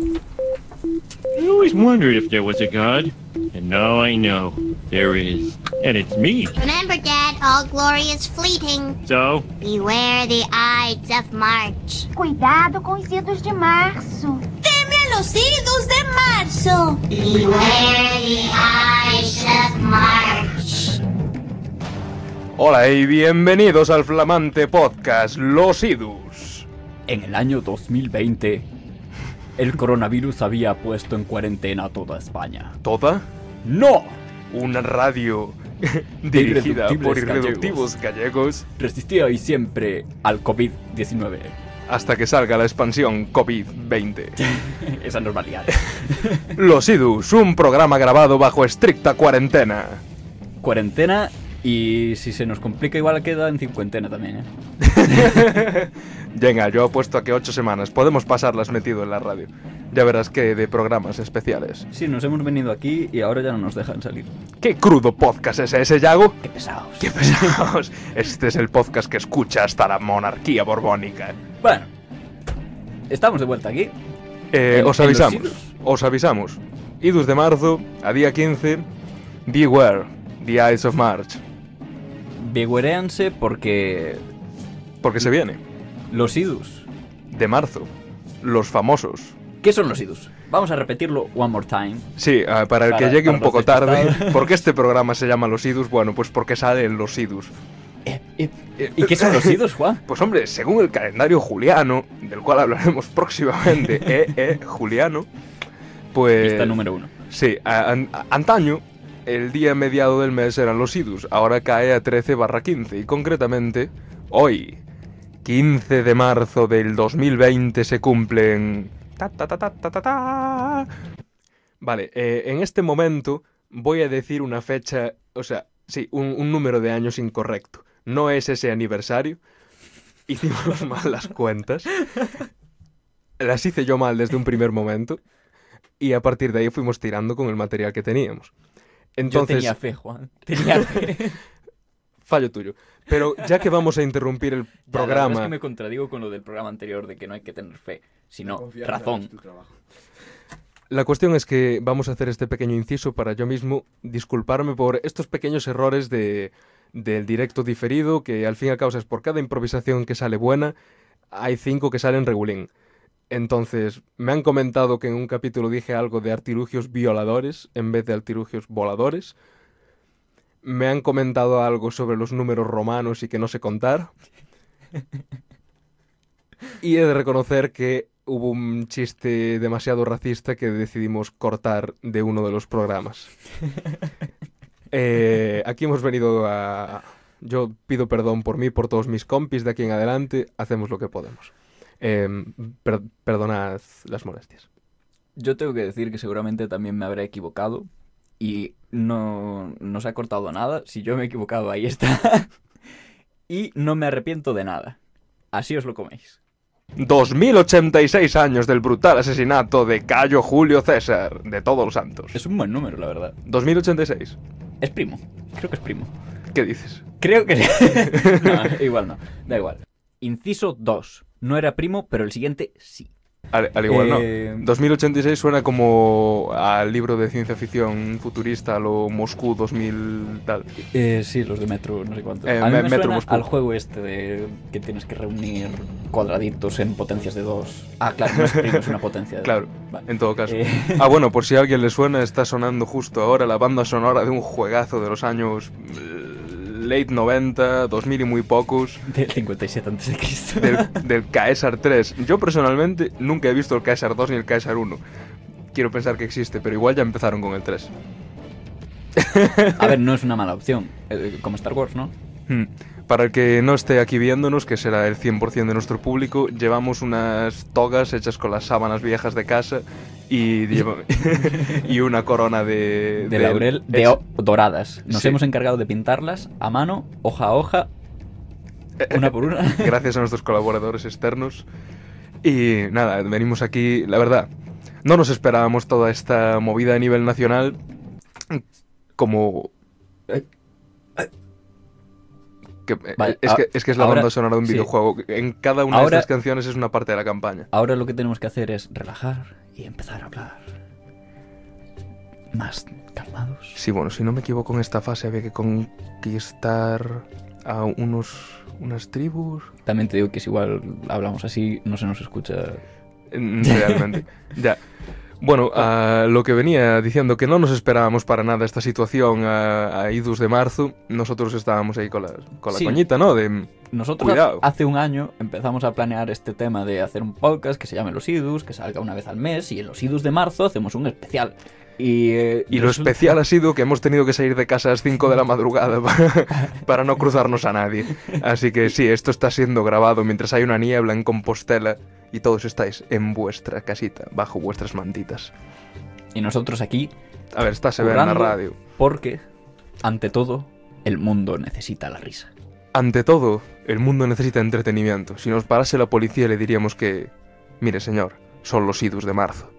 I always wondered if there was a God, and now I know there is. And it's me. Remember, Dad, all glory is fleeting. So, Beware the Ides of March. Cuidado com os idos de março. Teme los idos de marzo. Beware the Ides of March. Hola y bienvenidos al flamante podcast Los Idus. En el año 2020, el coronavirus había puesto en cuarentena a toda España. ¿Toda? ¡No! Una radio dirigida irreductibles por irreductivos gallegos Resistía y siempre al COVID-19. hasta que salga la expansión COVID-20. Esa normalidad. Los Idus, un programa grabado bajo estricta cuarentena. Cuarentena y si se nos complica igual queda en cincuentena también, ¿eh? Venga, yo apuesto a que ocho semanas podemos pasarlas metido en la radio. Ya verás que de programas especiales. Sí, nos hemos venido aquí y ahora ya no nos dejan salir. ¿Qué crudo podcast es ese, Yago? ¡Qué pesados! ¡Qué pesados! Este es el podcast que escucha hasta la monarquía borbónica. Bueno, estamos de vuelta aquí. Eh, En- os avisamos, os avisamos. Idus de marzo, a día 15, beware, the Ides of March. Begueréanse porque Porque se viene, los idus. de marzo, los famosos. ¿Qué son los idus? Vamos a repetirlo one more time. Sí, ah, para el que llegue un poco tarde. ¿por qué este programa se llama Los Idus? Bueno, pues porque salen los Idus. Eh, eh, ¿Y qué son los idus, Juan? Pues hombre, según el calendario juliano, del cual hablaremos próximamente, eh, eh, juliano, pues... Pista número uno. Sí, a- an- a- antaño el día mediado del mes eran los idus, ahora cae a 13 barra 15 y concretamente hoy, 15 de marzo del 2020 se cumplen... ta, ta, ta, ta, ta, ta, ta. Vale, eh, en este momento voy a decir una fecha, o sea, sí, un, un número de años incorrecto. No es ese aniversario. Hicimos mal las cuentas. Las hice yo mal desde un primer momento. Y a partir de ahí fuimos tirando con el material que teníamos. Entonces, Yo tenía fe, Juan. Tenía fe. fallo tuyo. Pero ya que vamos a interrumpir el Ya, la programa... es que me contradigo con lo del programa anterior de que no hay que tener fe, sino razón. La cuestión es que vamos a hacer este pequeño inciso para yo mismo disculparme por estos pequeños errores de, del directo diferido, que al fin y al cabo es por cada improvisación que sale buena, hay cinco que salen regulín. Entonces, me han comentado que en un capítulo dije algo de artilugios violadores en vez de artilugios voladores. Me han comentado algo sobre los números romanos y que no sé contar. Y he de reconocer que hubo un chiste demasiado racista que decidimos cortar de uno de los programas. Eh, aquí hemos venido a... Yo pido perdón por mí, por todos mis compis de aquí en adelante. Hacemos lo que podemos. Eh, per- perdonad las molestias. Yo tengo que decir que seguramente también me habré equivocado y no, no se ha cortado nada. Si yo me he equivocado, ahí está. y no me arrepiento de nada. Así os lo coméis. 2086 años del brutal asesinato de Cayo Julio César, de todos los santos. Es un buen número, la verdad. 2086. Es primo. Creo que es primo. ¿Qué dices? Creo que sí. no, igual no. Da igual. Inciso 2. No era primo, pero el siguiente sí. Al, al igual Eh, no. 2086 suena como al libro de ciencia ficción futurista, lo Moscú 2000 tal. Eh, sí, los de Metro, no sé cuánto. Eh, a mí Me- me Metro Moscú. al juego este de que tienes que reunir cuadraditos en potencias de dos. Ah, claro, no es primo, es una potencia de Claro. Vale. en todo caso. Eh, Ah, bueno, por si a alguien le suena, está sonando justo ahora la banda sonora de un juegazo de los años late 90, 2000 y muy pocos, del 57 antes de Cristo. del, del Caesar 3. Yo personalmente nunca he visto el Caesar 2 ni el Caesar 1. Quiero pensar que existe, pero igual ya empezaron con el 3. A ver, no es una mala opción. Eh, como Star Wars, ¿no? Hmm. Para el que no esté aquí viéndonos, que será el 100% de nuestro público, llevamos unas togas hechas con las sábanas viejas de casa y, lleva- y una corona de... De, laurel de hecha- o- doradas. Nos Sí. hemos encargado de pintarlas a mano, hoja a hoja, una por una. gracias a nuestros colaboradores externos. Y nada, venimos aquí, la verdad, no nos esperábamos toda esta movida a nivel nacional como... Que, eh, Vale, es, a- que, es que es la ahora- banda sonora de un sí. videojuego. En cada una Ahora- de estas canciones es una parte de la campaña. Ahora lo que tenemos que hacer es relajar y empezar a hablar más calmados. Sí, bueno, si no me equivoco, en esta fase había que conquistar a unos unas tribus. También te digo que si igual hablamos así, no se nos escucha. Mm, Realmente. ya. Bueno, a lo que venía diciendo que no nos esperábamos para nada esta situación a, a idus de marzo, nosotros estábamos ahí con la, con la Sí. coñita, ¿no? De, Nosotros Cuidado. hace un año empezamos a planear este tema de hacer un podcast que se llame Los Idus, que salga una vez al mes, y en Los Idus de marzo hacemos un especial. Y, eh, y lo resulta- especial ha sido que hemos tenido que salir de casa a las 5 de la madrugada para, para no cruzarnos a nadie. Así que sí, esto está siendo grabado mientras hay una niebla en Compostela y todos estáis en vuestra casita, bajo vuestras mantitas. Y nosotros aquí, A ver, está se ve en la radio. porque, ante todo, el mundo necesita la risa. Ante todo, el mundo necesita entretenimiento. Si nos parase la policía le diríamos que... Mire, señor, son los idus de marzo.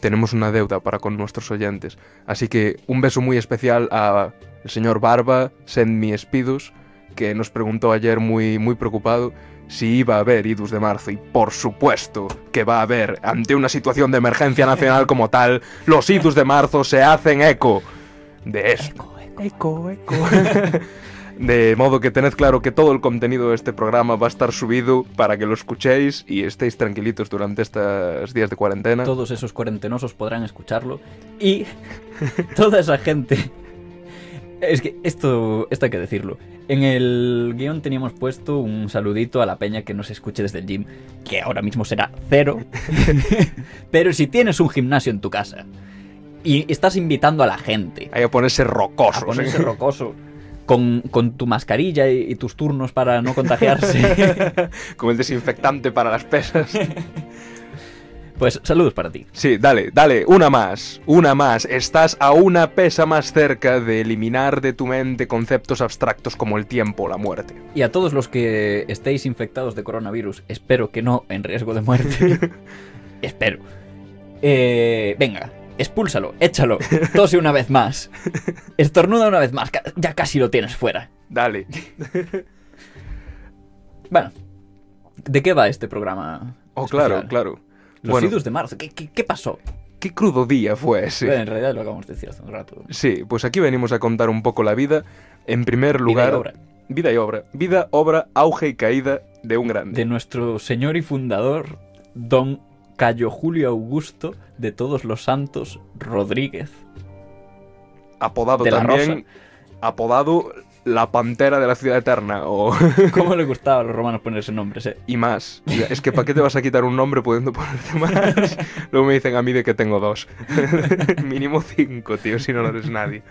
Tenemos una deuda para con nuestros oyentes. Así que un beso muy especial a el señor Barba, Send Me Spidus, que nos preguntó ayer muy, muy preocupado si iba a haber idus de marzo. Y por supuesto que va a haber. Ante una situación de emergencia nacional como tal, los idus de marzo se hacen eco de esto. Eco, eco. De modo que tened claro que todo el contenido de este programa va a estar subido para que lo escuchéis y estéis tranquilitos durante estos días de cuarentena. Todos esos cuarentenosos podrán escucharlo. Y toda esa gente. Es que esto, esto hay que decirlo. En el guion teníamos puesto un saludito a la peña que nos escuche desde el gym, que ahora mismo será cero. Pero si tienes un gimnasio en tu casa y estás invitando a la gente Hay que ponerse a rocosos. ponerse ¿eh? rocoso con, con tu mascarilla y, y tus turnos para no contagiarse, Como el desinfectante para las pesas. pues saludos para ti. Sí, dale, dale, una más, una más. Estás a una pesa más cerca de eliminar de tu mente conceptos abstractos como el tiempo o la muerte. Y a todos los que estéis infectados de coronavirus, espero que no en riesgo de muerte. espero. Eh, venga, expúlsalo, échalo, tose una vez más. Estornuda una vez más, ya casi lo tienes fuera. Dale. Bueno, ¿de qué va este programa? Oh, especial? claro, claro. Los Bueno. idus de marzo, ¿qué, qué, qué pasó? Qué crudo día fue ese. Bueno, en realidad lo acabamos de decir hace un rato. Sí, pues aquí venimos a contar un poco la vida. En primer lugar, Vida y obra vida y obra. Vida, obra, auge y caída de un grande. de nuestro señor y fundador, don Cayo Julio Augusto de todos los santos Rodríguez. apodado de la también, apodado la pantera de la ciudad eterna o ¿Cómo le gustaba a los romanos ponerse nombres, eh? y más. Es que ¿para qué te vas a quitar un nombre pudiendo ponerte más? Luego me dicen a mí de que tengo dos. Mínimo cinco, tío, si no no eres nadie.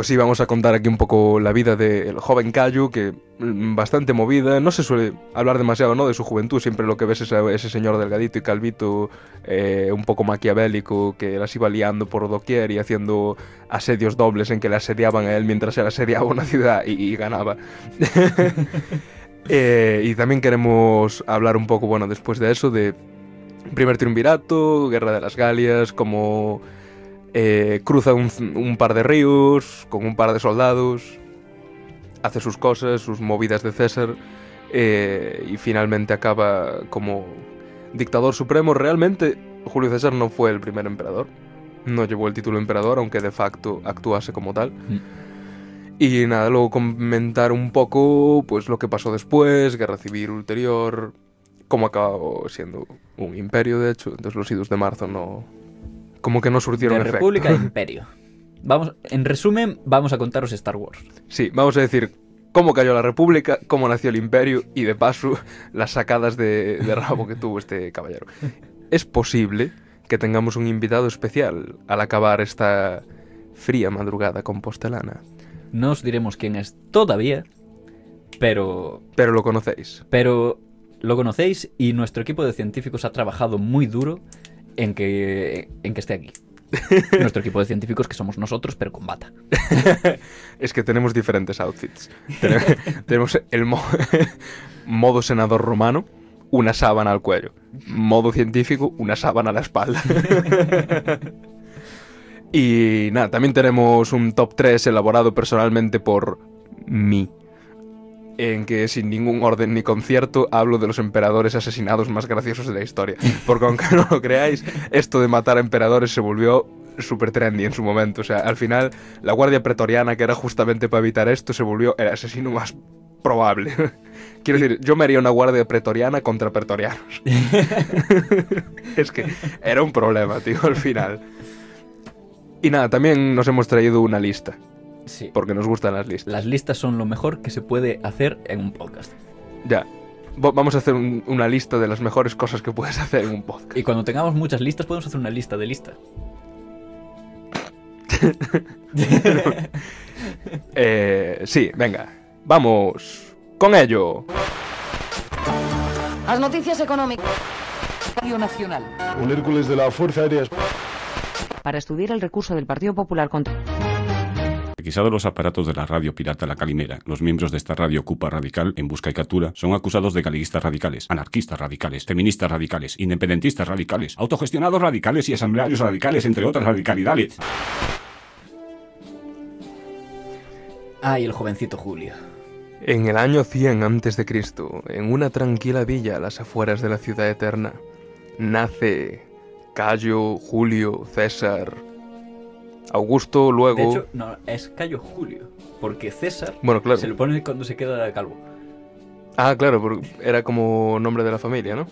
Pues sí, vamos a contar aquí un poco la vida del joven Cayu, que mm, bastante movida. No se suele hablar demasiado ¿no? de su juventud, siempre lo que ves es ese señor delgadito y calvito, eh, un poco maquiavélico, que las iba liando por doquier y haciendo asedios dobles en que le asediaban a él mientras él asediaba una ciudad y, y ganaba. Eh, y también queremos hablar un poco, bueno, después de eso, de primer triunvirato, guerra de las Galias, como eh, cruza un, un par de ríos con un par de soldados, hace sus cosas, sus movidas de César, eh, y finalmente acaba como dictador supremo. Realmente, Julio César no fue el primer emperador, no llevó el título emperador, aunque de facto actuase como tal. Y nada, luego comentar un poco pues lo que pasó después, guerra civil ulterior, cómo acabó siendo un imperio, de hecho. Entonces los idus de marzo no... Como que no surtieron De efecto. República e Imperio. Vamos, en resumen, vamos a contaros Star Wars. Sí, vamos a decir cómo cayó la república, cómo nació el imperio y de paso las sacadas de, de rabo que tuvo este caballero. Es posible que tengamos un invitado especial al acabar esta fría madrugada compostelana. No os diremos quién es todavía, pero, Pero lo conocéis. pero lo conocéis y nuestro equipo de científicos ha trabajado muy duro en que, en que esté aquí. nuestro equipo de científicos que somos nosotros, pero con bata. Es que tenemos diferentes outfits. Tene- tenemos el mo- modo senador romano, una sábana al cuello. Modo científico, una sábana a la espalda. y nada, también tenemos un top 3 elaborado personalmente por mí. En que sin ningún orden ni concierto hablo de los emperadores asesinados más graciosos de la historia. Porque aunque no lo creáis, esto de matar a emperadores se volvió súper trendy en su momento. O sea, al final la Guardia Pretoriana, que era justamente para evitar esto, se volvió el asesino más probable. Quiero decir, yo me haría una Guardia Pretoriana contra pretorianos. es que era un problema, tío, al final. Y nada, también nos hemos traído una lista, Sí. porque nos gustan las listas. Las listas son lo mejor que se puede hacer en un podcast. Ya. Vamos a hacer un- una lista de las mejores cosas que puedes hacer en un podcast. Y cuando tengamos muchas listas, podemos hacer una lista de listas. Eh, sí, venga. Vamos con ello. Las noticias económicas. Radio Nacional. Un Hércules de la Fuerza Aérea Para estudiar el recurso del Partido Popular contra. Requisados los aparatos de la radio pirata La Calimera, los miembros de esta radio Cupa Radical, en busca y captura, son acusados de galiguistas radicales, anarquistas radicales, feministas radicales, independentistas radicales, autogestionados radicales y asamblearios radicales, entre otras radicalidades. Ay, el jovencito Julio. En el año 100 a.C., en una tranquila villa a las afueras de la ciudad eterna, nace Cayo, Julio, César, Augusto, luego... De hecho, no, es Cayo Julio. Porque César bueno, claro. se lo pone cuando se queda calvo. Ah, claro, porque era como nombre de la familia, ¿no?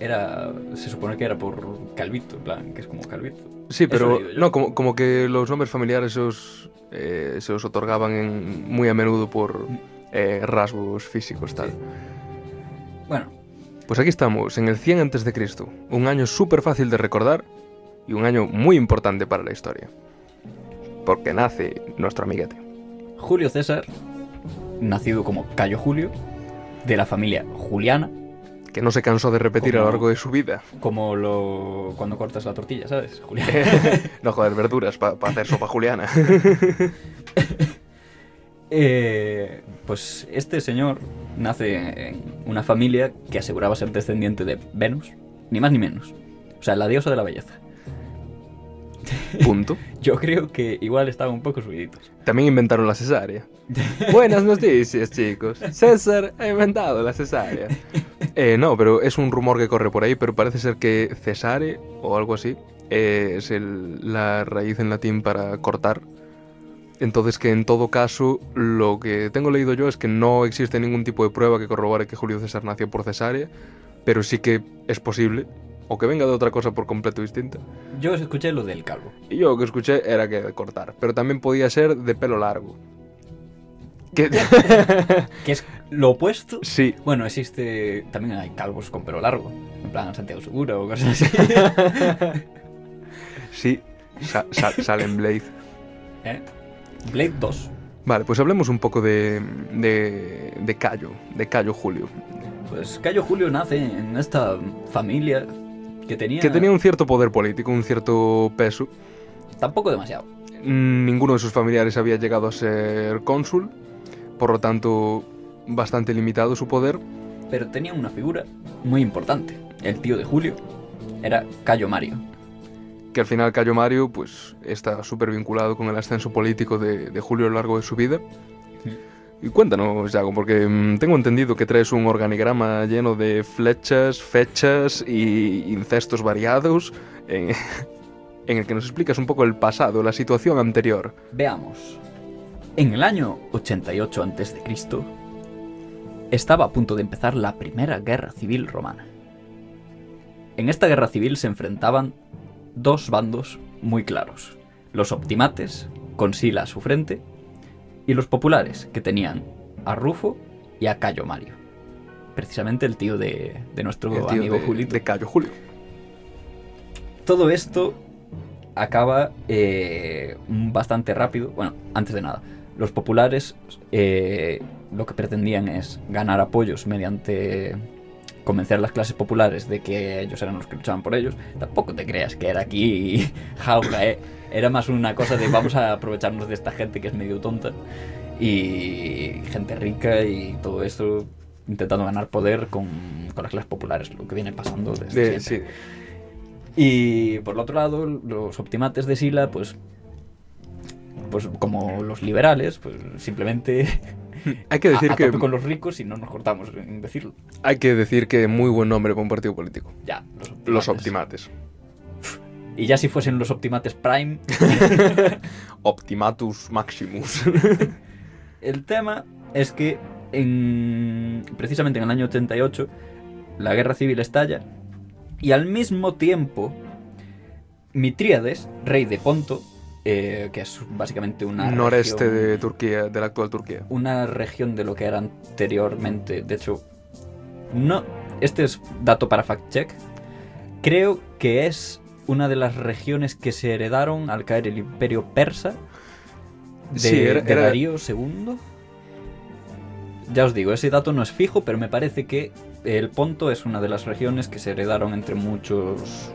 Era. Se supone que era por Calvito, en plan, que es como Calvito. Sí, pero no, como, como que los nombres familiares se os, eh, se os otorgaban en- muy a menudo por eh, rasgos físicos, tal. Sí. Bueno, Pues aquí estamos, en el 100 antes de Cristo, un año súper fácil de recordar y un año muy importante para la historia. Porque nace nuestro amiguete. Julio César, nacido como Cayo Julio, de la familia Juliana, Que no se cansó de repetir a lo largo de su vida. como lo. cuando cortas la tortilla, ¿sabes? Juliana. no joder, verduras para hacer sopa juliana. Eh, pues este señor nace en una familia que aseguraba ser descendiente de Venus, ni más ni menos. O sea, la diosa de la belleza. Punto. Yo creo que igual estaban un poco subiditos. También inventaron la cesárea. Buenas noticias, chicos. César ha inventado la cesárea. Eh, no, pero es un rumor que corre por ahí, pero parece ser que cesare o algo así eh, es el- la raíz en latín para cortar. Entonces que en todo caso lo que tengo leído yo es que no existe ningún tipo de prueba que corrobore que Julio César nació por cesárea, pero sí que es posible, o que venga de otra cosa por completo distinta. Yo escuché lo del calvo. Y yo lo que escuché era que de cortar, pero también podía ser de pelo largo. Que... Que es lo opuesto. sí, Bueno, existe. También hay calvos con pelo largo. En plan Santiago Segura o cosas así. sí, sa- sa- sale en Blade. ¿Eh? Blade 2. Vale, pues hablemos un poco de, de, de Cayo, de Cayo Julio, Pues Cayo Julio nace en esta familia que tenía. que tenía un cierto poder político, un cierto peso. Tampoco demasiado. Mm, Ninguno de sus familiares había llegado a ser cónsul, por lo tanto, bastante limitado su poder. Pero tenía una figura muy importante. El tío de Julio era Cayo Mario. que al final Cayo Mario pues está súper vinculado con el ascenso político de, de Julio a lo largo de su vida. Y cuéntanos, Yago, porque mm, tengo entendido que traes un organigrama lleno de flechas, fechas y incestos variados en, en el que nos explicas un poco el pasado, la situación anterior. Veamos. En el año 88 a.C. estaba a punto de empezar la primera guerra civil romana. En esta guerra civil se enfrentaban dos bandos muy claros. Los optimates, con Sila a su frente, y los populares, que tenían a Rufo y a Cayo Mario. Precisamente el tío de, de nuestro El tío amigo de, Julito. de Cayo Julio. Todo esto acaba eh, bastante rápido. Bueno, antes de nada, los populares eh, lo que pretendían es ganar apoyos mediante convencer a las clases populares de que ellos eran los que luchaban por ellos. Tampoco te creas que era aquí jaula, ¿eh? Era más una cosa de vamos a aprovecharnos de esta gente que es medio tonta y gente rica y todo eso intentando ganar poder con, con las clases populares, lo que viene pasando desde De- sí, Y por el otro lado, los optimates de Sila, pues, pues como los liberales, pues simplemente Hay que A- decir a que tope con los ricos y no nos cortamos en decirlo. hay que decir que muy buen nombre para un partido político. Ya, los optimates. Los optimates. Y ya si fuesen los optimates prime, Optimatus Maximus. el tema es que en, precisamente en el año 88 la guerra civil estalla y al mismo tiempo Mitríades, rey de Ponto, eh, que es básicamente una Noreste región- de Turquía, de la actual Turquía. una región de lo que era anteriormente. De hecho, no. Este es dato para fact check. Creo que es una de las regiones que se heredaron al caer el imperio persa de, Sí, era- de era- Darío II. Ya os digo, ese dato no es fijo, pero me parece que el Ponto es una de las regiones que se heredaron entre muchos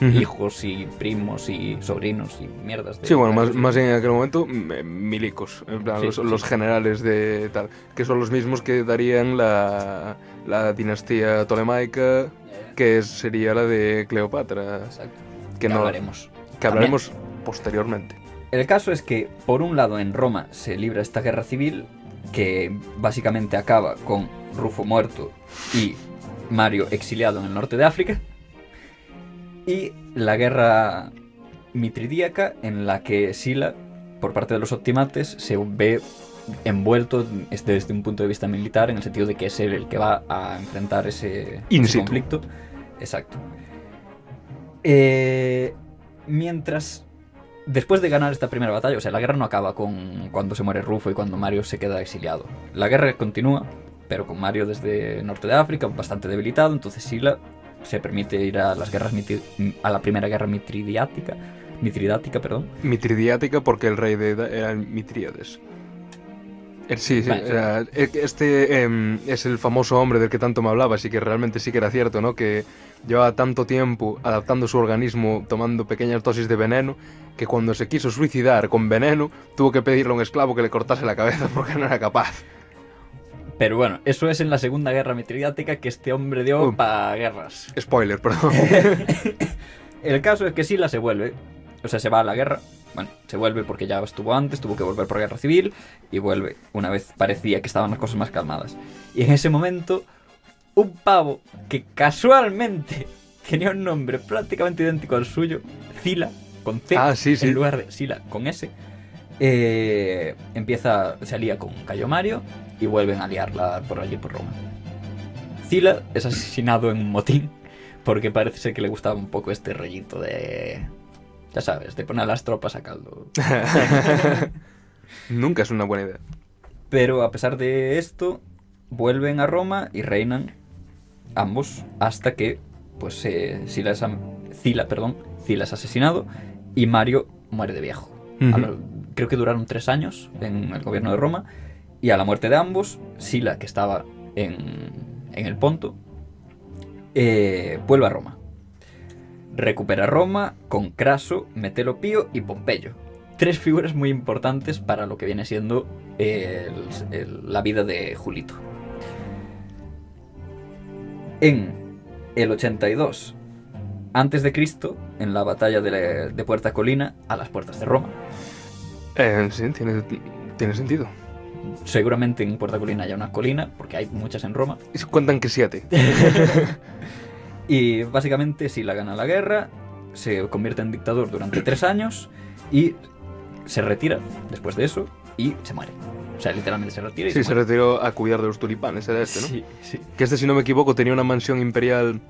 mm, hijos y primos y sobrinos y mierdas. de Sí, bueno, más, más en aquel momento, milicos, en plan, Sí, los, sí. los generales de tal, que son los mismos que darían la, la dinastía tolemaica, que sería la de Cleopatra, Exacto. que, no, hablaremos. que hablaremos posteriormente. El caso es que, por un lado, en Roma se libra esta guerra civil, que básicamente acaba con Rufo muerto y Mario exiliado en el norte de África. Y la guerra mitridíaca, en la que Sila, por parte de los optimates, se ve envuelto es desde un punto de vista militar, en el sentido de que es él el que va a enfrentar ese, conflicto. Exacto. Eh, mientras Después de ganar esta primera batalla, o sea, la guerra no acaba con cuando se muere Rufo y cuando Mario se queda exiliado. La guerra continúa, pero con Mario desde el norte de África, bastante debilitado, entonces Sila se permite ir a las guerras a la primera guerra mitridiática, mitridática, perdón. Mitridiática porque el rey de era Mitríades. Sí, sí, Vale. era- este em, es el famoso hombre del que tanto me hablaba, así que realmente sí que era cierto, ¿no? Que llevaba tanto tiempo adaptando su organismo, tomando pequeñas dosis de veneno, que cuando se quiso suicidar con veneno, tuvo que pedirle a un esclavo que le cortase la cabeza porque no era capaz. Pero bueno, eso es en la segunda guerra mitridática que este hombre dio Uh. para guerras. Spoiler, perdón. El caso es que Sila se vuelve, o sea, se va a la guerra. Bueno, se vuelve porque ya estuvo antes, tuvo que volver por guerra civil y vuelve una vez parecía que estaban las cosas más calmadas. Y en ese momento, un pavo que casualmente tenía un nombre prácticamente idéntico al suyo, Sila, con C, Ah, sí, sí. en lugar de Sila, con S, eh, empieza, se alía con Cayo Mario y vuelven a liarla por allí por Roma. Sila es asesinado en un motín porque parece ser que le gustaba un poco este rollito de... Ya sabes, de poner a las tropas a caldo. Nunca es una buena idea. Pero a pesar de esto, vuelven a Roma y reinan ambos hasta que, pues, eh, Sila, es, perdón, es asesinado y Mario muere de viejo. Lo- creo que duraron tres años en el gobierno de Roma y a la muerte de ambos, Sila, que estaba en, en el Ponto, eh, vuelve a Roma. Recupera Roma con Craso, Metelo Pío y Pompeyo. Tres figuras muy importantes para lo que viene siendo el- el- la vida de Julito. En el 82 antes de Cristo, en la batalla de, la- de Puerta Colina, a las puertas de Roma. Eh, sí, tiene, tiene sentido. Seguramente en Puerta Colina haya una colina, porque hay muchas en Roma. Y se cuentan que siete. Y básicamente Sila gana la guerra, se convierte en dictador durante tres años y se retira después de eso y se muere. O sea, literalmente se retira y Sí, se, retiró a cuidar de los tulipanes, era este, ¿no? Sí, sí. Que este, si no me equivoco, tenía una mansión imperial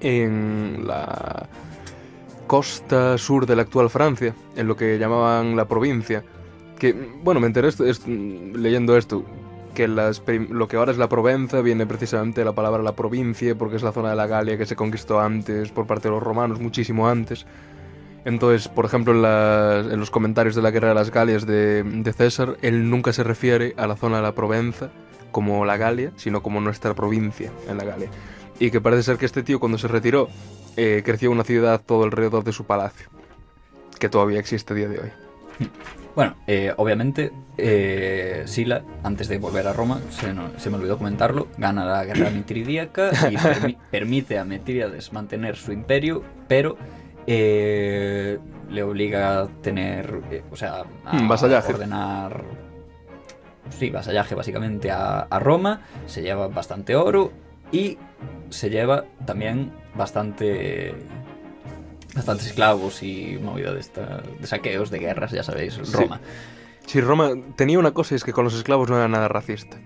en la costa sur de la actual Francia, en lo que llamaban la provincia. Que, bueno, me enteré esto- est- leyendo esto, que las lo que ahora es la Provenza viene precisamente de la palabra la provincia, porque es la zona de la Galia que se conquistó antes por parte de los romanos, muchísimo antes. Entonces, por ejemplo, en, las- en los comentarios de la guerra de las Galias de, de César, él nunca se refiere a la zona de la Provenza como la Galia, sino como nuestra provincia en la Galia. Y que parece ser que este tío cuando se retiró eh, creció una ciudad todo alrededor de su palacio, que todavía existe a día de hoy. Bueno, eh, obviamente eh, Sila, antes de volver a Roma, se, no- se me olvidó comentarlo, gana la guerra mitridíaca y permi- permite a Mitríades mantener su imperio, pero eh, le obliga a tener, o sea, a vasallaje. ordenar sí, vasallaje básicamente a, a Roma, se lleva bastante oro y se lleva también bastante bastantes esclavos y movida de, esta, de saqueos, de guerras, ya sabéis, Roma. Sí, Roma tenía una cosa y es que con los esclavos no era nada racista.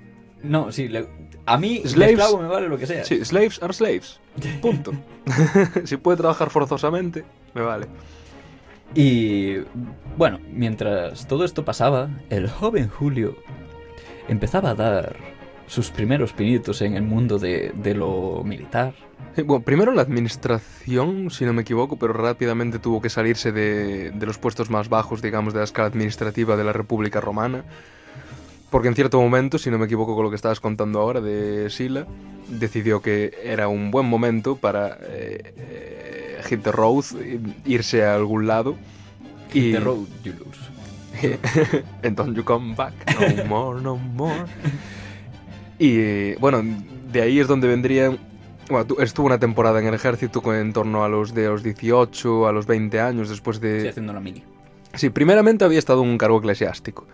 No, sí, le- a mí Slaves- esclavo me vale lo que sea. Sí, slaves are slaves. Punto. si puede trabajar forzosamente, me vale. Y bueno, mientras todo esto pasaba, el joven Julio empezaba a dar sus primeros pinitos en el mundo de, de lo militar. Sí, Bueno, primero la administración, si no me equivoco, pero rápidamente tuvo que salirse de, de los puestos más bajos, digamos, de la escala administrativa de la República Romana. Porque en cierto momento, si no me equivoco con lo que estabas contando ahora de Sila, decidió que era un buen momento para eh, eh, hit the road, irse a algún lado. The road you lose. And don't you come back, no more, no more. Y eh, bueno, de ahí es donde vendrían. Bueno, tú- estuvo una temporada en el ejército con- en torno a los de los 18 a los 20 años después Estoy de. haciendo la mini. Sí, primeramente había estado en un cargo eclesiástico.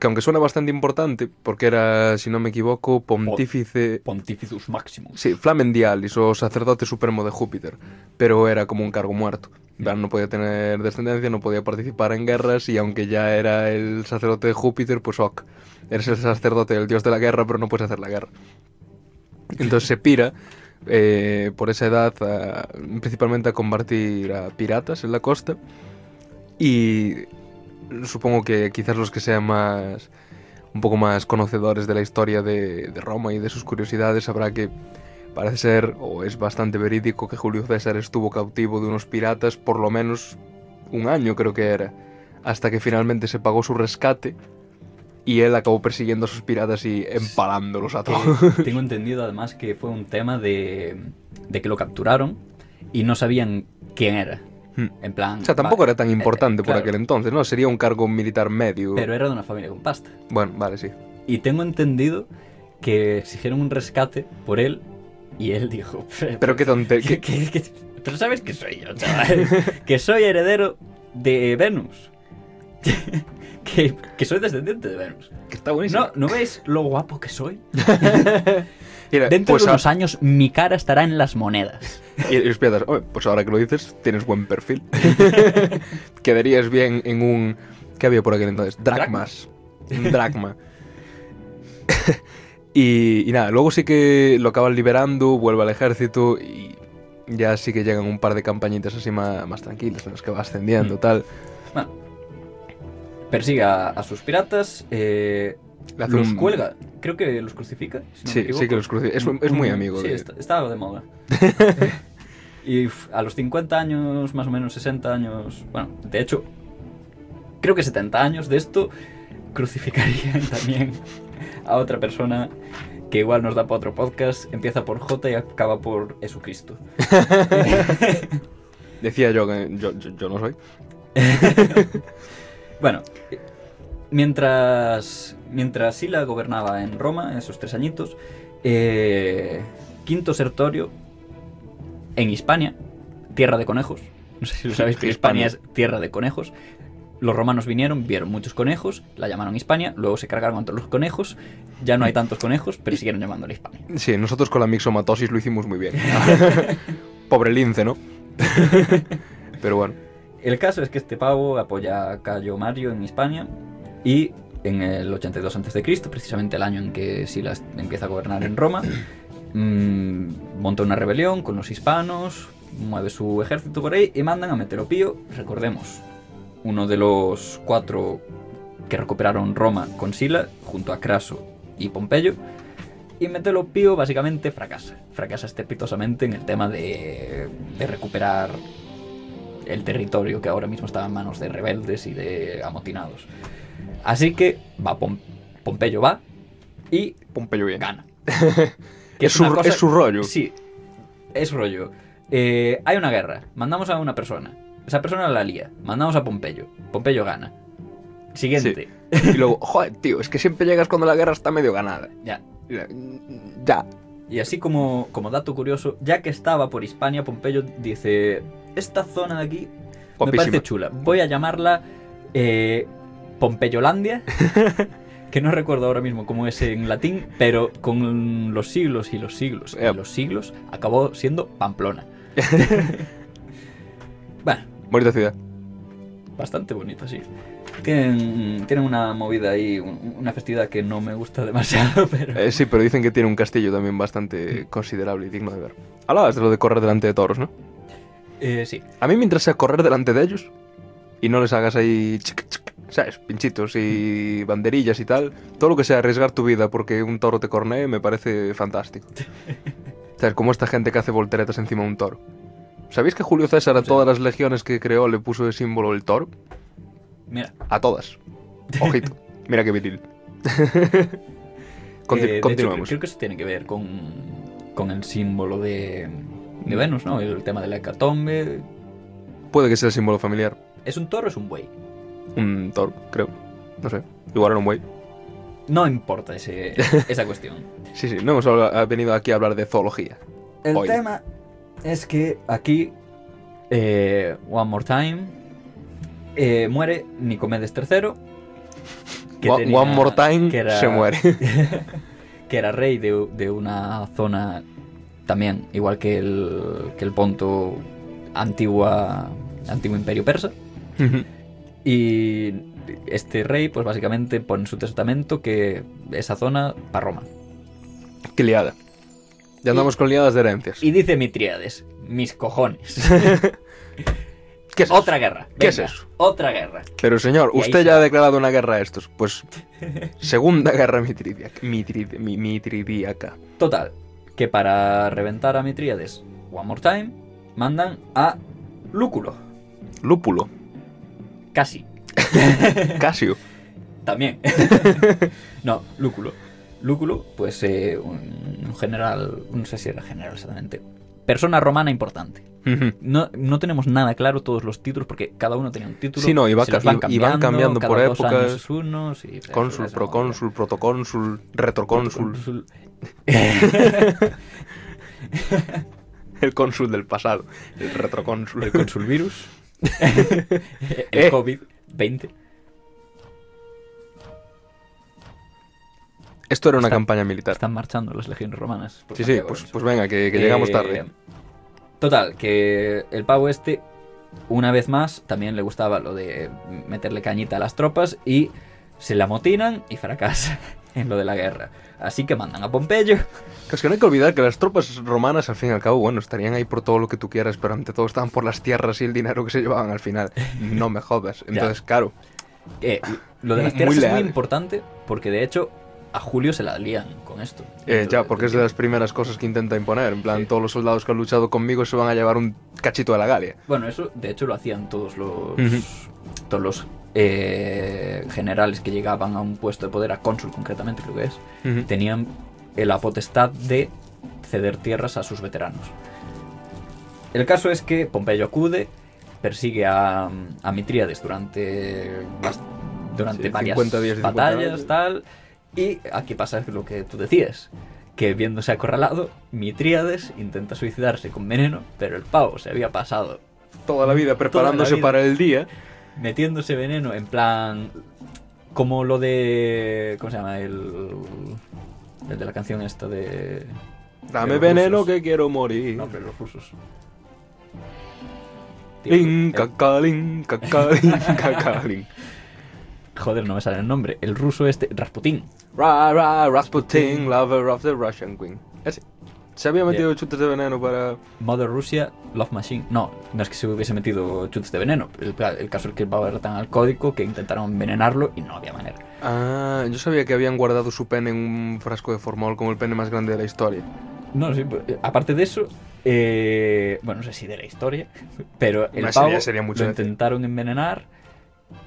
Que aunque suena bastante importante, porque era, si no me equivoco, pontífice. Pontificus Maximus. Sí, Flamendialis o sacerdote supremo de Júpiter, pero era como un cargo muerto. No podía tener descendencia, no podía participar en guerras y aunque ya era el sacerdote de Júpiter, pues ok, eres el sacerdote del dios de la guerra, pero no puedes hacer la guerra. Entonces se pira eh, por esa edad principalmente a combatir a piratas en la costa y supongo que quizás los que sean más un poco más conocedores de la historia de, de Roma y de sus curiosidades sabrá que parece ser o es bastante verídico que Julio César estuvo cautivo de unos piratas por lo menos un año creo que era hasta que finalmente se pagó su rescate y él acabó persiguiendo a esos piratas y empalándolos a todos. Que tengo entendido además que fue un tema de, de que lo capturaron y no sabían quién era. Hmm. En plan. O sea, tampoco vale, era tan eh, importante por claro, aquel entonces, ¿no? Sería un cargo militar medio. Pero era de una familia con pasta. Bueno, vale, sí. Y tengo entendido que exigieron un rescate por él y él dijo. Pero que- qué- que- Pero sabes que soy yo, chaval. que soy heredero de Venus. Que, que soy descendiente de Venus. que está buenísimo. ¿No, ¿No veis lo guapo que soy? Mira, Dentro pues de a- unos años mi cara estará en las monedas. Y, y piensas, "Oye, pues ahora que lo dices, tienes buen perfil. Quedarías bien en un... ¿Qué había por aquel entonces? Dracmas. Un dracma. y, y nada, luego sí que lo acaban liberando, vuelve al ejército y ya sí que llegan un par de campañitas así más, más tranquilas en los que va ascendiendo, Mm. tal. Bueno, persigue a, a sus piratas, eh, los un- cuelga. Creo que los crucifica. si no me Sí, equivoco. sí que los cruci- Es, es muy amigo Sí, de... está, estaba de moda. y a los 50 años, más o menos 60 años, bueno, de hecho, creo que 70 años de esto, crucificarían también a otra persona que igual nos da para otro podcast. Empieza por J y acaba por Jesucristo. Decía yo que yo, yo- yo no soy. Bueno, mientras, mientras Sila gobernaba en Roma, esos tres añitos, eh, Quinto Sertorio, en Hispania, tierra de conejos, no sé si lo sabéis, pero Hispania es tierra de conejos, los romanos vinieron, vieron muchos conejos, la llamaron Hispania, luego se cargaron contra los conejos, ya no hay tantos conejos, pero siguieron llamándola Hispania. Sí, nosotros con la mixomatosis lo hicimos muy bien. Pobre lince, ¿no? Pero bueno. El caso es que este pavo apoya a Cayo Mario en Hispania y en el 82 a.C., precisamente el año en que Silas empieza a gobernar en Roma, mm, monta una rebelión con los hispanos, mueve su ejército por ahí y mandan a Meteropío, recordemos, uno de los cuatro que recuperaron Roma con Sila, junto a Craso y Pompeyo. Y Meteropío básicamente fracasa. Fracasa estrepitosamente en el tema de, de recuperar el territorio que ahora mismo estaba en manos de rebeldes y de amotinados. Así que va Pom- Pompeyo va y Pompeyo bien. gana. Es su- es su rollo. Sí, es rollo. Eh, hay una guerra, mandamos a una persona. Esa persona la lía, mandamos a Pompeyo. Pompeyo gana. Siguiente. Y luego, joder, tío, es que siempre llegas cuando la guerra está medio ganada. Ya. Ya. Y así como, como dato curioso, ya que estaba por Hispania, Pompeyo dice, esta zona de aquí me Guapísima. parece chula. Voy a llamarla eh, Pompeyolandia, que no recuerdo ahora mismo cómo es en latín, pero con los siglos y los siglos y los siglos acabó siendo Pamplona. bueno, Bonita ciudad. bastante bonito, sí. Tienen, tienen una movida ahí, un- una festividad que no me gusta demasiado, pero... Eh, sí, pero dicen que tiene un castillo también bastante considerable y digno de ver. Hablabas de lo de correr delante de toros, ¿no? Eh, sí, A mí mientras sea correr delante de ellos y no les hagas ahí, chic, chic, ¿sabes? Pinchitos y banderillas y tal, todo lo que sea arriesgar tu vida porque un toro te cornee me parece fantástico. ¿Sabes? Como esta gente que hace volteretas encima de un toro. ¿Sabéis que Julio César a Sí. todas las legiones que creó le puso de símbolo el toro? mira. A todas. Ojito. Mira qué. Conti- Eh, hecho, continuamos. creo que eso tiene que ver con, con el símbolo de. De Venus, ¿no? El tema de la hecatombe. Puede que sea el símbolo familiar. ¿Es un toro o es un buey? Un toro, creo. No sé. Igual era un buey. No importa ese, esa cuestión. Sí, sí. No hemos venido aquí a hablar de zoología. El Hoy. tema es que aquí, eh, One More Time, eh, muere Nicomedes III. que One- tenía- one more time, que era- se muere. que era rey de, de una zona también, igual que el, que el Ponto, antigua, antiguo imperio persa. Y este rey, pues básicamente pone en su testamento que esa zona para Roma. Qué liada. Ya andamos con liadas de herencias. Y dice Mitriades, mis cojones. ¿Qué es Otra guerra. ¿Qué es eso? Otra guerra. Pero señor, Y usted ya ha declarado una guerra a estos. Pues segunda guerra mitridíaca. Mitrid- mi- mitridíaca. Total, que para reventar a Mitriades, One More Time, mandan a Lúculo. Lúpulo. Casi. Casio. También. no, Lúculo. Lúculo, pues eh, un, un general, no sé si era general exactamente. Persona romana importante. No, no tenemos nada claro todos los títulos porque cada uno tenía un título. Sí, no, y va los y van cambiando por épocas. Cónsul, procónsul, protocónsul, retrocónsul. El cónsul del pasado. El retrocónsul. El consul virus. Eh. el COVID-20. Esto era una Está- campaña militar. Están marchando las legiones romanas. Sí, sí, pues, pues venga, que, que llegamos Eh, tarde. Total, que el pavo este, una vez más, también le gustaba lo de meterle cañita a las tropas y se la motinan y fracasa en lo de la guerra. Así que mandan a Pompeyo. Es que no hay que olvidar que las tropas romanas, al fin y al cabo, bueno, estarían ahí por todo lo que tú quieras, pero ante todo estaban por las tierras y el dinero que se llevaban al final. No me jodas. Entonces, claro, Eh, lo de las Muy tierras es muy importante porque de hecho a Julio se la lían con esto. eh, ya, porque es de las primeras cosas que intenta imponer. En plan, Sí. todos los soldados que han luchado conmigo se van a llevar un cachito de la Galia. Bueno, eso de hecho lo hacían todos los todos los eh, generales que llegaban a un puesto de poder, a cónsul concretamente creo que es, tenían eh, la potestad de ceder tierras a sus veteranos. El caso es que Pompeyo acude, persigue a, a Mitríades durante, durante Sí, varias 50 días y 50 batallas, tal. Y aquí pasa lo que tú decías, que viéndose acorralado, Mitríades intenta suicidarse con veneno, pero el pavo se había pasado Toda la vida preparándose vida. para el día. metiéndose veneno en plan como lo de ¿cómo se llama? el el de la canción esta de Dame veneno rusos. que quiero morir. no, pero los rusos. Tío, Lin, el- cacalín, cacalín, cacalín. joder, no me sale el nombre. El ruso este, Rasputin. Ra, ra, Rasputin, lover of the Russian Queen. Ese. Se había metido chutes de veneno para... Mother Russia, Love Machine. No, no es que se hubiese metido chutes de veneno. El, el caso es que el pavo era tan alcohólico que intentaron envenenarlo y no había manera. Ah, yo sabía que habían guardado su pene en un frasco de formol como el pene más grande de la historia. No, sí, pues, eh, aparte de eso, eh, bueno, no sé si de la historia, pero el Hombre, pavo sería- sería mucho lo decir. intentaron envenenar,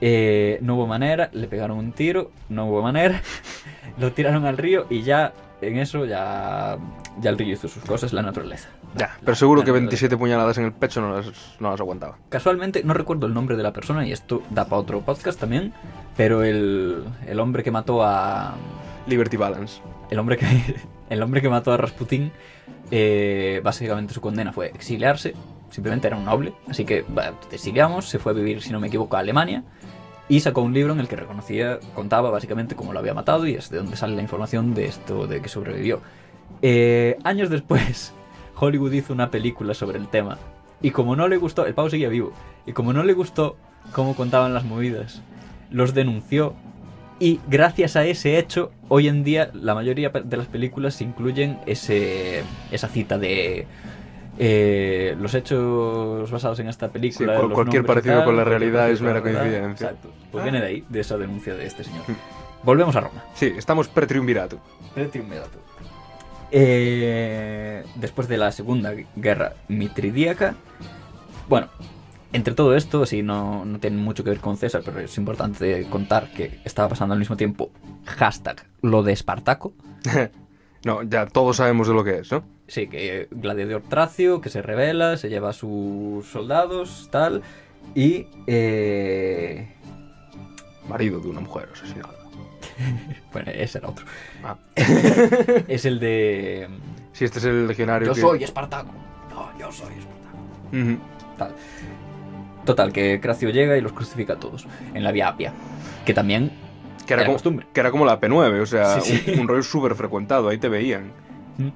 eh, no hubo manera, le pegaron un tiro, no hubo manera, lo tiraron al río y ya en eso ya, ya el río hizo sus cosas, la naturaleza. Ya, La- pero seguro que naturaleza. 27 puñaladas en el pecho no las, no las aguantaba. Casualmente, no recuerdo el nombre de la persona y esto da para otro podcast también, pero el, el hombre que mató a... Liberty Balance. El hombre que, el hombre que mató a Rasputín, eh, básicamente su condena fue exiliarse. Simplemente era un noble. Así que te exiliamos, se fue a vivir, si no me equivoco, a Alemania. Y sacó un libro en el que reconocía, contaba básicamente cómo lo había matado y es de donde sale la información de esto, de que sobrevivió. Eh, años después, Hollywood hizo una película sobre el tema. Y como no le gustó, el pavo seguía vivo. Y como no le gustó cómo contaban las movidas, los denunció. Y gracias a ese hecho, hoy en día la mayoría de las películas incluyen ese, esa cita de eh, los hechos basados en esta película. Sí, cualquier parecido con la realidad es mera coincidencia. Exacto. Pues viene de ahí, de esa denuncia de este señor. Volvemos a Roma. Sí, estamos pre-triunvirato. Triunvirato. Eh, después de la Segunda Guerra Mitridíaca, bueno, entre todo esto, sí, no, no tiene mucho que ver con César, pero es importante contar que estaba pasando al mismo tiempo hashtag lo de Espartaco. No, ya todos sabemos de lo que es, ¿no? Sí, que Gladiador Tracio, que se revela, se lleva a sus soldados, tal, y... eh, Marido de una mujer asesinada. bueno, ese era otro. Ah. es el de... Sí, este es el legionario Yo que... soy Espartaco. No, yo soy Espartaco. Tal. Total, que Cracio llega y los crucifica a todos en la Vía Apia. Que también Que era, Era como, costumbre. que era como la P9, o sea, Sí, sí. Un, un rollo súper frecuentado, ahí te veían. mm,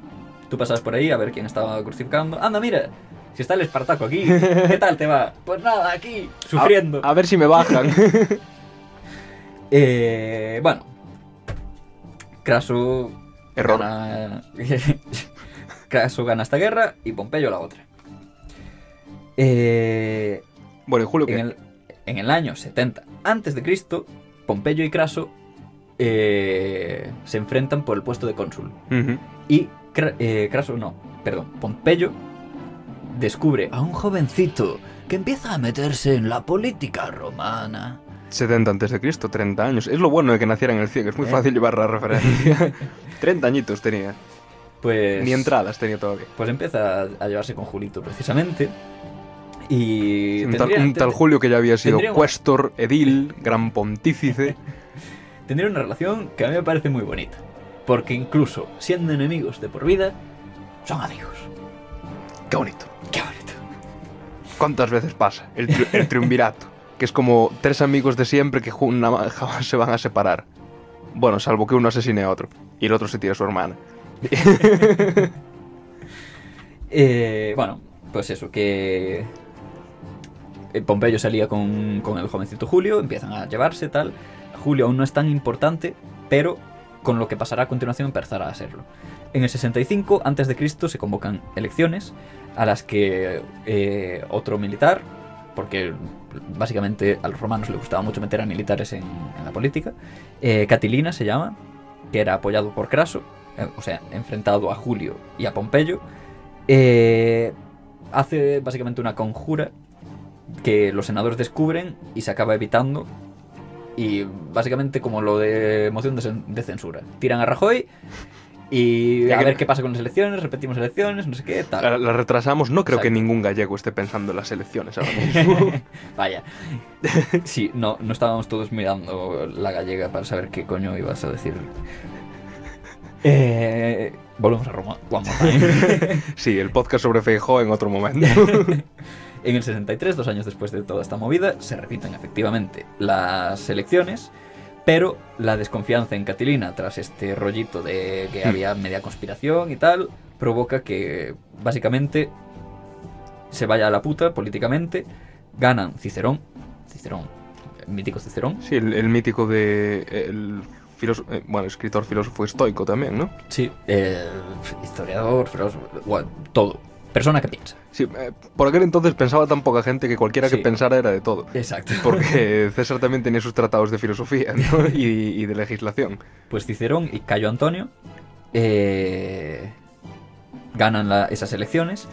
tú pasabas por ahí a ver quién estaba crucificando. Anda, mira, si está el Espartaco aquí, ¿qué tal te va? Pues nada, aquí, sufriendo. A, a ver si me bajan. Eh, bueno, Craso Error. gana... Craso gana esta guerra y Pompeyo la otra. Eh, Bueno, y Julio, en, el, en el año 70 antes de Cristo, Pompeyo y Craso eh, se enfrentan por el puesto de cónsul. Y eh, Craso no, perdón, Pompeyo descubre a un jovencito que empieza a meterse en la política romana. 70 antes de Cristo, 30 años. Es lo bueno de que naciera en el 100, es muy Eh. fácil llevar la referencia. 30 añitos tenía. Pues, Ni entradas tenía todavía. pues empieza a, llevarse con Julito precisamente. Y un, tal, un Julio que ya había sido cuestor, edil, gran pontífice. tendría una relación que a mí me parece muy bonita. Porque incluso siendo enemigos de por vida, son amigos. Qué bonito. Qué bonito. ¿Cuántas veces pasa? El, tri- el triunvirato. Que es como tres amigos de siempre que jamás se van a separar. Bueno, salvo que uno asesine a otro. Y el otro se tira a su hermana. Eh, bueno, pues eso, que eh, Pompeyo salía con, con el jovencito Julio, empiezan a llevarse tal. Julio aún no es tan importante, pero con lo que pasará a continuación empezará a serlo. En el 65 a.C. se convocan elecciones a las que eh, otro militar, porque básicamente a los romanos les gustaba mucho meter a militares en, la política, eh, Catilina se llama, que era apoyado por Craso, eh, o sea, enfrentado a Julio y a Pompeyo, hace básicamente una conjura que los senadores descubren y se acaba evitando. Y básicamente como lo de moción de, cen- de censura. Tiran a Rajoy y Ya a que- ver qué pasa con las elecciones, repetimos elecciones, no sé qué, tal. La, la retrasamos. No creo que ningún gallego esté pensando en las elecciones ahora mismo. Vaya. Sí, no, no estábamos todos mirando la gallega para saber qué coño ibas a decir. Eh, volvemos a Roma. One more time. sí, el podcast sobre Feijó en otro momento. En el 63, dos años después de toda esta movida, se repiten efectivamente las elecciones, pero la desconfianza en Catilina tras este rollito de que había media conspiración y tal, provoca que básicamente se vaya a la puta políticamente, ganan Cicerón, Cicerón, el mítico Cicerón, sí, el, el mítico de... El eh, bueno, escritor filósofo estoico también, ¿no? sí, eh, historiador, filósofo, bueno, todo, persona que piensa. Sí, eh, por aquel entonces pensaba tan poca gente que cualquiera que Sí. pensara era de todo. Exacto. Porque César también tenía sus tratados de filosofía ¿no? y, y de legislación. Pues Cicerón y Cayo Antonio eh, ganan la- esas elecciones,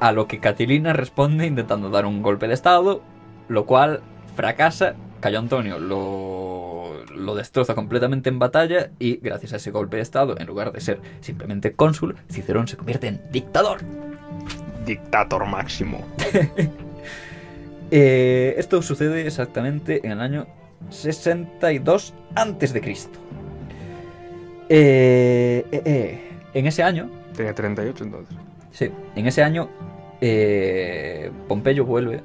a lo que Catilina responde intentando dar un golpe de estado, lo cual fracasa. Cayo Antonio lo, lo destroza completamente en batalla y gracias a ese golpe de estado, en lugar de ser simplemente cónsul, Cicerón se convierte en dictador. Dictator máximo. Eh, esto sucede exactamente en el año 62 antes de Cristo. Eh, eh, En ese año, Tenía 38 entonces. sí, en ese año Pompeyo vuelve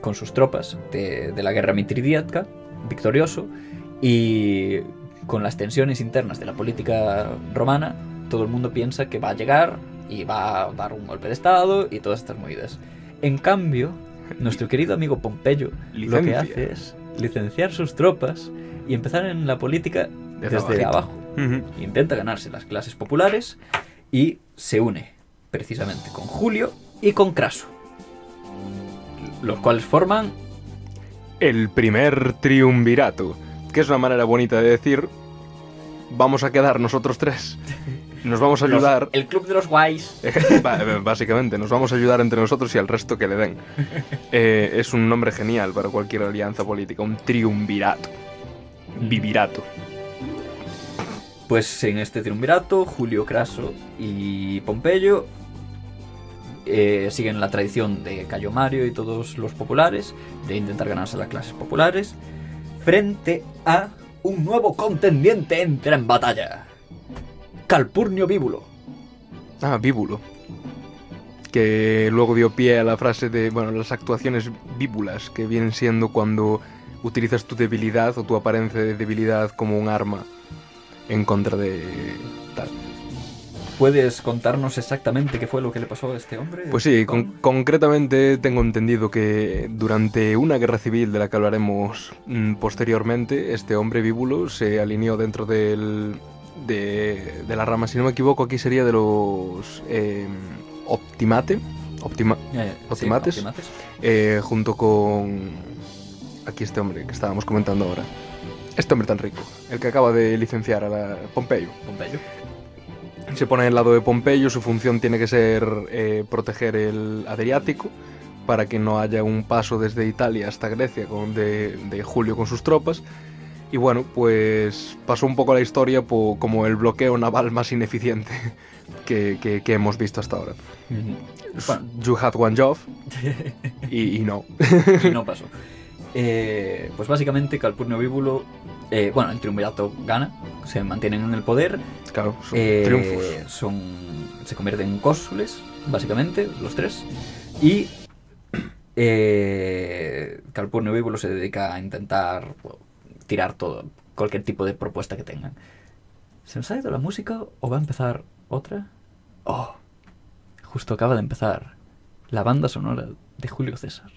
con sus tropas de, de la guerra mitridíaca victorioso y con las tensiones internas de la política romana, todo el mundo piensa que va a llegar y va a dar un golpe de estado y todas estas movidas. En cambio, nuestro querido amigo Pompeyo lo que hace es licenciar sus tropas y empezar en la política Desde abajo. Intenta ganarse las clases populares y se une precisamente con Julio y con Craso. Los cuales forman El primer triunvirato, que es una manera bonita de decir, vamos a quedar nosotros tres. Nos vamos a los- ayudar, el club de los guays. Ba- básicamente, nos vamos a ayudar entre nosotros y al resto que le den. Eh, es un nombre genial para cualquier alianza política, un triunvirato. Vivirato. Pues en este triunvirato, Julio, Craso y Pompeyo eh, siguen la tradición de Cayo Mario y todos los populares de intentar ganarse las clases populares frente a un nuevo contendiente entra en batalla. Calpurnio Víbulo. Ah, víbulo. Que luego dio pie a la frase de, bueno, las actuaciones víbulas, que vienen siendo cuando utilizas tu debilidad o tu apariencia de debilidad como un arma en contra de tal. ¿Puedes contarnos exactamente qué fue lo que le pasó a este hombre? Pues sí, con- concretamente tengo entendido que durante una guerra civil de la que hablaremos mm, posteriormente, este hombre víbulo se alineó dentro del, de, de la rama, si no me equivoco, aquí sería de los eh, Optimate, Optima, Eh, sí, ¿Optimates? optimates. eh, junto con aquí este hombre que estábamos comentando ahora. Este hombre tan rico, el que acaba de licenciar a la Pompeyo. Pompeyo. Se pone al lado de Pompeyo, su función tiene que ser eh, proteger el Adriático para que no haya un paso desde Italia hasta Grecia con, de, de Julio con sus tropas. Y bueno, pues pasó un poco la historia como el bloqueo naval más ineficiente que, que- que hemos visto hasta ahora. Bueno. You had one job y, y no. y no pasó. Eh, pues básicamente Calpurnio Víbulo, eh, bueno, el triunvirato gana, se mantienen en el poder, Claro, son eh, triunfos. son, se convierten en cónsules, básicamente, los tres, y eh, Calpurnio Víbulo se dedica a intentar tirar todo, cualquier tipo de propuesta que tengan. ¿Se nos ha ido la música o va a empezar otra? Oh, justo acaba de empezar la banda sonora de Julio César,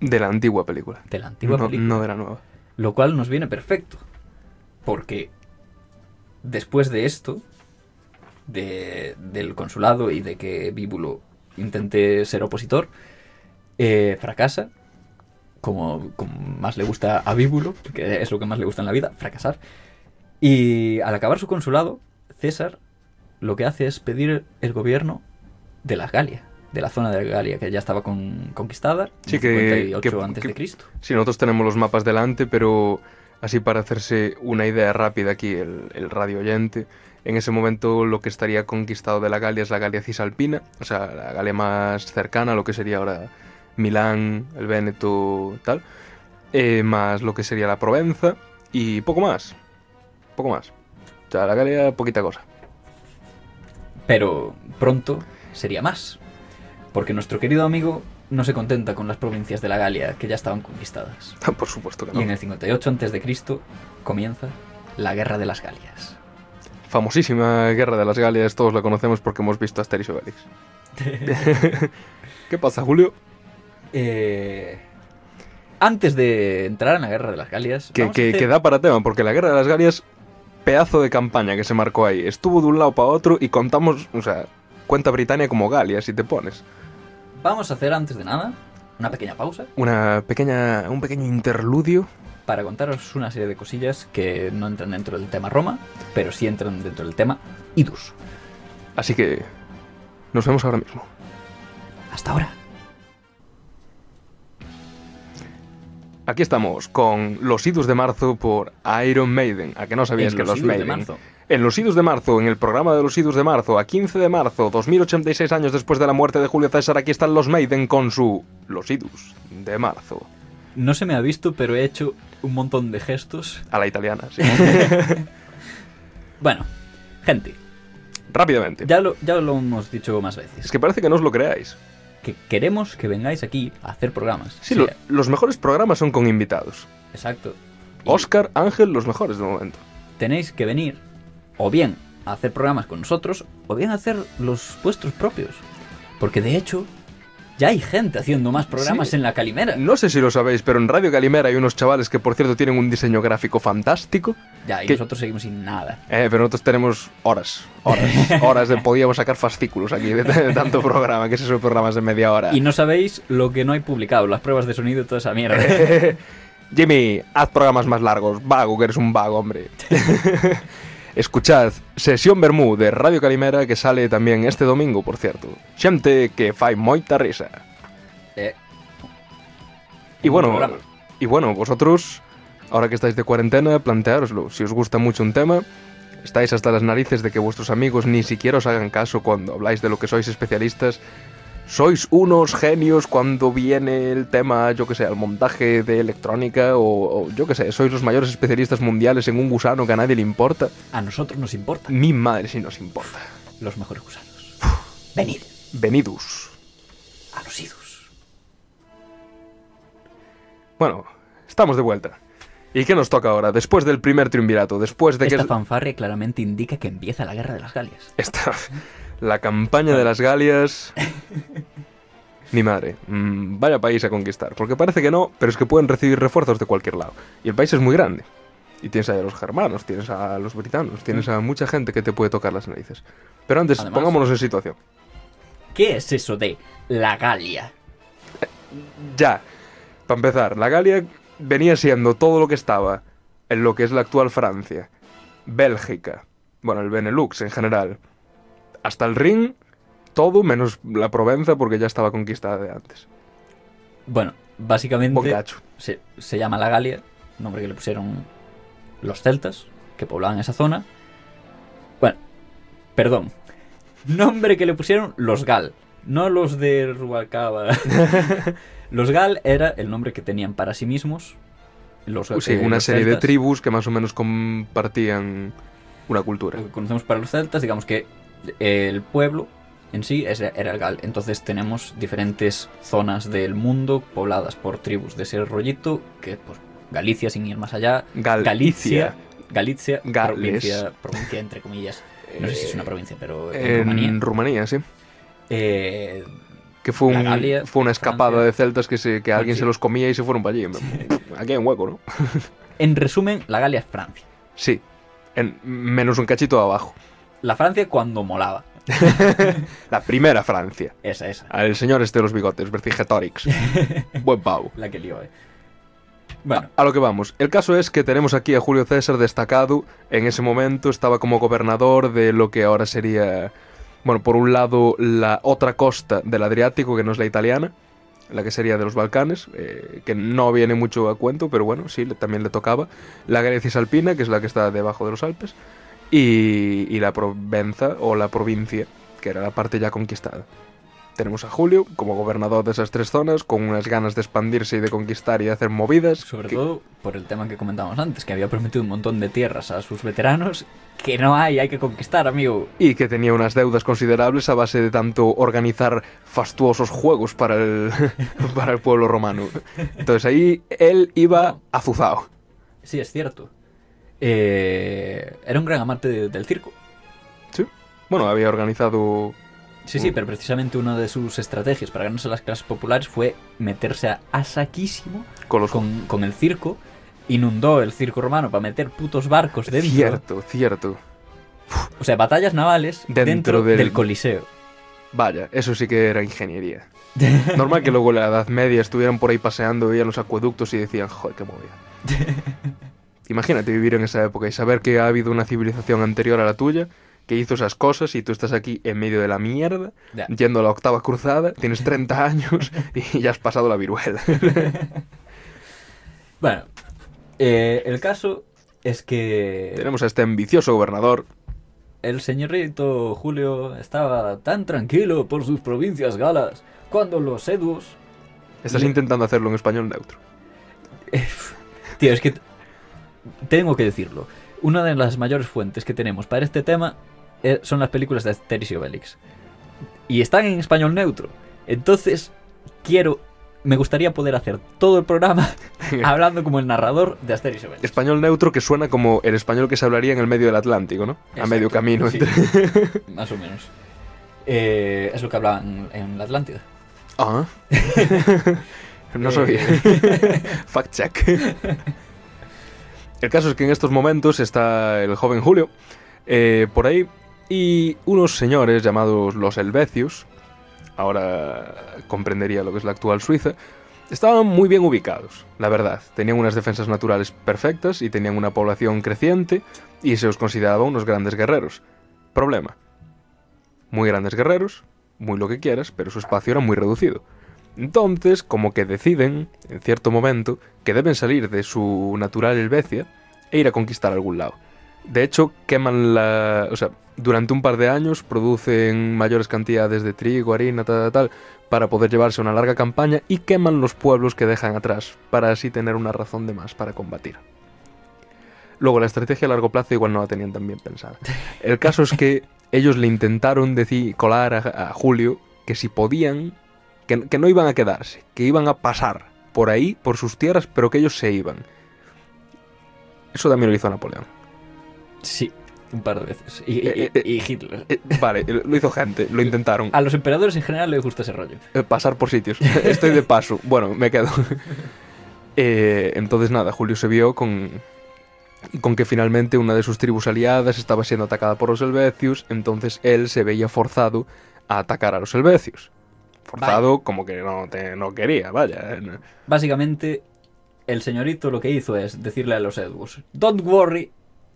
De la antigua película. de la antigua no, película. no de la nueva. Lo cual nos viene perfecto. Porque después de esto, de- del consulado y de que Bíbulo intente ser opositor, eh, fracasa. Como, como más le gusta a Bíbulo, que es lo que más le gusta en la vida, fracasar. Y al acabar su consulado, César lo que hace es pedir el gobierno de la Galia, de la zona de la Galia que ya estaba con- conquistada Sí, en que- 58 que- antes que- de Cristo. Sí, nosotros tenemos los mapas delante, pero así para hacerse una idea rápida aquí, el, el radio oyente, en ese momento lo que estaría conquistado de la Galia es la Galia cisalpina, o sea, la Galia más cercana a lo que sería ahora Milán, el Véneto, tal, eh, más lo que sería la Provenza y poco más, poco más. O sea, la Galia, poquita cosa. Pero pronto sería más. Porque nuestro querido amigo no se contenta con las provincias de la Galia que ya estaban conquistadas. Por supuesto que Y en no. el 58 a.C. comienza la Guerra de las Galias. Famosísima Guerra de las Galias, todos la conocemos porque hemos visto Asterix Obelix. ¿Qué pasa, Julio? Eh, antes de entrar en la Guerra de las Galias... Que, que, hacer- que da para tema, porque la guerra de las Galias, pedazo de campaña que se marcó ahí. Estuvo de un lado para otro y contamos, o sea, cuenta Britannia como Galia, si te pones. Vamos a hacer antes de nada una pequeña pausa Una pequeña, un pequeño interludio. para contaros una serie de cosillas que no entran dentro del tema Roma, pero sí entran dentro del tema Idus. Así que nos vemos ahora mismo. Hasta ahora. Aquí estamos con Los Idus de Marzo por Iron Maiden. ¿A que no sabías En que los los Maiden? marzo. En Los Idus de Marzo, en el programa de Los Idus de Marzo, a 15 de marzo, 2086 años después de la muerte de Julio César, aquí están los Maiden con su Los Idus de Marzo. No se me ha visto, pero he hecho un montón de gestos. A la italiana, sí. Bueno, gente, Rápidamente. ya lo, ya lo hemos dicho más veces. Es que parece que no os lo creáis. Que queremos que vengáis aquí a hacer programas. Sí, Sí, lo- los mejores programas son con invitados. exacto. Oscar, Ángel, los mejores de momento. Tenéis que venir o bien a hacer programas con nosotros o bien a hacer los vuestros propios. Porque de hecho, ya hay gente haciendo más programas Sí. en la Calimera. No sé si lo sabéis, pero en Radio Calimera hay unos chavales que, por cierto, tienen un diseño gráfico fantástico. Ya, y que- nosotros seguimos sin nada. Eh, pero nosotros tenemos horas, horas, horas de podíamos sacar fascículos aquí de, de tanto programa, que es esos programas de media hora. Y no sabéis lo que no hay publicado, las pruebas de sonido y toda esa mierda. Jimmy, haz programas más largos. Vago, que eres un vago, hombre. Escuchad Sesión Bermú de Radio Calimera que sale también este domingo, por cierto. Xente que fai moita risa. Eh, Y bueno, programa. y bueno, vosotros, ahora que estáis de cuarentena, planteároslo. Si os gusta mucho un tema, estáis hasta las narices de que vuestros amigos ni siquiera os hagan caso cuando habláis de lo que sois especialistas. Sois unos genios cuando viene el tema, yo que sé, al montaje de electrónica o, o yo que sé, sois los mayores especialistas mundiales en un gusano que a nadie le importa. a nosotros nos importa. Mi madre si nos importa. Los mejores gusanos. Venid Venidus. a los idus. Bueno, estamos de vuelta. ¿Y qué nos toca ahora? Después del primer triunvirato, después de que... Esta es- fanfarria claramente indica que empieza la guerra de las Galias. Esta, la campaña de las Galias. Mi madre, mm, vaya país a conquistar. Porque parece que no, pero es que pueden recibir refuerzos de cualquier lado. Y el país es muy grande. Y tienes a los germanos, tienes a los britanos, tienes a mucha gente que te puede tocar las narices. Pero antes, Además- pongámonos en situación. ¿Qué es eso de la Galia? Ya, para empezar, la Galia venía siendo todo lo que estaba en lo que es la actual Francia, Bélgica, bueno, el Benelux en general, hasta el Rin, todo menos la Provenza porque ya estaba conquistada de antes. Bueno, básicamente se, se llama la Galia, nombre que le pusieron los celtas que poblaban esa zona. Bueno, perdón. Nombre que le pusieron los Gal, no los de Rubalcaba. los Gal era el nombre que tenían para sí mismos. Los, Sí, eh, una los serie de tribus que más o menos compartían una cultura. Lo que conocemos para los celtas, digamos que el pueblo en sí era el Gal. Entonces tenemos diferentes zonas del mundo pobladas por tribus de ese rollito, que pues Galicia sin ir más allá, Galicia. Galicia, Gales. provincia, provincia entre comillas. No sé si es una provincia, pero en Rumanía. En Rumanía, sí. Eh, Que fue, La un- Galia, fue una escapada Francia. de celtas que, se, que alguien sí. se los comía y se fueron para allí. Aquí hay un hueco, ¿no? en resumen, la Galia es Francia. Sí. En, menos un cachito abajo. La Francia cuando molaba. La primera Francia. Esa, esa. Al señor este de los bigotes, Vercingetorix. Buen pavo. La que lió, eh. Bueno, A lo que vamos. El caso es que tenemos aquí a Julio César destacado. En ese momento estaba como gobernador de lo que ahora sería, bueno, por un lado la otra costa del Adriático, que no es la italiana, la que sería de los Balcanes, eh, que no viene mucho a cuento, pero bueno, sí, le- también le tocaba. La Grecia Cisalpina, que es la que está debajo de los Alpes, y, y la Provenza o la provincia, que era la parte ya conquistada. Tenemos a Julio como gobernador de esas tres zonas, con unas ganas de expandirse y de conquistar y de hacer movidas. Sobre que- todo por el tema que comentábamos antes, que había prometido un montón de tierras a sus veteranos que no hay, hay que conquistar, amigo. y que tenía unas deudas considerables a base de tanto organizar fastuosos juegos para el, para el pueblo romano. Entonces ahí él iba azuzado. Sí, es cierto. Eh, era un gran amante de- del circo. ¿Sí? Bueno, había organizado... Sí, sí, pero precisamente una de sus estrategias para ganarse las clases populares fue meterse a, a saquísimo Con los... con, con el circo. Inundó el circo romano para meter putos barcos dentro. Cierto, cierto. O sea, batallas navales Dentro dentro, del- del... Coliseo. Vaya, eso sí que era ingeniería. Normal que luego en la Edad Media estuvieran por ahí paseando, veían los acueductos y decían, joder, qué movida. Imagínate vivir en esa época y saber que ha habido una civilización anterior a la tuya que hizo esas cosas y tú estás aquí en medio de la mierda, yendo a la octava cruzada, tienes 30 años y ya has pasado la viruela. Bueno, eh, el caso es que Tenemos a este ambicioso gobernador. el señorito Julio estaba tan tranquilo por sus provincias galas cuando los edus... Estás Le- intentando hacerlo en español neutro. Tío, es que tengo que decirlo. Una de las mayores fuentes que tenemos para este tema eh, son las películas de Asterix y Obelix. Y están en español neutro. Entonces, quiero... Me gustaría poder hacer todo el programa hablando como el narrador de Asterix y Obelix. Español neutro que suena como el español que se hablaría en el medio del Atlántico, ¿no? A medio camino. sí. entre- Más o menos. Eh, es lo que hablaban en la Atlántida. Ah. no Eh. sabía. Fact check. El caso es que en estos momentos está el joven Julio eh, por ahí y unos señores llamados los Helvecios, ahora comprendería lo que es la actual Suiza, estaban muy bien ubicados, la verdad. Tenían unas defensas naturales perfectas y tenían una población creciente y se os consideraba unos grandes guerreros. Problema. Muy grandes guerreros, muy lo que quieras, pero su espacio era muy reducido. Entonces, como que deciden, en cierto momento, que deben salir de su natural Helvecia e ir a conquistar algún lado. De hecho, queman la... O sea, durante un par de años producen mayores cantidades de trigo, harina, tal, tal, tal, para poder llevarse una larga campaña y queman los pueblos que dejan atrás, para así tener una razón de más para combatir. Luego, la estrategia a largo plazo igual no la tenían tan bien pensada. El caso es que ellos le intentaron decir, colar a, a Julio que si podían, que, que no iban a quedarse, que iban a pasar por ahí, por sus tierras, pero que ellos se iban. Eso también lo hizo Napoleón. Sí, un par de veces. Y, Eh, eh, y Hitler. Eh, vale, lo hizo gente, lo intentaron. A los emperadores en general les gusta ese rollo. Eh, pasar por sitios. Estoy de paso. Bueno, me quedo. Entonces nada, Julio se vio con, con que finalmente una de sus tribus aliadas estaba siendo atacada por los helvecios, entonces él se veía forzado a atacar a los helvecios. Forzado como que no, te- no quería, vaya. eh, Básicamente, el señorito lo que hizo es decirle a los Edwards, Don't worry,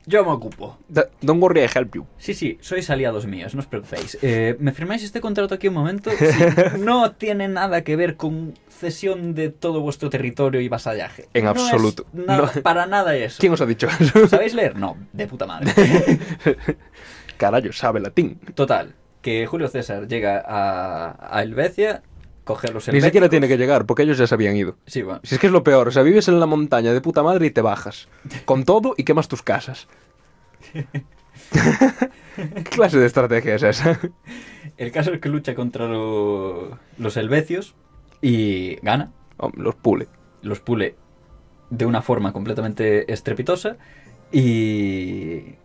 yo me ocupo. Da- Don't worry, I help you. Sí, sí, sois aliados míos, no os preocupéis. Eh, ¿Me firmáis este contrato aquí un momento? Sí, no tiene nada que ver con cesión de todo vuestro territorio y vasallaje. En No es absoluto. nada- No. Para nada eso. ¿Quién os ha dicho eso? ¿Sabéis leer? No, de puta madre. Carayo, sabe latín. Total, que Julio César llega a, a Helvecia, coge a los Ni siquiera tiene que llegar, porque ellos ya se habían ido. Sí, bueno. Si es que es lo peor, o sea, vives en la montaña de puta madre y te bajas. Con todo y quemas tus casas. ¿Qué clase de estrategia es esa? El caso es que lucha contra lo- los helvecios y gana. Oh, los pule. Los pule de una forma completamente estrepitosa y,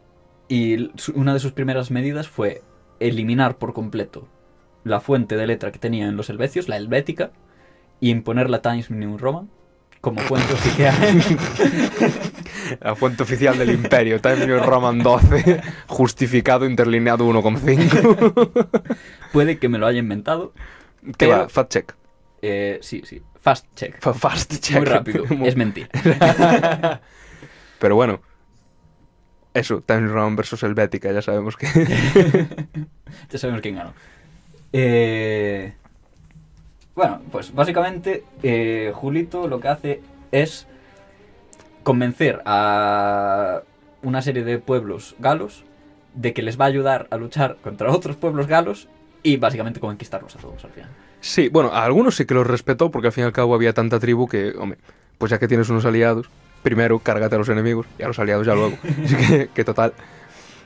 y una de sus primeras medidas fue eliminar por completo la fuente de letra que tenían los helvecios, la helvética, y imponer la Times New Roman como fuente oficial. La fuente oficial del imperio, Time New Roman 12, justificado interlineado 1,5. Puede que me lo haya inventado. ¿Qué va? Fact check. Eh, sí, sí. Fast check. Fa- Fast check. Muy rápido. Muy- Es mentira. Pero bueno. Eso, Time New Roman versus Helvética, ya sabemos que... ya sabemos quién ganó. Eh, bueno, pues básicamente eh, Julito lo que hace es convencer a una serie de pueblos galos de que les va a ayudar a luchar contra otros pueblos galos y básicamente conquistarlos a todos al final. Sí, bueno, a algunos sí que los respetó porque al fin y al cabo había tanta tribu que, hombre, pues ya que tienes unos aliados, primero cárgate a los enemigos y a los aliados ya luego. Así que, que total.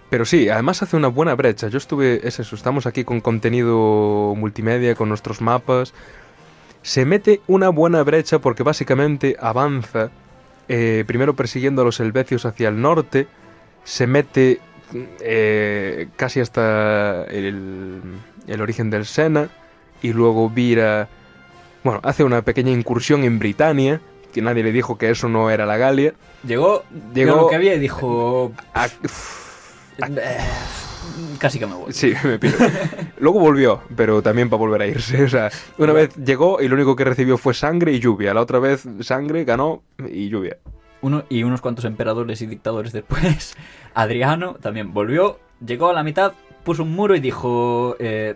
Pero sí, además hace una buena brecha. Yo estuve, es eso, estamos aquí con contenido multimedia, con nuestros mapas. Se mete una buena brecha porque básicamente avanza, eh, primero persiguiendo a los helvecios hacia el norte, se mete eh, casi hasta el, el origen del Sena y luego vira, bueno, hace una pequeña incursión en Britania, que nadie le dijo que eso no era la Galia. Llegó, Llegó- lo que había y dijo... A- "Eh, casi que me voy. Sí, me pido. Luego volvió, pero también para volver a irse. O sea, una vez llegó y lo único que recibió fue sangre y lluvia. La otra vez sangre, ganó y lluvia. Uno, y unos cuantos emperadores y dictadores después, Adriano también volvió, llegó a la mitad, puso un muro y dijo, eh,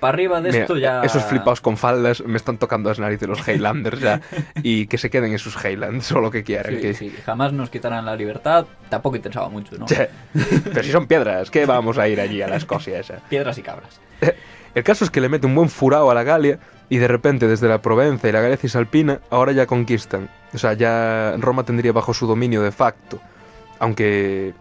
para arriba de Mira, esto ya... Esos flipados con faldas me están tocando las narices los Highlanders ya. Y que se queden en sus Highlands o lo que quieran. Sí, que... sí, jamás nos quitarán la libertad, tampoco interesaba mucho, ¿no? Pero si son piedras, ¿qué vamos a ir allí a la Escocia esa? Piedras y cabras. El caso es que le mete un buen furado a la Galia y de repente desde la Provenza y la Galia Cisalpina ahora ya conquistan. O sea, ya Roma tendría bajo su dominio de facto. Aunque,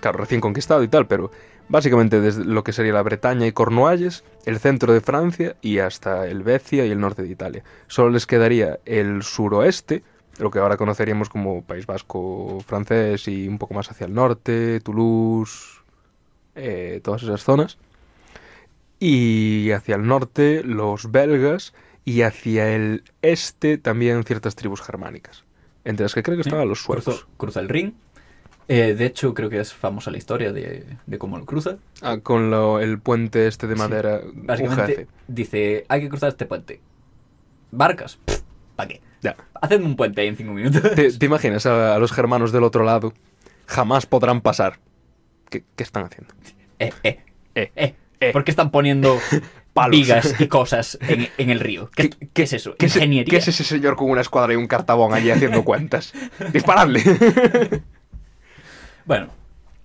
claro, recién conquistado y tal, pero básicamente desde lo que sería la Bretaña y Cornualles, el centro de Francia y hasta Helvecia y el norte de Italia. Solo les quedaría el suroeste, lo que ahora conoceríamos como País Vasco francés y un poco más hacia el norte, Toulouse, eh, todas esas zonas. Y hacia el norte los belgas y hacia el este también ciertas tribus germánicas. Entre las que creo que estaban los suecos. Cruza, el Rin. Eh, de hecho, creo que es famosa la historia de, de cómo lo cruza. Ah, con lo- el puente este de Sí. madera Básicamente dice, hay que cruzar este puente. ¿Barcas? ¿Para qué? Ya. Hacedme un puente ahí en cinco minutos. ¿Te, te imaginas a, a los germanos del otro lado? Jamás podrán pasar. ¿Qué, qué están haciendo? Eh, eh, Eh, eh. eh. ¿Por qué están poniendo Palos. vigas y cosas en, en el río? ¿Qué, ¿Qué- qué es eso? ¿Qué es, ¿Ingeniería? qué es ese señor con una escuadra y un cartabón allí haciendo cuentas? ¡Disparadle! Bueno,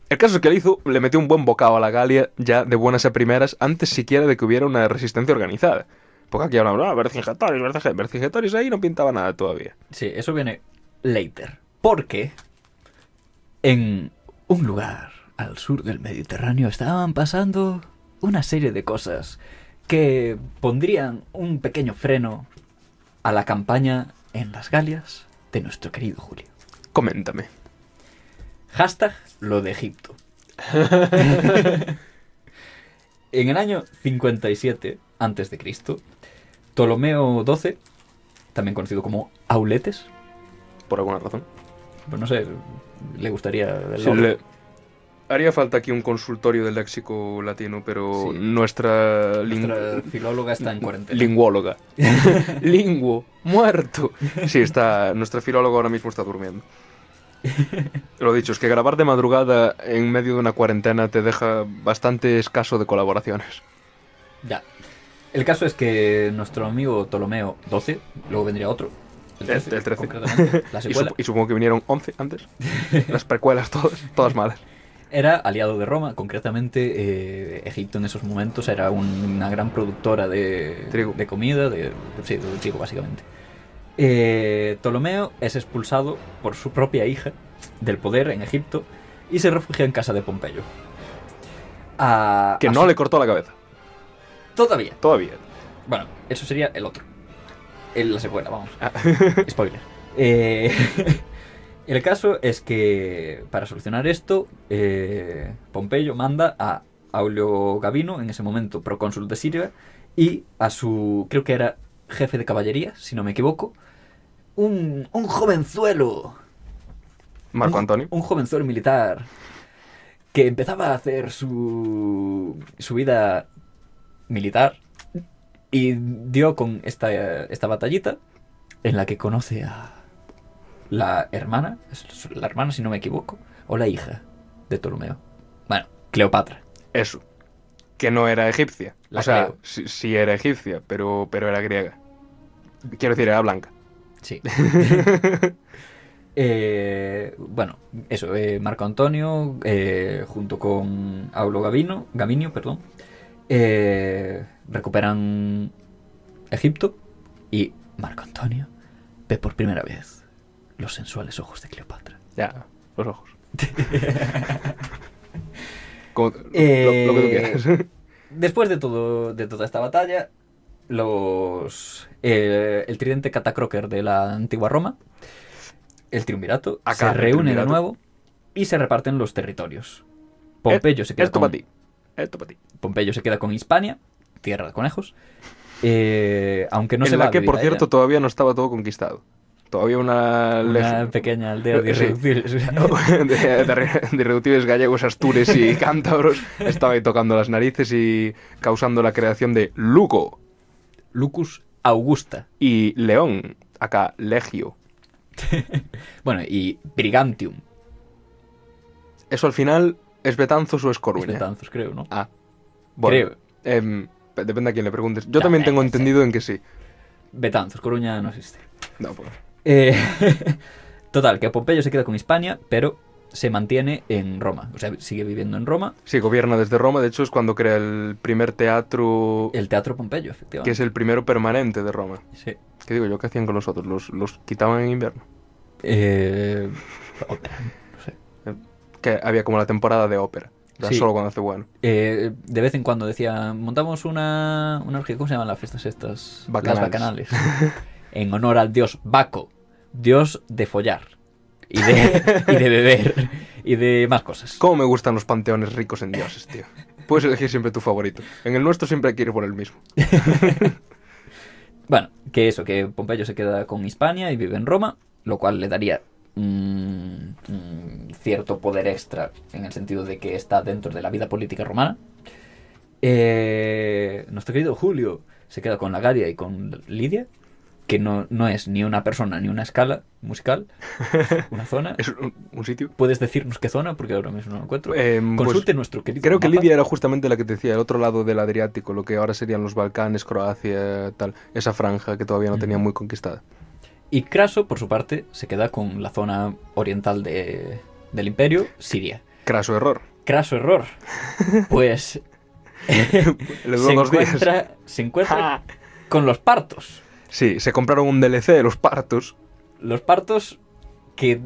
El caso es que le hizo, le metió un buen bocado a la Galia ya de buenas a primeras, antes siquiera de que hubiera una resistencia organizada. Porque aquí hablamos, ah, Vercingetorix, Vercinge- Vercingetorix ahí no pintaba nada todavía. sí, eso viene later. Porque en un lugar al sur del Mediterráneo estaban pasando una serie de cosas que pondrían un pequeño freno a la campaña en las Galias de nuestro querido Julio. Coméntame. Hashtag lo de Egipto. en el año 57 antes de Cristo, Ptolomeo XII, también conocido como Auletes, Por alguna razón. pues no sé, le gustaría el Sí, nombre. le- Haría falta aquí un consultorio del léxico latino, pero Sí. nuestra, ling- Nuestra filóloga está en cuarentena. lingüóloga. Linguo, muerto. Sí, está. Nuestra filóloga ahora mismo está durmiendo. Lo dicho, es que grabar de madrugada en medio de una cuarentena te deja bastante escaso de colaboraciones. Ya. El caso es que nuestro amigo Ptolomeo XII, luego vendría otro. El El- 13, el 13. concretamente, la Y, secuela. sup- y supongo que vinieron 11 antes. Las precuelas todas, todas malas. Era aliado de Roma, concretamente eh, Egipto en esos momentos era un- una gran productora de, Trigo. de comida, de, sí, de trigo básicamente. Eh, Ptolomeo es expulsado por su propia hija del poder en Egipto y se refugia en casa de Pompeyo. A- Que a no su- le cortó la cabeza. Todavía. Todavía. Bueno, eso sería el otro. El, la secuela, vamos. Ah. Spoiler. Eh, el caso es que para solucionar esto, eh, Pompeyo manda a Aulio Gabino, en ese momento procónsul de Siria, y a su, creo que era jefe de caballería, si no me equivoco, un, un jovenzuelo. Marco un- Antonio. Un jovenzuelo militar que empezaba a hacer su, su vida militar y dio con esta, esta batallita en la que conoce a la hermana, la hermana si no me equivoco, o la hija de Ptolomeo. Bueno, Cleopatra. Eso. Que no era egipcia. La o sea, sí era egipcia, pero, pero era griega. Quiero decir, era blanca. Sí. Eh, bueno, eso, eh, Marco Antonio, eh, junto con Aulo Gavino, perdón, recuperan Egipto y Marco Antonio ve por primera vez los sensuales ojos de Cleopatra. Ya, los ojos. Como- lo- lo, que tú quieras. Después de, todo, de toda esta batalla, los eh, el tridente Catacroker de la antigua Roma, el triunvirato, Acá, se reúne de nuevo y se reparten los territorios. Pompeyo se queda Esto con, para ti. Esto para ti. Pompeyo se queda con Hispania, tierra de conejos. eh, aunque no se en va la a que, por cierto, ella. todavía no estaba todo conquistado. Todavía una, pequeña aldea de Sí. irreductibles. de, de, de irreductibles gallegos, astures y cántabros estaba ahí tocando las narices y causando la creación de Lugo Lucus Augusta. y León, acá Legio. Bueno, y Brigantium. Eso al final es Betanzos o es Coruña. Betanzos, creo, ¿no? Ah, bueno, Creo. em, depende a quién le preguntes. Yo Ya, también eh, tengo sí. entendido en que sí. Betanzos, Coruña no existe. No, pues, Eh, total, que Pompeyo se queda con Hispania, pero se mantiene en Roma. O sea, sigue viviendo en Roma. Sí, gobierna desde Roma. De hecho, es cuando crea el primer teatro, El Teatro Pompeyo, efectivamente. que es el primero permanente de Roma. Sí. ¿Qué digo yo? ¿Qué hacían con los otros? ¿Los, los quitaban en invierno? Eh, ópera, no sé. Que había como la temporada de ópera. Era Sí. solo cuando hace bueno. Eh, de vez en cuando decía, montamos una, una orgía, ¿cómo se llaman las fiestas estas? Bacanales. Las bacanales. en honor al dios Baco. dios de follar y de, y de beber y de más cosas. ¿Cómo me gustan los panteones ricos en dioses, tío? Puedes elegir siempre tu favorito. En el nuestro siempre hay que ir por el mismo. Bueno, que eso, que Pompeyo se queda con Hispania y vive en Roma, lo cual le daría un cierto poder extra en el sentido de que está dentro de la vida política romana. Eh, nuestro querido Julio se queda con la Galia y con Lidia, que no, no es ni una persona ni una escala musical, una zona. Es un, un sitio. ¿Puedes decirnos qué zona? Porque ahora mismo no lo encuentro. Eh, pues, Consulte nuestro querido Creo que. Lidia era justamente la que te decía, el otro lado del Adriático, lo que ahora serían los Balcanes, Croacia, tal. Esa franja que todavía no tenía muy conquistada. Y Craso, por su parte, se queda con la zona oriental de- del imperio, Siria. Craso error. Craso error. Pues Le duró se, encuentra, se encuentra con los partos. Sí, se compraron un DLC de los partos. Los partos que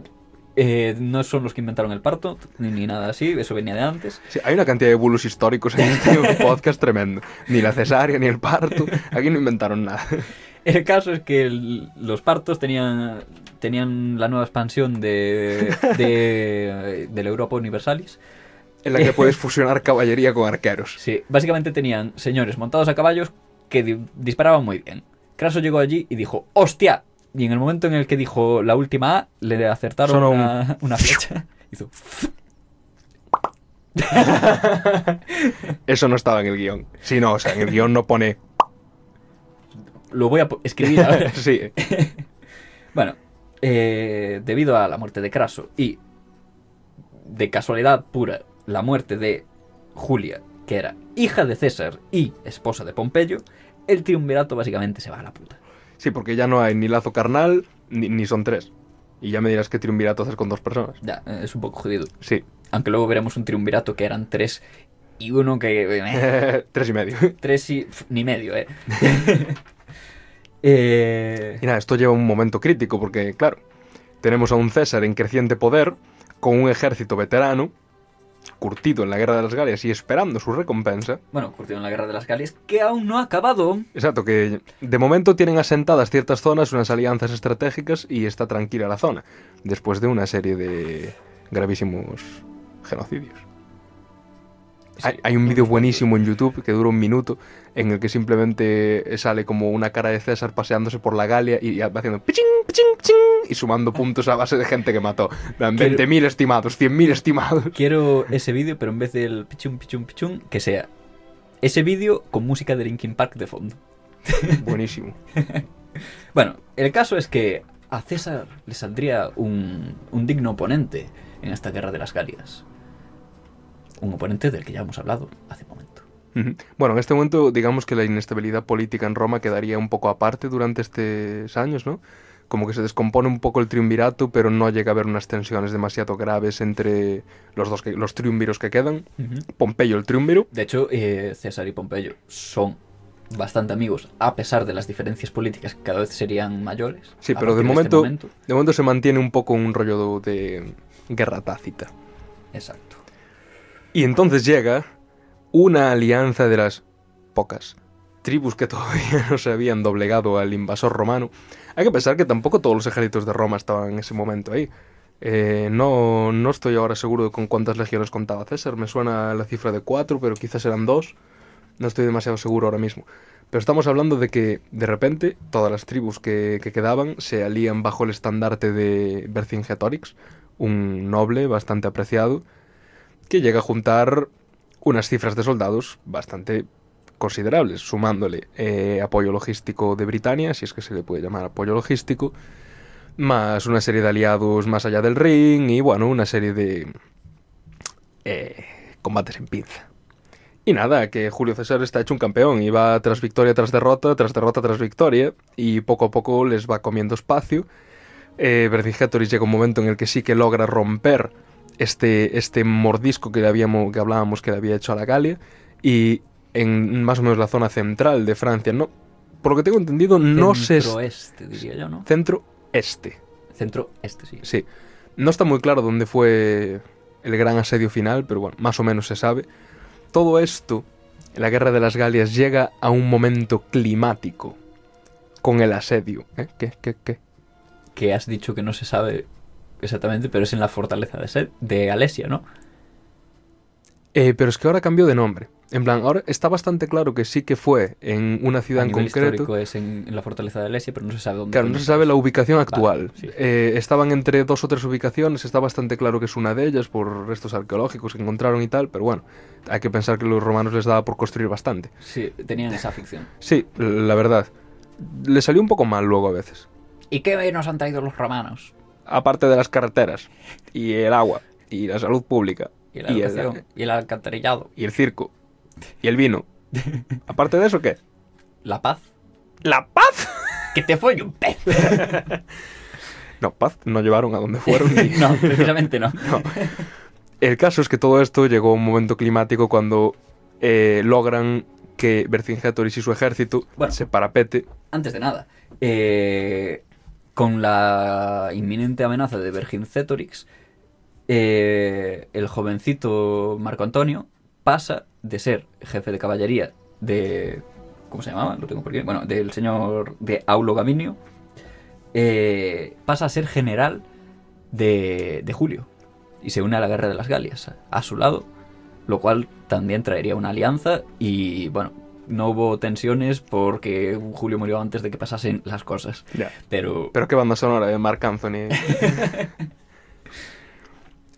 eh, no son los que inventaron el parto, ni, ni nada así, eso venía de antes. Sí, hay una cantidad de bulos históricos en este podcast tremendo. Ni la cesárea, ni el parto. Aquí no inventaron nada. El caso es que el- los partos tenían, tenían la nueva expansión de, de, de la Europa Universalis. En la que puedes fusionar caballería con arqueros. Sí, básicamente tenían señores montados a caballos que di- disparaban muy bien. Craso llegó allí y dijo, ¡hostia! Y en el momento en el que dijo la última A, le acertaron un- una, flecha. Hizo... Eso no estaba en el guion. Sí, no, o sea, en el guion no pone. Lo voy a escribir ahora. Sí, Bueno, eh, debido a la muerte de Craso y de casualidad pura la muerte de Julia, que era hija de César y esposa de Pompeyo, el triunvirato básicamente se va a la puta. sí, porque ya no hay ni lazo carnal, ni, ni son tres. Y ya me dirás qué triunvirato haces con dos personas. Ya, eh, es un poco jodido. Sí, Aunque luego veremos un triunvirato que eran tres y uno que... eh, tres y medio. tres y... ni medio, eh. eh Y nada, esto lleva un momento crítico porque, claro, tenemos a un César en creciente poder, con un ejército veterano, curtido en la guerra de las Galias y esperando su recompensa. bueno, curtido en la guerra de las Galias, que aún no ha acabado. Exacto, que de momento tienen asentadas ciertas zonas, unas alianzas estratégicas y está tranquila la zona, después de una serie de gravísimos genocidios. Hay, hay un vídeo buenísimo en YouTube que dura un minuto en el que simplemente sale como una cara de César paseándose por la Galia y haciendo pichín, pichín, pichín y sumando puntos a base de gente que mató. Dan Quiero- 20.000 estimados, 100.000 estimados. Quiero ese vídeo, pero en vez del pichum, pichum, pichum, que sea ese vídeo con música de Linkin Park de fondo. Buenísimo. Bueno, el caso es que a César le saldría un, un digno oponente en esta guerra de las Galias. Un oponente del que ya hemos hablado hace un momento. Bueno, en este momento digamos que la inestabilidad política en Roma quedaría un poco aparte durante estos años, ¿no? Como que se descompone un poco el triunvirato, pero no llega a haber unas tensiones demasiado graves entre los dos que- los triunviros que quedan. Pompeyo el triunviro. De hecho, eh, César y Pompeyo son bastante amigos, a pesar de las diferencias políticas que cada vez serían mayores. Sí, pero de este momento, de momento se mantiene un poco un rollo de guerra tácita. Exacto. Y entonces llega una alianza de las pocas tribus que todavía no se habían doblegado al invasor romano. Hay que pensar que tampoco todos los ejércitos de Roma estaban en ese momento ahí. Eh, no, no estoy ahora seguro de con cuántas legiones contaba César. Me suena la cifra de cuatro, pero quizás eran dos. No estoy demasiado seguro ahora mismo. Pero estamos hablando de que de repente todas las tribus que, que quedaban se alían bajo el estandarte de Vercingetorix, un noble bastante apreciado, que llega a juntar unas cifras de soldados bastante considerables, sumándole eh, apoyo logístico de Britania, si es que se le puede llamar apoyo logístico, más una serie de aliados más allá del ring y bueno, una serie de eh, combates en pinza. Y nada, que Julio César está hecho un campeón y va tras victoria tras derrota, tras derrota tras victoria y poco a poco les va comiendo espacio. Eh, llega un momento en el que sí que logra romper este, este mordisco que, le habíamos, que hablábamos que le había hecho a la Galia y en más o menos la zona central de Francia, no, por lo que tengo entendido, no se... Centro este, diría yo, ¿no? Centro este, Centro este, sí. sí. No está muy claro dónde fue el gran asedio final, pero bueno, más o menos se sabe. Todo esto, la guerra de las Galias, llega a un momento climático con el asedio. ¿Eh? ¿Qué? ¿Qué? ¿Qué? que has dicho que no se sabe exactamente, pero es en la fortaleza de, Se- de Alesia, ¿no? Eh, pero es que ahora cambió de nombre. En plan, ahora está bastante claro que sí que fue en una ciudad en concreto. es en, en la fortaleza de Alesia, pero no se sabe dónde. Claro, no se sabe la ubicación actual. sí. Eh, estaban entre dos o tres ubicaciones, está bastante claro que es una de ellas por restos arqueológicos que encontraron y tal, pero bueno, hay que pensar que los romanos les daba por construir bastante. Sí, tenían esa ficción. Sí, la verdad. Le salió un poco mal luego a veces. ¿Y qué nos han traído los romanos? Aparte de las carreteras, y el agua, y la salud pública, Y la y el, y el alcantarillado, y el circo, y el vino. Aparte de eso, ¿qué? la paz. ¡La paz! ¡Que te fue un pez! No, paz no llevaron a donde fueron. ni- no, precisamente no. No. El caso es que todo esto llegó a un momento climático cuando eh, logran que Vercingetorix y su ejército Bueno. se parapete. Antes de nada, eh, con la inminente amenaza de Vercingetorix, eh, el jovencito Marco Antonio pasa de ser jefe de caballería de... ¿Cómo se llamaba? Lo tengo por aquí. Bueno, del señor de Aulo Gaminio. eh, pasa a ser general de, de Julio y se une a la guerra de las Galias a su lado, lo cual también traería una alianza y bueno, no hubo tensiones porque Julio murió antes de que pasasen las cosas. Pero, Pero qué banda sonora de Marc Anthony.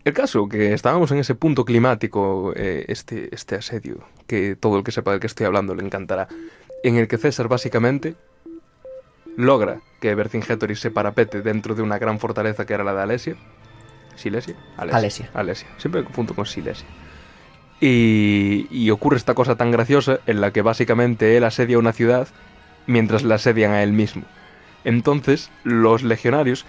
El caso, que estábamos en ese punto climático, eh, este, este asedio, que todo el que sepa del que estoy hablando le encantará, en el que César básicamente logra que Vercingetorix se parapete dentro de una gran fortaleza que era la de Alesia. ¿Silesia? Alesia. Alesia. Siempre me confundo con Silesia. Y, y ocurre esta cosa tan graciosa en la que básicamente él asedia una ciudad mientras la asedian a él mismo. Entonces, los legionarios,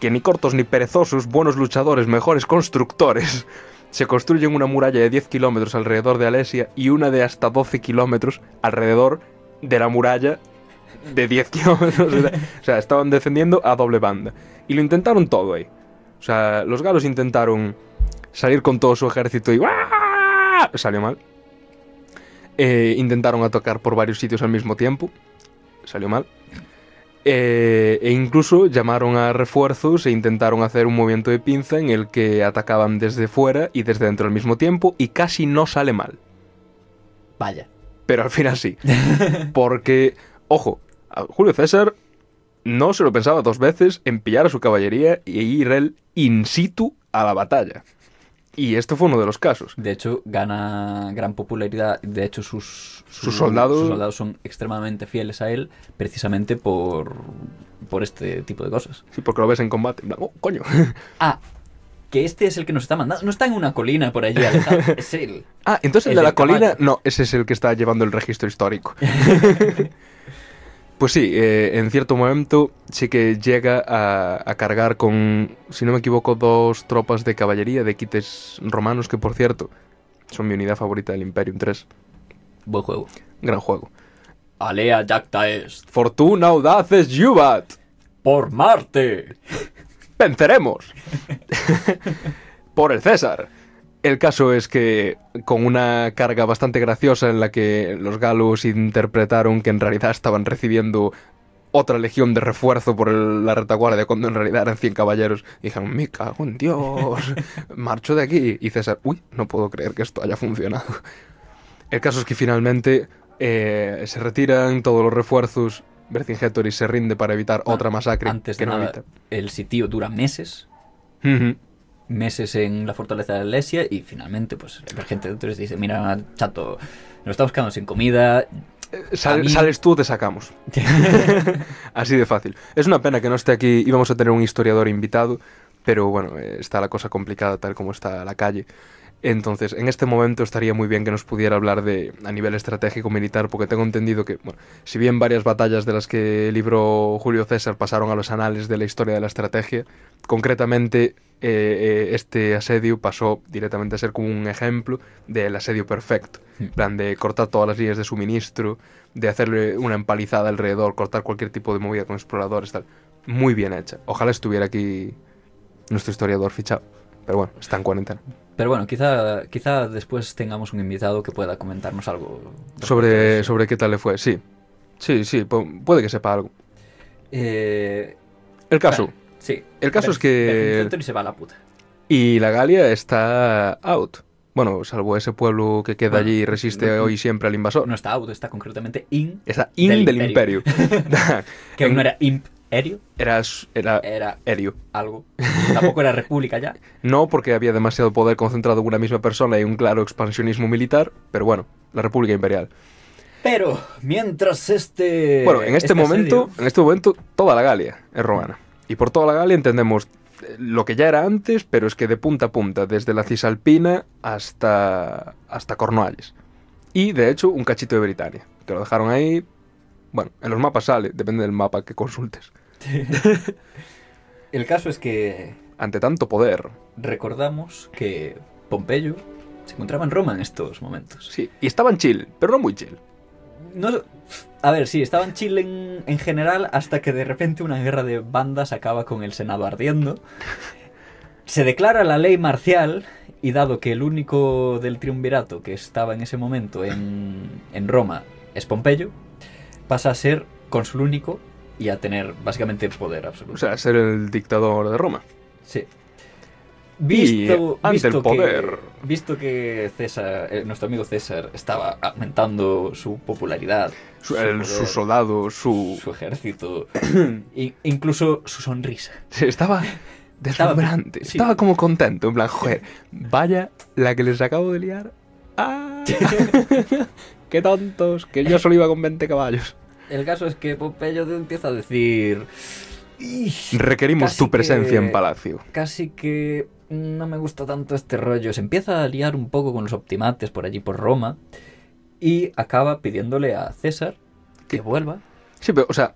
que ni cortos ni perezosos, buenos luchadores, mejores constructores, se construyen una muralla de 10 kilómetros alrededor de Alesia y una de hasta 12 kilómetros alrededor de la muralla de 10 kilómetros. o sea, estaban defendiendo a doble banda. Y lo intentaron todo ahí. O sea, los galos intentaron salir con todo su ejército y ¡guau! salió mal. Eh, intentaron atacar por varios sitios al mismo tiempo. Salió mal. Eh, e incluso llamaron a refuerzos e intentaron hacer un movimiento de pinza en el que atacaban desde fuera y desde dentro al mismo tiempo y casi no sale mal. vaya. Pero al final sí. Porque, ojo, a Julio César no se lo pensaba dos veces en pillar a su caballería y ir él in situ a la batalla. Y esto fue uno de los casos. De hecho, gana gran popularidad. De hecho, sus, Sus soldados- sus soldados son extremadamente fieles a él, precisamente por, por este tipo de cosas. Sí, porque lo ves en combate. Oh, coño. Ah, que este es el que nos está mandando. No está en una colina por allí. Es él. Ah, entonces el, El de la colina. caballo. No, ese es el que está llevando el registro histórico. pues sí, eh, en cierto momento sí que llega a, a cargar con, si no me equivoco, dos tropas de caballería de quites romanos, que por cierto son mi unidad favorita del Imperium 3. Buen juego. Gran juego. Alea jacta est. Fortuna audaces juvat. Por Marte. venceremos. Por el César. El caso es que con una carga bastante graciosa en la que los galos interpretaron que en realidad estaban recibiendo otra legión de refuerzo por el- la retaguardia cuando en realidad eran 100 caballeros. Dijeron, me cago en Dios, marcho de aquí. Y César, uy, no puedo creer que esto haya funcionado. El caso es que finalmente eh, se retiran todos los refuerzos. Vercingetorix se rinde para evitar otra masacre Antes que de no nada, evita. el sitio dura meses. Meses en la fortaleza de Alesia y finalmente, pues, el gente de Torres dice: Mira, chato, nos estamos quedando sin comida. Sal- mí- Sales tú, te sacamos. Así de fácil. Es una pena que no esté aquí. Íbamos a tener un historiador invitado, pero bueno, eh, está la cosa complicada tal como está la calle. Entonces, en este momento estaría muy bien que nos pudiera hablar de a nivel estratégico militar, porque tengo entendido que, bueno, si bien varias batallas de las que libró Julio César pasaron a los anales de la historia de la estrategia, concretamente eh, eh, este asedio pasó directamente a ser como un ejemplo del asedio perfecto. En plan de cortar todas las líneas de suministro, de hacerle una empalizada alrededor, cortar cualquier tipo de movida con exploradores, tal. Muy bien hecha. Ojalá estuviera aquí nuestro historiador fichado. Pero bueno, está en cuarentena. Pero bueno, quizá, quizá después tengamos un invitado que pueda comentarnos algo. Sobre, sobre qué tal le fue, sí. Sí, sí, pu- puede que sepa algo. Eh, El caso, Sí. El caso es que- y se va a la puta. Y la Galia está out. Bueno, salvo ese pueblo que queda Bueno, allí y resiste no- hoy siempre al invasor. No está out, está concretamente in. Está in del del, imperio. Que aún no era imperio, era, era era Erio. algo. Tampoco era república ya. No porque había demasiado poder concentrado en una misma persona y un claro expansionismo militar, pero bueno, la República Imperial. Pero, mientras este. Bueno, en este, momento, asedio- en este momento toda la Galia es romana. Y por toda la Galia entendemos eh, lo que ya era antes, pero es que de punta a punta, desde la Cisalpina hasta hasta Cornualles. Y de hecho un cachito de Britania, que lo dejaron ahí. Bueno, en los mapas sale, depende del mapa que consultes. El caso es que Ante tanto poder. recordamos que Pompeyo se encontraba en Roma en estos momentos. Sí, y estaban chill, pero no muy chill. No, a ver, sí, estaban chill en, en general hasta que de repente una guerra de bandas acaba con el Senado ardiendo. Se declara la ley marcial y dado que el único del triunvirato que estaba en ese momento en, en Roma es Pompeyo, pasa a ser cónsul único y a tener básicamente poder absoluto. O sea, ser el dictador de Roma. Sí. Y ante el poder. Que, visto que César, eh, nuestro amigo César, estaba aumentando su popularidad, Su, su el- sus soldados, su... su ejército, e incluso su sonrisa. Sí, estaba deslumbrante. sí. Estaba como contento. En plan, joder, vaya la que les acabo de liar. ¡Ah! ¡Qué tontos! Que yo solo iba con 20 caballos. El caso es que Pompeyo empieza a decir... "Ish, Requerimos tu presencia que- en palacio. Casi que no me gusta tanto este rollo. Se empieza a liar un poco con los optimates por allí por Roma y acaba pidiéndole a César que vuelva Sí, pero, o sea,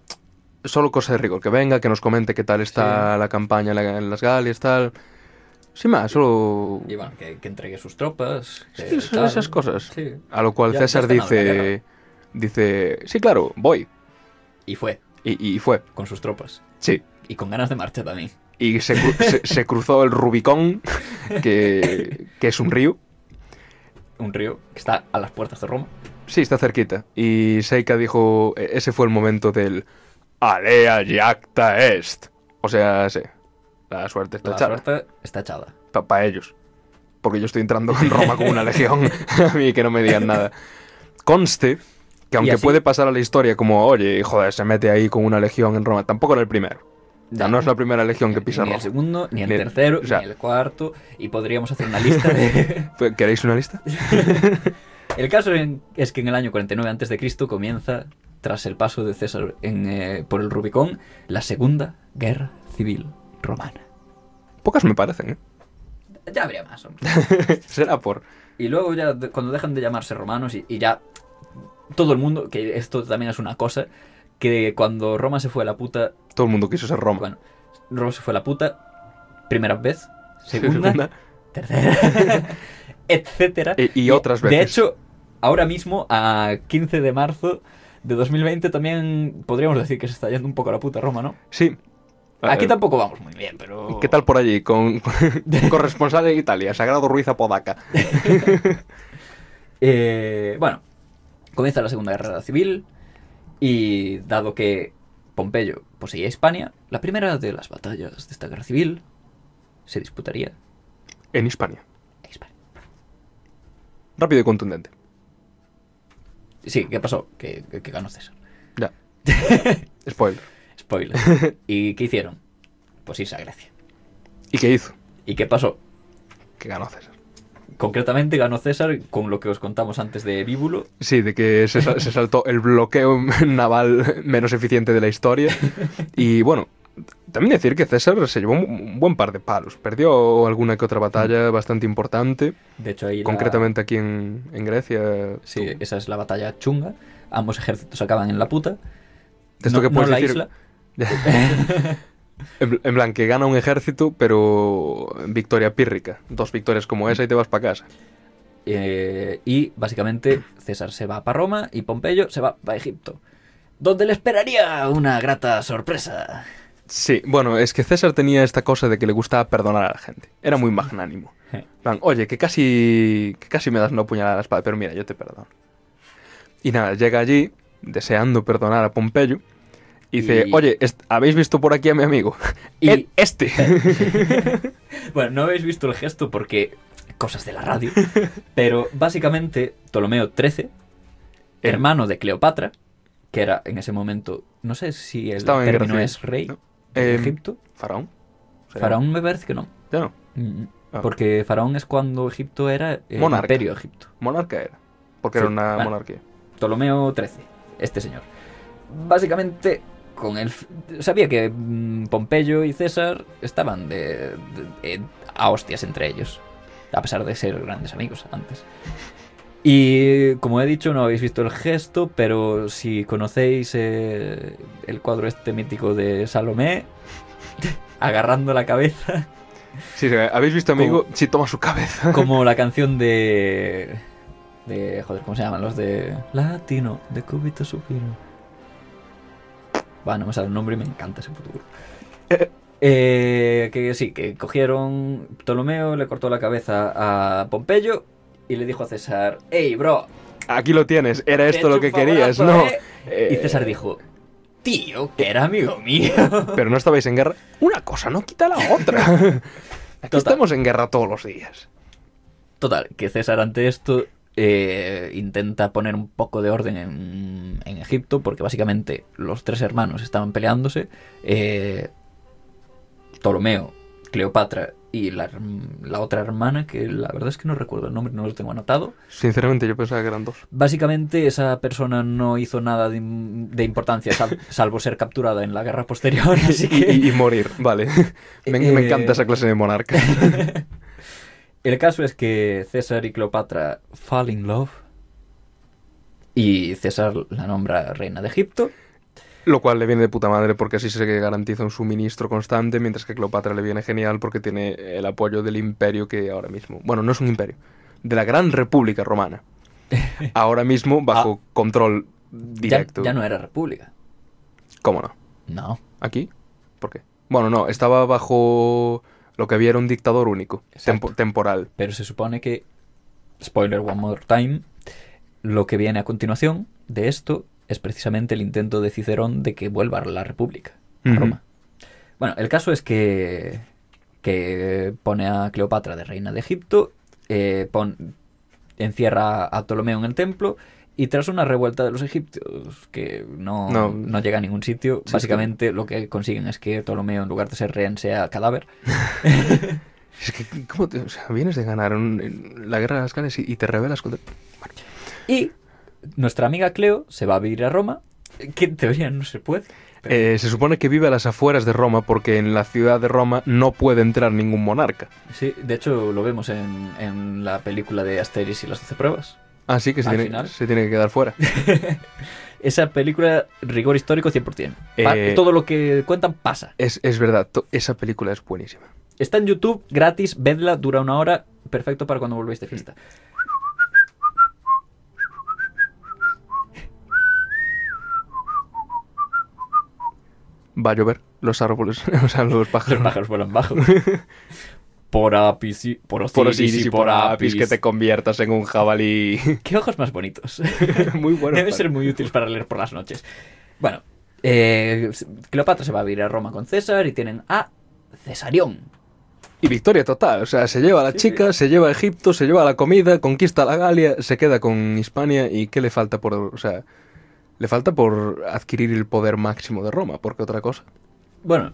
solo cosa de rigor. Que venga, que nos comente qué tal está la campaña en, la- en las Galias, tal. Sin más, solo... Y bueno, que, que entregue sus tropas. Sí, que esas- cosas. Sí. A lo cual Ya- César ya dice... Dice... Sí, claro, voy. Y fue, Y, y fue. con sus tropas. Sí. Y con ganas de marcha también. Y se, cru- se- se cruzó el Rubicón, que, que es un río. Un río que está a las puertas de Roma. Sí, está cerquita. Y Seika dijo, e- ese fue el momento del Alea Yacta Est. O sea, sí, la suerte está La echada. suerte está echada. Para ellos. Porque yo estoy entrando en Roma con una legión. a mí que no me digan nada. Conste que aunque puede pasar a la historia como, oye, joder, se mete ahí con una legión en Roma, tampoco era el primero. Ya. no es la primera legión que Ni- pisa Ni el segundo, ni el Ni el- tercero, o sea- ni el cuarto. Y podríamos hacer una lista de... ¿Queréis una lista? El caso es que en el año 49 a.C. comienza, tras el paso de César en, eh, por el Rubicón, la Segunda Guerra Civil Romana. Pocas me parecen, ¿eh? Ya habría más, hombre. Será por... Y luego ya, cuando dejan de llamarse romanos y, y ya todo el mundo, que esto también es una cosa, que cuando Roma se fue a la puta, Todo el mundo quiso ser Roma. bueno, Roma se fue a la puta, primera vez, segunda, Segunda. tercera, etcétera. E- y otras De veces. hecho, ahora mismo, a 15 de marzo de 2020, también podríamos decir que se está yendo un poco a la puta Roma, ¿no? Sí. Aquí Eh, tampoco vamos muy bien, pero... ¿Qué tal por allí? Con, corresponsal en Italia, Sagrado Ruiz Apodaca. Eh, bueno, comienza la Segunda Guerra Civil y dado que Pompeyo poseía Hispania, la primera de las batallas de esta guerra civil se disputaría En Hispania. en Hispania. Rápido y contundente. Sí, ¿qué pasó? Que, que- que ganó César. Ya. Spoiler. Spoiler. ¿Y qué hicieron? Pues irse a Grecia. ¿Y qué hizo? ¿Y qué pasó? Que ganó César. Concretamente ganó César con lo que os contamos antes de Bíbulo. Sí, de que se, sal- se saltó el bloqueo naval menos eficiente de la historia. Y bueno, también decir que César se llevó un, buen par de palos. Perdió alguna que otra batalla bastante importante, De hecho, ahí la- concretamente aquí en, en Grecia. Sí, esa es la batalla chunga. Ambos ejércitos acaban en la puta. De esto no, que no puedes la decir- isla. En, en plan, que gana un ejército, pero victoria pírrica. Dos victorias como esa y te vas para casa. Eh, y básicamente César se va para Roma y Pompeyo se va para Egipto. Donde le esperaría una grata sorpresa. Sí, bueno, es que César tenía esta cosa de que le gustaba perdonar a la gente. Era muy magnánimo. Plan, oye, que casi, que casi me das una puñalada a la espada, pero mira, yo te perdono. Y nada, llega allí, deseando perdonar a Pompeyo, Y dice, Y- oye, ¿habéis visto por aquí a mi amigo? Y- El- este. Bueno, no habéis visto el gesto porque cosas de la radio, pero básicamente Ptolomeo XIII, El- hermano de Cleopatra, que era en ese momento, no sé si el Estaba término es rey ¿no? de Em, Egipto. Faraón. ¿Será? Faraón me parece que no. Ya no. Mm, Ah. Porque Faraón es cuando Egipto era el Monarca. imperio de Egipto. Monarca era. Porque Sí, era una bueno. monarquía. Ptolomeo XIII, este señor. Básicamente, con el, sabía que mm, Pompeyo y César estaban de, de- eh, a hostias entre ellos, a pesar de ser grandes amigos antes. Y como he dicho, no habéis visto el gesto, pero si conocéis eh, el cuadro este mítico de Salomé, agarrando la cabeza, Sí, ¿habéis visto amigo? Sí, toma su cabeza. como la canción de... de joder, ¿cómo se llaman? Los de... Latino, de Cúbito Supino. Bueno, no me sale el nombre y me encanta ese puto grupo. Eh, que sí, que cogieron Ptolomeo, le cortó la cabeza a Pompeyo y le dijo a César, hey, bro, Aquí lo tienes. Era he esto lo que querías, ¿no? ¿eh?". Eh, Y César dijo, tío, que era amigo mío. Pero no estabais en guerra. Una cosa no quita la otra. Aquí Total. estamos en guerra todos los días. Total, que César ante esto eh, intenta poner un poco de orden en, en Egipto, porque básicamente los tres hermanos estaban peleándose. eh, Ptolomeo, Cleopatra y la, otra hermana, que la verdad es que no recuerdo el nombre, no lo tengo anotado. Sinceramente, yo pensaba que eran dos. Básicamente esa persona no hizo nada de, im- de importancia, sal- salvo ser capturada en la guerra posterior, así Y, que... y- y morir, vale. Me, me Eh, encanta esa clase de monarca. El caso es que César y Cleopatra fall in love y César la nombra reina de Egipto. Lo cual le viene de puta madre porque así se garantiza un suministro constante, mientras que Cleopatra le viene genial porque tiene el apoyo del imperio que ahora mismo... Bueno, no es un imperio. De la Gran República Romana. Ahora mismo bajo control Ah. Ya, directo. ya no era república. ¿Cómo no? No. ¿Aquí? ¿Por qué? Bueno, no, estaba bajo lo que había era un dictador único, tempo- temporal. Pero se supone que, spoiler one more time, lo que viene a continuación de esto es precisamente el intento de Cicerón de que vuelva a la república, a. Roma. Bueno, el caso es que, que pone a Cleopatra de reina de Egipto, eh, pon- encierra a Ptolomeo en el templo y tras una revuelta de los egipcios que no, No. no llega a ningún sitio, Sí, básicamente lo que consiguen es que Ptolomeo en lugar de ser rehén sea cadáver. Es que, ¿cómo te, o sea, vienes de ganar un- la guerra de las Gales y, y te rebelas contra... Y nuestra amiga Cleo se va a vivir a Roma, que en teoría no se puede. pero- Eh, se supone que vive a las afueras de Roma porque en la ciudad de Roma no puede entrar ningún monarca. Sí, de hecho lo vemos en, en la película de Asterix y las 12 pruebas. Así que se tiene, final. se tiene que quedar fuera. Esa película, rigor histórico 100%. Pa- Eh, Todo lo que cuentan pasa. Es, es verdad, esa película es buenísima. Está en YouTube, gratis, vedla, dura una hora, perfecto para cuando volvéis de fiesta. Va a llover, los árboles, o sea, los pájaros. Los pájaros vuelan bajo. Por apis y por Osiris, Por Osiris y por Apis, que te conviertas en un jabalí. Qué ojos más bonitos. muy bueno. Deben ser muy útiles para leer por las noches. Bueno, eh, Cleopatra se va a vivir a Roma con César y tienen a Cesarión. Y victoria total, o sea, se lleva a la chica, se lleva a Egipto, se lleva la comida, conquista la Galia, se queda con Hispania y ¿qué le falta por, o sea, le falta por adquirir el poder máximo de Roma, porque otra cosa? Bueno,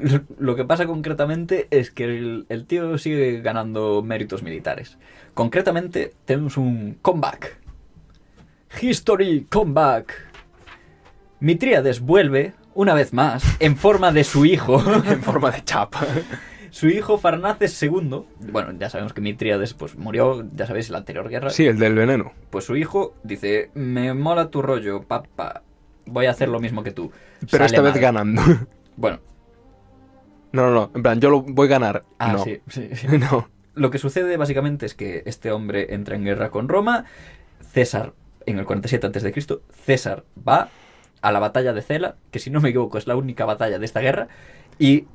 lo- que pasa concretamente es que el, el tío sigue ganando méritos militares. Concretamente, tenemos un comeback. History comeback. Mitríades vuelve, una vez más, en forma de su hijo. en forma de chapa. su hijo Farnaces II. Bueno, ya sabemos que Mitríades pues, murió, ya sabéis, en la anterior guerra. Sí, el del veneno. Pues su hijo dice, me mola tu rollo, papá. Voy a hacer lo mismo que tú. Pero Sale esta vez mal. ganando. Bueno, No, no, no, en plan, yo lo voy a ganar. ah, no. sí, sí, sí. No. Lo que sucede básicamente es que este hombre entra en guerra con Roma, César, en el 47 a.C., César va a la batalla de Cela, que si no me equivoco es la única batalla de esta guerra, y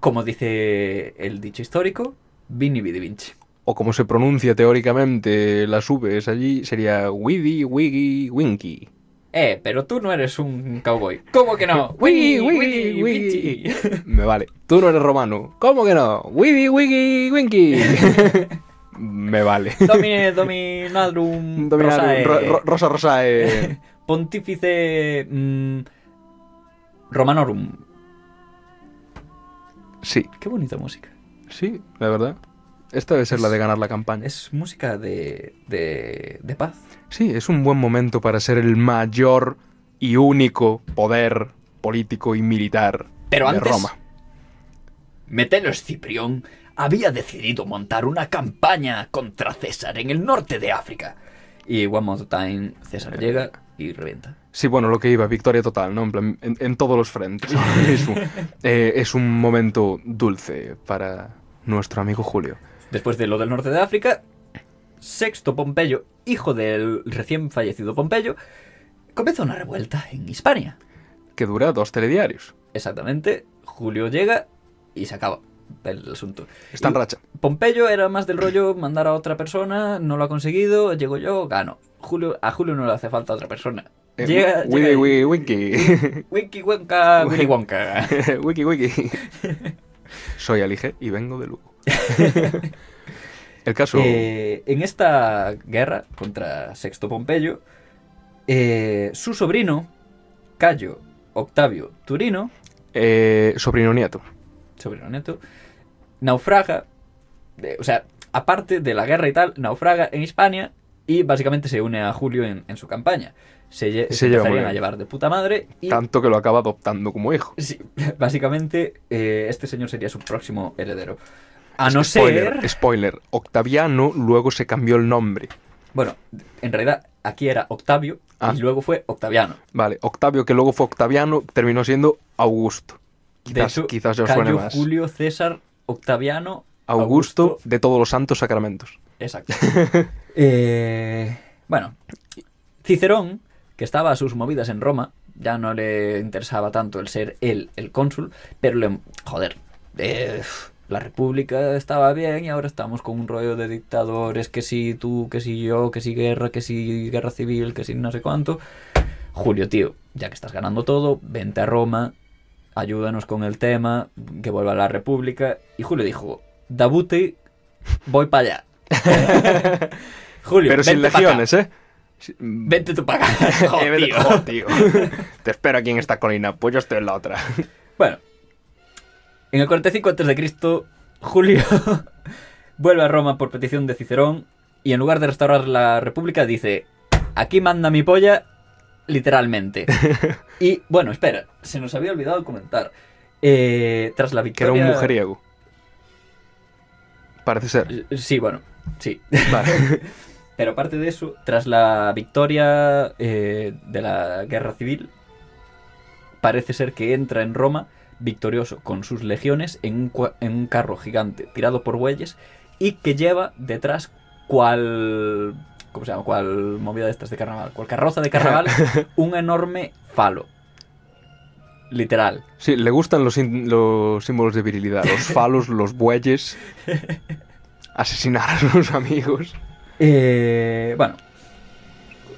como dice el dicho histórico, Vini Vidi Vinci. O como se pronuncia teóricamente las Vs allí, sería Widi, Wiggy, Winky. Eh, pero tú no eres un cowboy. ¿Cómo que no? Wiggy, Wiggy, wiggy. Me vale. Tú no eres romano. ¿Cómo que no? Wiggy, wiggy, winky. Me vale. Domine, dominadrum, Dominar rosae, ro- ro- Rosa Rosae. pontífice mm, romanorum. Sí, Qué bonita música. sí, la verdad. Esta debe ser la de ganar la campaña. Es música de, de, de paz. Sí, es un buen momento para ser el mayor y único poder político y militar Pero de antes- Roma. Metelo Esciprión había decidido montar una campaña contra César en el norte de África. Y one more time, César llega y revienta. Sí, bueno, lo que iba, victoria total, ¿no? En, plan, en, en todos los frentes. Eh, es un momento dulce para nuestro amigo Julio. Después de lo del norte de África, Sexto Pompeyo, hijo del recién fallecido Pompeyo, comenzó una revuelta en Hispania. Que dura dos telediarios. Exactamente, Julio llega y se acaba el asunto. Está en racha. Pompeyo era más del rollo mandar a otra persona, no lo ha conseguido, llego yo, gano. Julio, a Julio no le hace falta otra persona. Eh, Llega, wiki, llega wiki, wiki. Wiki Wonka, Wonka. wiki, wiki. Soy Alige y vengo de Lugo. El caso... Eh, en esta guerra contra Sexto Pompeyo, eh, su sobrino, Cayo Octavio Turino, eh, sobrino nieto. sobrino neto, naufraga, o sea, aparte de la guerra y tal, naufraga en Hispania y básicamente se une a Julio en, en su campaña. Se, lle- Se empezarían a llevar de puta madre y Tanto que lo acaba adoptando como hijo. sí, básicamente este señor sería su próximo heredero. A no spoiler, ser... Spoiler. Octaviano luego se cambió el nombre. Bueno, en realidad aquí era Octavio Ah. y luego fue Octaviano. Vale, Octavio, que luego fue Octaviano, terminó siendo Augusto. De Quizás, hecho, quizás ya os suene más. Julio, César, Octaviano, Augusto, de todos los santos sacramentos. Exacto. Eh, bueno, Cicerón, que estaba a sus movidas en Roma, ya no le interesaba tanto el ser él el cónsul, pero le... Joder, eh, la república estaba bien y ahora estamos con un rollo de dictadores, que si tú, que si yo, que si guerra, que si guerra civil, que si no sé cuánto. Julio, tío, ya que estás ganando todo, vente a Roma, ayúdanos con el tema, que vuelva la república. Y Julio dijo, Dabute, voy para allá. Julio, Pero sin legiones, ¿eh? Sí, Vente tú para acá. eh, Joder, vete- tío. joder, tío. Te espero aquí en esta colina, pues yo estoy en la otra. Bueno, en el 45 a.C., Julio vuelve a Roma por petición de Cicerón y en lugar de restaurar la república dice, aquí manda mi polla, literalmente. Y bueno, espera, se nos había olvidado comentar. Eh, tras la Que era victoria... un mujeriego. Parece ser. Eh, Sí, bueno, sí. Vale. Pero aparte de eso, tras la victoria eh, de la guerra civil, parece ser que entra en Roma victorioso con sus legiones en un, en un carro gigante tirado por bueyes y que lleva detrás cual... ¿Cómo se llama? Cual movida de estas de carnaval. Cual carroza de carnaval, un enorme falo. Literal. Sí, le gustan los, los símbolos de virilidad. Los falos, los bueyes. Asesinar a sus amigos. Eh, bueno,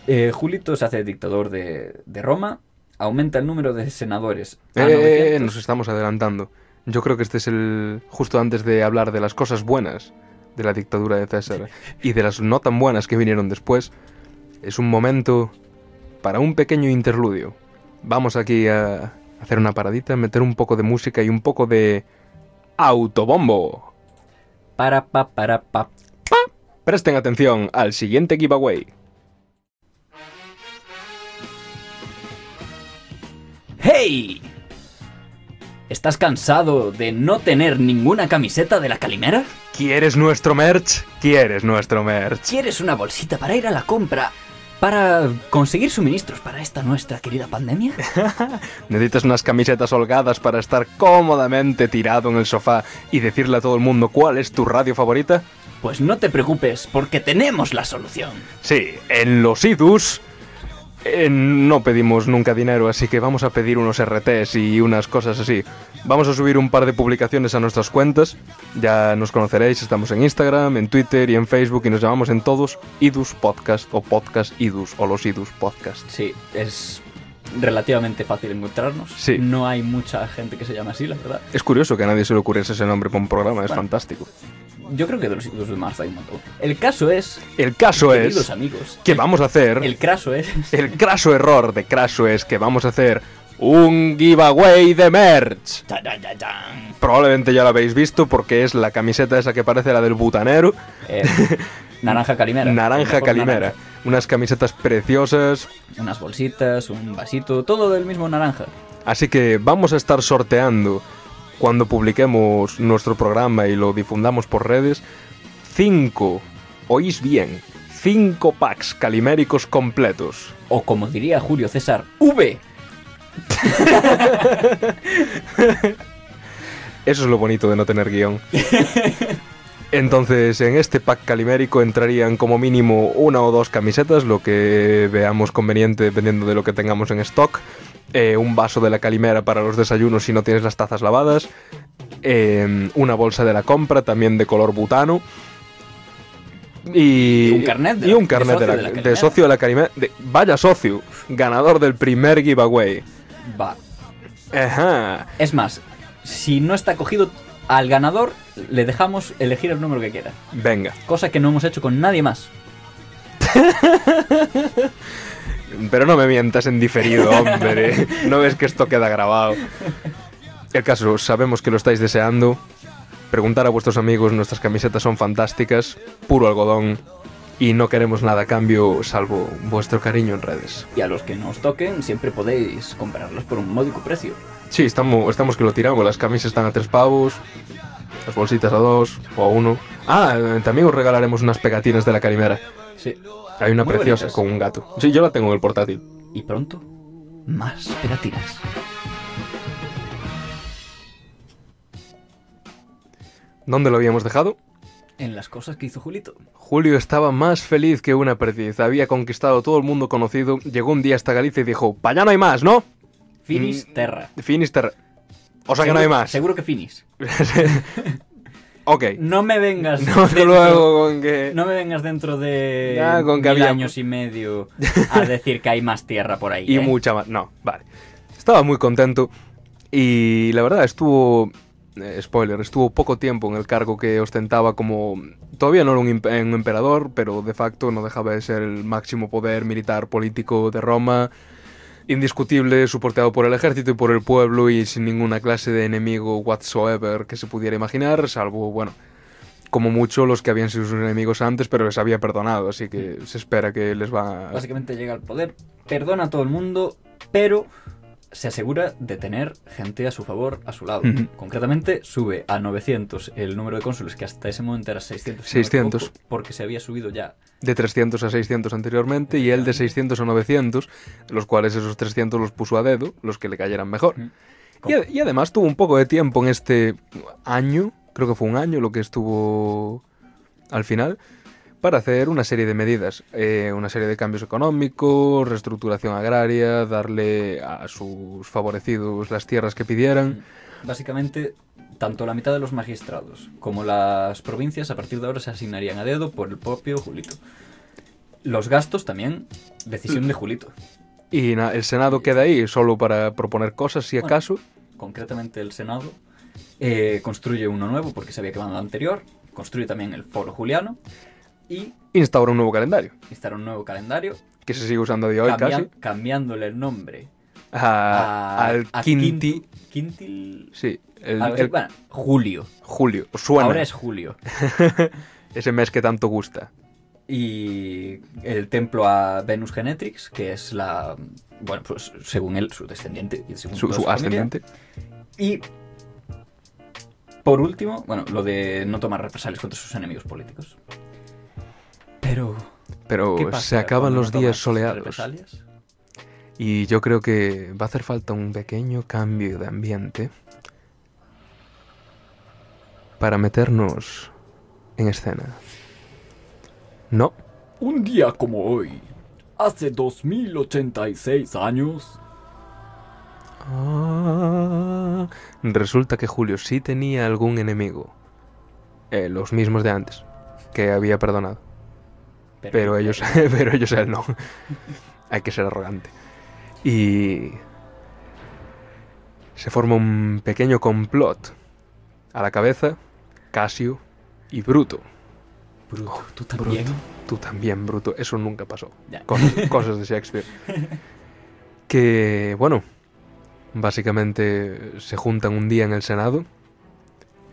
eh, Julito se hace dictador de, de Roma, aumenta el número de senadores. a Eh, 900. nos estamos adelantando. Yo creo que este es el. Justo antes de hablar de las cosas buenas de la dictadura de César y de las no tan buenas que vinieron después, es un momento para un pequeño interludio. Vamos aquí a hacer una paradita, meter un poco de música y un poco de. ¡Autobombo! Para, pa, para, pa. Presten atención al siguiente giveaway. ¡Hey! ¿Estás cansado de no tener ninguna camiseta de la Calimera? ¿Quieres nuestro merch? ¿Quieres nuestro merch? ¿Quieres una bolsita para ir a la compra? ¿Para conseguir suministros para esta nuestra querida pandemia? ¿Necesitas unas camisetas holgadas para estar cómodamente tirado en el sofá y decirle a todo el mundo cuál es tu radio favorita? Pues no te preocupes, porque tenemos la solución. Sí, en los idus Eh, no pedimos nunca dinero, así que vamos a pedir unos RTs y unas cosas así. Vamos a subir un par de publicaciones a nuestras cuentas. Ya nos conoceréis, estamos en Instagram, en Twitter y en Facebook y nos llamamos en todos Idus Podcast o Podcast Idus o los Idus Podcast. Sí, es relativamente fácil encontrarnos. Sí. No hay mucha gente que se llame así, la verdad. Es curioso que a nadie se le ocurriese ese nombre para un programa, es Bueno. fantástico. Yo creo que de los hijos de Marzo hay un montón. El caso es, El caso es amigos, que vamos a hacer... el craso es El craso error de Craso es que vamos a hacer un giveaway de merch. Probablemente ya lo habéis visto porque es la camiseta esa que parece la del butanero. Eh, naranja calimera. Naranja calimera. naranja. Unas camisetas preciosas. Unas bolsitas, un vasito, todo del mismo naranja. Así que vamos a estar sorteando cuando publiquemos nuestro programa y lo difundamos por redes. Cinco, oís bien, cinco packs caliméricos completos. O como diría Julio César, V. Eso es lo bonito de no tener guion. Entonces, en este pack calimérico entrarían como mínimo una o dos camisetas, lo que veamos conveniente dependiendo de lo que tengamos en stock. Eh, un vaso de la calimera para los desayunos si no tienes las tazas lavadas. eh, una bolsa de la compra, también de color butano. Y, Y un carnet de y la- un carnet de, socio la- de la de calimera. socio de la calimera. vaya socio, ganador del primer giveaway. Va. Ajá. Es más, si no está cogido al ganador, le dejamos elegir el número que quiera. Venga. Cosa que no hemos hecho con nadie más. Pero no me mientas en diferido, hombre. No ves que esto queda grabado. El caso, sabemos que lo estáis deseando. Preguntar a vuestros amigos, nuestras camisetas son fantásticas, puro algodón. Y no queremos nada a cambio salvo vuestro cariño en redes. Y a los que no os toquen, siempre podéis comprarlos por un módico precio. Sí, estamos, estamos que lo tiramos. Las camisas están a tres pavos, las bolsitas a dos o a uno. Ah, eh, también os regalaremos unas pegatinas de la calimera. Sí. Hay una Muy preciosa bonitas. con un gato. Sí, yo la tengo en el portátil. Y pronto, más pegatinas. ¿Dónde lo habíamos dejado? En las cosas que hizo Julito. Julio estaba más feliz que una perdiz. Había conquistado todo el mundo conocido. Llegó un día hasta Galicia y dijo: Pa' allá no hay más, ¿no? Finis Terra. Finisterre. O sea que no hay más. Seguro que Finis. ok. No me vengas. No, dentro- luego con que. No me vengas dentro de Ah, con que mil había- años y medio a decir que hay más tierra por ahí. y ¿eh? mucha más. No, vale. Estaba muy contento. Y la verdad, estuvo. eh, spoiler, estuvo poco tiempo en el cargo que ostentaba como. Todavía no era un, un emperador, pero de facto no dejaba de ser el máximo poder militar político de Roma. Indiscutible, soportado por el ejército y por el pueblo y sin ninguna clase de enemigo whatsoever que se pudiera imaginar, salvo, bueno, como mucho los que habían sido sus enemigos antes, pero les había perdonado, así que se espera que les va a... Básicamente llega al poder, perdona a todo el mundo, pero se asegura de tener gente a su favor, a su lado. Concretamente, sube a 900 el número de cónsules, que hasta ese momento era 600. si no me 600. equivoco, porque se había subido ya. de 300 a 600 anteriormente y él de 600 a 900, los cuales esos 300 los puso a dedo, los que le cayeran mejor. Y además tuvo un poco de tiempo en este año, creo que fue un año lo que estuvo al final, para hacer una serie de medidas, eh, una serie de cambios económicos, reestructuración agraria, darle a sus favorecidos las tierras que pidieran. Básicamente, tanto la mitad de los magistrados como las provincias a partir de ahora se asignarían a dedo por el propio Julito. Los gastos también, decisión de Julito. Y el Senado queda ahí solo para proponer cosas, si Bueno. acaso. concretamente el Senado, eh, construye uno nuevo porque se había quemado el anterior, construye también el Foro Juliano y Instaura un nuevo calendario, instala un nuevo calendario, que se sigue usando de hoy cambia- casi. cambiándole el nombre a- a, al a Quinti. Quintil... Sí, el, el bueno, Julio. julio. Suena. Ahora es Julio. Ese mes que tanto gusta. Y el templo a Venus Genetrix, que es la... Bueno, pues según él, su descendiente. y según Su, su ascendiente. Y por último, bueno, lo de no tomar represalias contra sus enemigos políticos. Pero, Pero ¿qué pasa se acaban los días soleados. Y yo creo que va a hacer falta un pequeño cambio de ambiente para meternos en escena. No, Un día como hoy. Hace 2086 años. Ah, resulta que Julio sí tenía algún enemigo. Eh, los mismos de antes, que había perdonado. Pero ellos, pero ellos él no. Hay que ser arrogante. Y se forma un pequeño complot. A la cabeza, Casio y Bruto. Bruto, ¿tú también? Bruto. Tú también, Bruto. Eso nunca pasó. Cosas de Shakespeare. Que, bueno, básicamente se juntan un día en el Senado. Un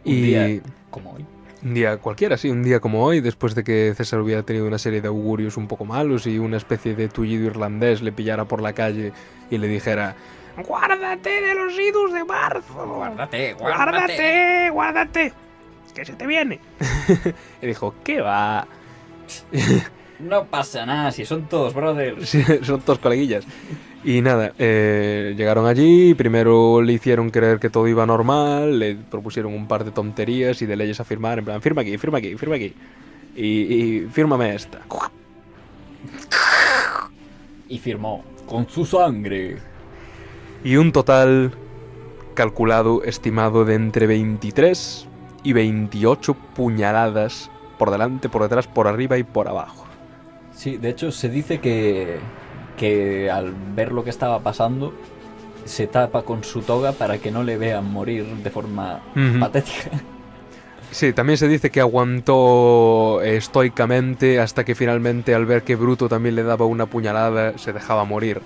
y día como hoy. Un día cualquiera, sí, un día como hoy, después de que César hubiera tenido una serie de augurios un poco malos y una especie de tullido irlandés le pillara por la calle y le dijera ¡Guárdate de los idus de marzo! Guárdate, ¡Guárdate! ¡Guárdate! ¡Que se te viene! y dijo, ¿qué va? No pasa nada, si son todos brothers. Sí, son todos coleguillas. Y nada, eh, llegaron allí, primero le hicieron creer que todo iba normal, le propusieron un par de tonterías y de leyes a firmar, en plan, firma aquí, firma aquí, firma aquí. Y, y fírmame esta. Y firmó con su sangre. Y un total calculado, estimado de entre 23 y 28 puñaladas por delante, por detrás, por arriba y por abajo. Sí, de hecho se dice que, que al ver lo que estaba pasando se tapa con su toga para que no le vean morir de forma patética. Sí, también se dice que aguantó estoicamente hasta que finalmente al ver que Bruto también le daba una puñalada se dejaba morir.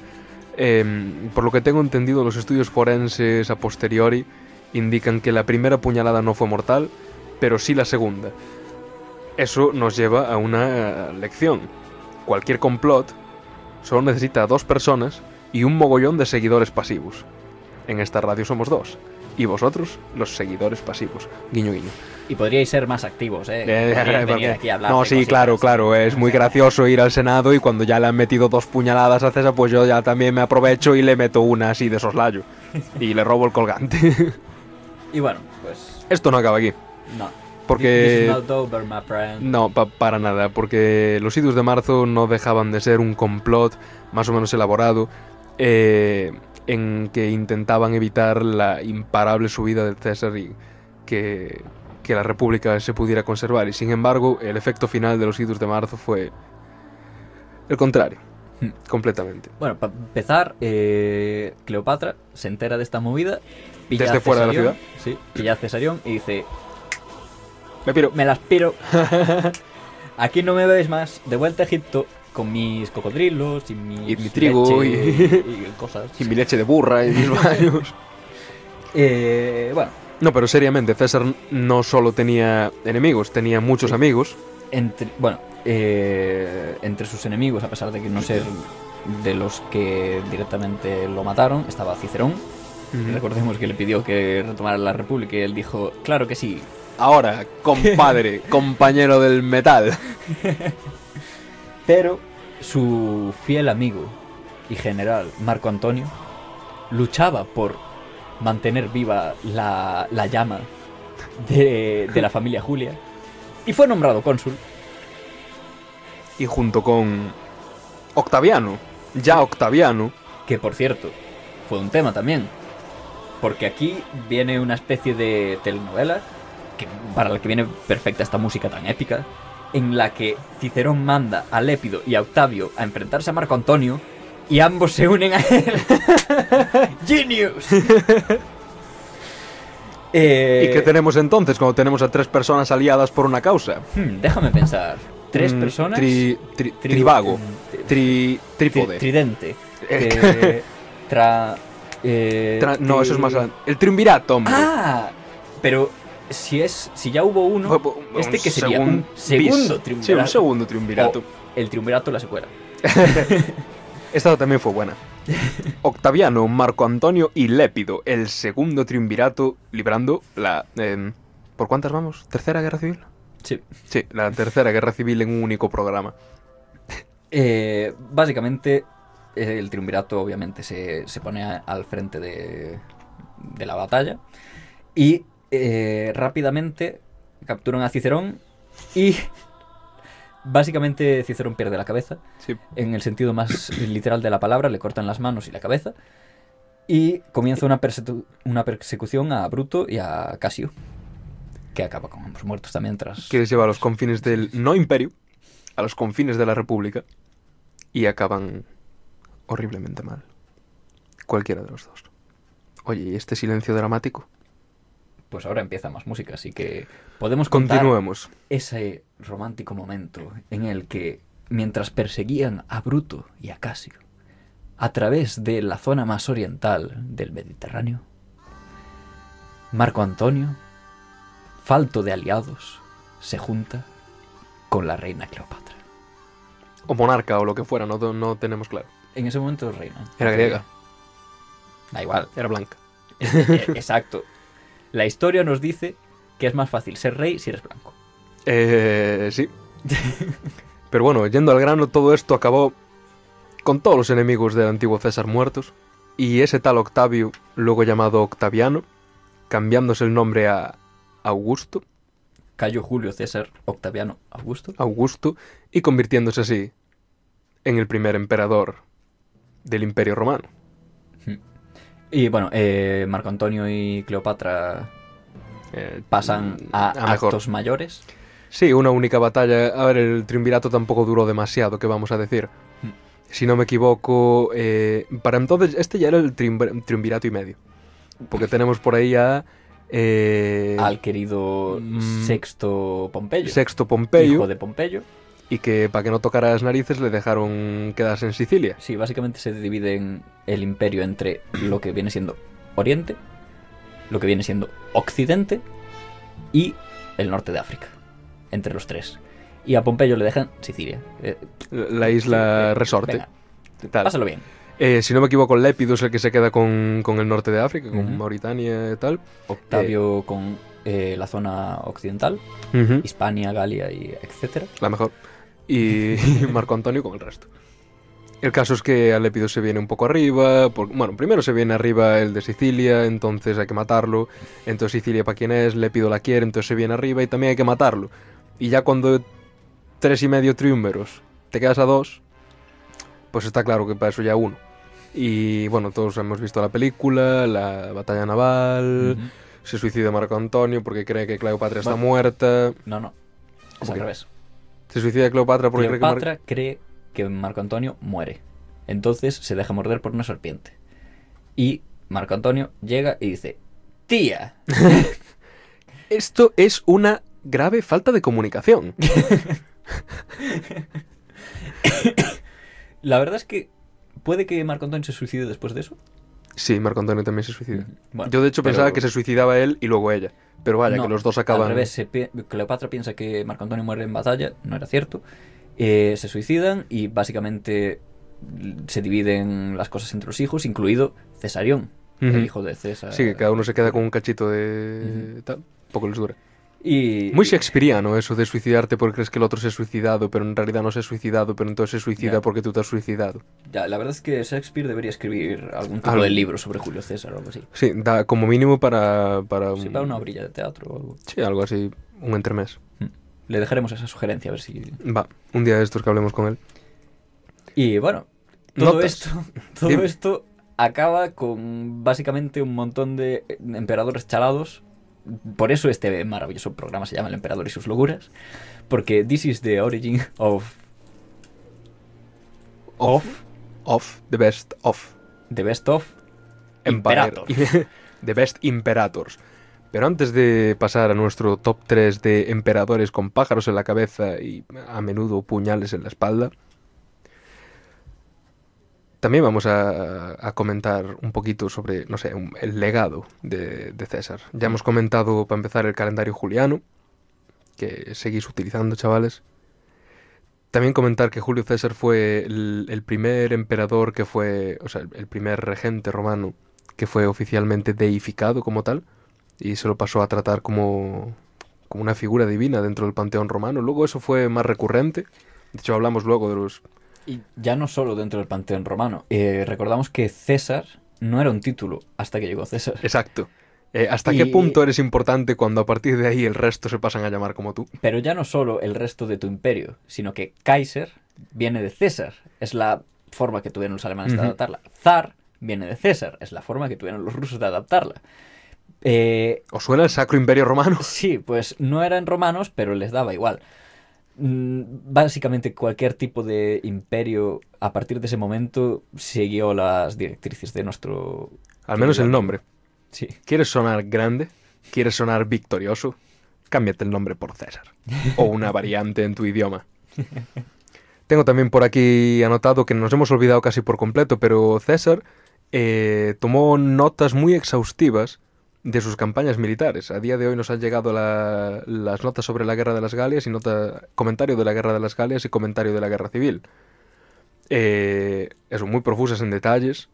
Em, por lo que tengo entendido, los estudios forenses a posteriori indican que la primera puñalada no fue mortal, pero sí la segunda. Eso nos lleva a una lección. Cualquier complot solo necesita a dos personas y un mogollón de seguidores pasivos. En esta radio somos dos. Y vosotros, los seguidores pasivos. Guiño, guiño. Y podríais ser más activos, ¿eh? Eh, venir porque- aquí a no, sí, claro, claro. Es muy gracioso ir al Senado y cuando ya le han metido dos puñaladas a César, pues yo ya también me aprovecho y le meto una así de soslayo. Y le robo el colgante. Y bueno, pues Esto no acaba aquí. no. Porque- This is not over, my friend. No, pa- para nada, porque los idus de marzo no dejaban de ser un complot más o menos elaborado eh, en que intentaban evitar la imparable subida del César y que, que la República se pudiera conservar. Y sin embargo, el efecto final de los idus de marzo fue el contrario, Hmm. completamente. Bueno, para empezar, eh, Cleopatra se entera de esta movida. pilla Desde a fuera de la Cesarión, Sí, pilla a Cesarión y dice: Me piro. Me las piro. Aquí no me veis más. De vuelta a Egipto con mis cocodrilos y mi, Y mi trigo y- y cosas. Y mi leche de burra y mis baños. Eh, bueno, No, pero seriamente, César no solo tenía enemigos, tenía muchos amigos. entre, bueno, eh, entre sus enemigos, a pesar de que no ser de los que directamente lo mataron, estaba Cicerón. Recordemos que le pidió que retomara la República y él dijo, claro que sí. Ahora, compadre, compañero del metal. Pero su fiel amigo y general Marco Antonio luchaba por mantener viva la, la llama de, de la familia Julia y fue nombrado cónsul. Y junto con Octaviano, ya Octaviano, Que por cierto, fue un tema también. Porque aquí viene una especie de telenovela, que, para la que viene perfecta esta música tan épica, en la que Cicerón manda a Lépido y a Octavio a enfrentarse a Marco Antonio y ambos se unen a él. ¡Genius! Eh, ¿y qué tenemos entonces cuando tenemos a tres personas aliadas por una causa? hmm, déjame pensar. Tres Mm, personas. tri- tri- tri- trivago, tri- tri- trípode. tridente. Eh, eh, tra, eh, Tra- no, eso es más. El triunvirato, hombre. Ah, pero si es si ya hubo uno, este que sería un segundo bis. triunvirato. Sí, un segundo triunvirato. O el triunvirato la secuela. Esta también fue buena. Octaviano, Marco Antonio y Lépido, el segundo triunvirato, librando la... em, ¿Por cuántas vamos? ¿Tercera guerra civil? Sí. Sí, la tercera guerra civil en un único programa. Eh, básicamente, eh, el triunvirato obviamente se, se pone a- al frente de, de la batalla y eh, rápidamente capturan a Cicerón y Básicamente Cicerón pierde la cabeza, Sí. en el sentido más literal de la palabra, le cortan las manos y la cabeza, y comienza una persecución a Bruto y a Casio, que acaba con ambos muertos también tras... Que les lleva a los confines del no imperio, a los confines de la república, y acaban horriblemente mal. Cualquiera de los dos. Oye, ¿y este silencio dramático? Pues ahora empieza más música, así que podemos contar Continuemos. ese romántico momento en el que, mientras perseguían a Bruto y a Casio, a través de la zona más oriental del Mediterráneo, Marco Antonio, falto de aliados, se junta con la reina Cleopatra. O monarca o lo que fuera, no, no tenemos claro. En ese momento reina. Era griega. Da igual. Era blanca. Eh, Exacto. La historia nos dice que es más fácil ser rey si eres blanco. Eh, sí. Pero bueno, yendo al grano, todo esto acabó con todos los enemigos del antiguo César muertos. Y ese tal Octavio, luego llamado Octaviano, cambiándose el nombre a Augusto, Cayo Julio César Octaviano Augusto. Augusto, y convirtiéndose así en el primer emperador del Imperio Romano. Y bueno, eh, Marco Antonio y Cleopatra Eh, pasan a, a actos mayores. Sí, una única batalla. A ver, el triunvirato tampoco duró demasiado, ¿qué vamos a decir? Mm. Si no me equivoco, eh, para entonces este ya era el triunvir- triunvirato y medio. Porque tenemos por ahí a eh, al querido mm, Sexto Pompeyo. Sexto Pompeyo Hijo de Pompeyo. Y que para que no tocara las narices le dejaron quedarse en Sicilia. Sí, básicamente se divide en el imperio entre lo que viene siendo Oriente, lo que viene siendo Occidente y el norte de África. Entre los tres. Y a Pompeyo le dejan Sicilia. Eh, La isla eh, resorte. venga, tal. pásalo bien. Eh, si no me equivoco, Lépido es el que se queda con, con el norte de África, con. Mauritania y tal. Octavio con eh, la zona occidental, Hispania, Galia y etcétera. La mejor. Y Marco Antonio con el resto. El caso es que a Lépido se viene un poco arriba. por- bueno, primero se viene arriba el de Sicilia, entonces hay que matarlo. Entonces Sicilia para quién es, Lépido la quiere, entonces se viene arriba y también hay que matarlo. Y ya cuando tres y medio triunveros te quedas a dos, pues está claro que para eso ya uno. Y bueno, todos hemos visto la película, la batalla naval, se suicida Marco Antonio porque cree que Cleopatra está Bueno. muerta. No, no. Es ¿Cómo al revés. Se suicida Cleopatra porque cree que Mar- Cleopatra cree que Marco Antonio muere. Entonces se deja morder por una serpiente. Y Marco Antonio llega y dice, tía. Esto es una grave falta de comunicación. La verdad es que puede que Marco Antonio se suicide después de eso. Sí, Marco Antonio también se suicida. Bueno, Yo de hecho pero- pensaba que se suicidaba él y luego ella. Pero vaya, No, que los dos Al acaban... revés, se pi- Cleopatra piensa que Marco Antonio muere en batalla, no era cierto. Eh, se suicidan y básicamente se dividen las cosas entre los hijos, incluido Cesarión, el hijo de César. Sí, que cada uno se queda con un cachito de... tal. Poco les dura. Y, Muy shakespeariano eso de suicidarte porque crees que el otro se ha suicidado, pero en realidad no se ha suicidado, pero entonces se suicida Ya. porque tú te has suicidado. Ya, la verdad es que Shakespeare debería escribir algún tipo Algo. de libro sobre Julio César o algo así. Sí, da como mínimo para... para Sí, para una brilla de teatro o algo. Sí, algo así, un entremés. Le dejaremos esa sugerencia a ver si... Va, un día de estos que hablemos con él. Y bueno, todo Notas. esto, todo Dime. esto acaba con básicamente un montón de emperadores chalados. Por eso este maravilloso programa se llama El Emperador y sus locuras. Porque this is the origin of, Of. Of. The best of. the best of Empire. Imperator. The Best Imperators. Pero antes de pasar a nuestro top 3 de emperadores con pájaros en la cabeza y a menudo puñales en la espalda, también vamos a, a comentar un poquito sobre, no sé, el legado de, César. Ya hemos comentado, para empezar, el calendario juliano, que seguís utilizando, chavales. También comentar que Julio César fue el, el primer emperador que fue, o sea, el- el primer regente romano que fue oficialmente deificado como tal y se lo pasó a tratar como, como una figura divina dentro del panteón romano. Luego eso fue más recurrente. De hecho, hablamos luego de los... Y ya no solo dentro del panteón romano. Eh, recordamos que César no era un título hasta que llegó César. Exacto. Eh, ¿Hasta Y- qué punto eres importante cuando a partir de ahí el resto se pasan a llamar como tú? Pero ya no solo el resto de tu imperio, sino que Kaiser viene de César. Es la forma que tuvieron los alemanes de adaptarla. Zar viene de César. Es la forma que tuvieron los rusos de adaptarla. Eh, ¿Os suena el Sacro Imperio Romano? sí, pues no eran romanos, pero les daba igual. Mm, Básicamente cualquier tipo de imperio a partir de ese momento siguió las directrices de nuestro... Al menos el nombre. Sí. ¿Quieres sonar grande? ¿Quieres sonar victorioso? Cámbiate el nombre por César. O una variante en tu idioma. Tengo también por aquí anotado que nos hemos olvidado casi por completo, pero César eh, tomó notas muy exhaustivas de sus campañas militares. A día de hoy nos han llegado la- las notas sobre la guerra de las Galias y nota, comentario de la guerra de las Galias y comentario de la guerra civil. Eh, muy profusas en detalles.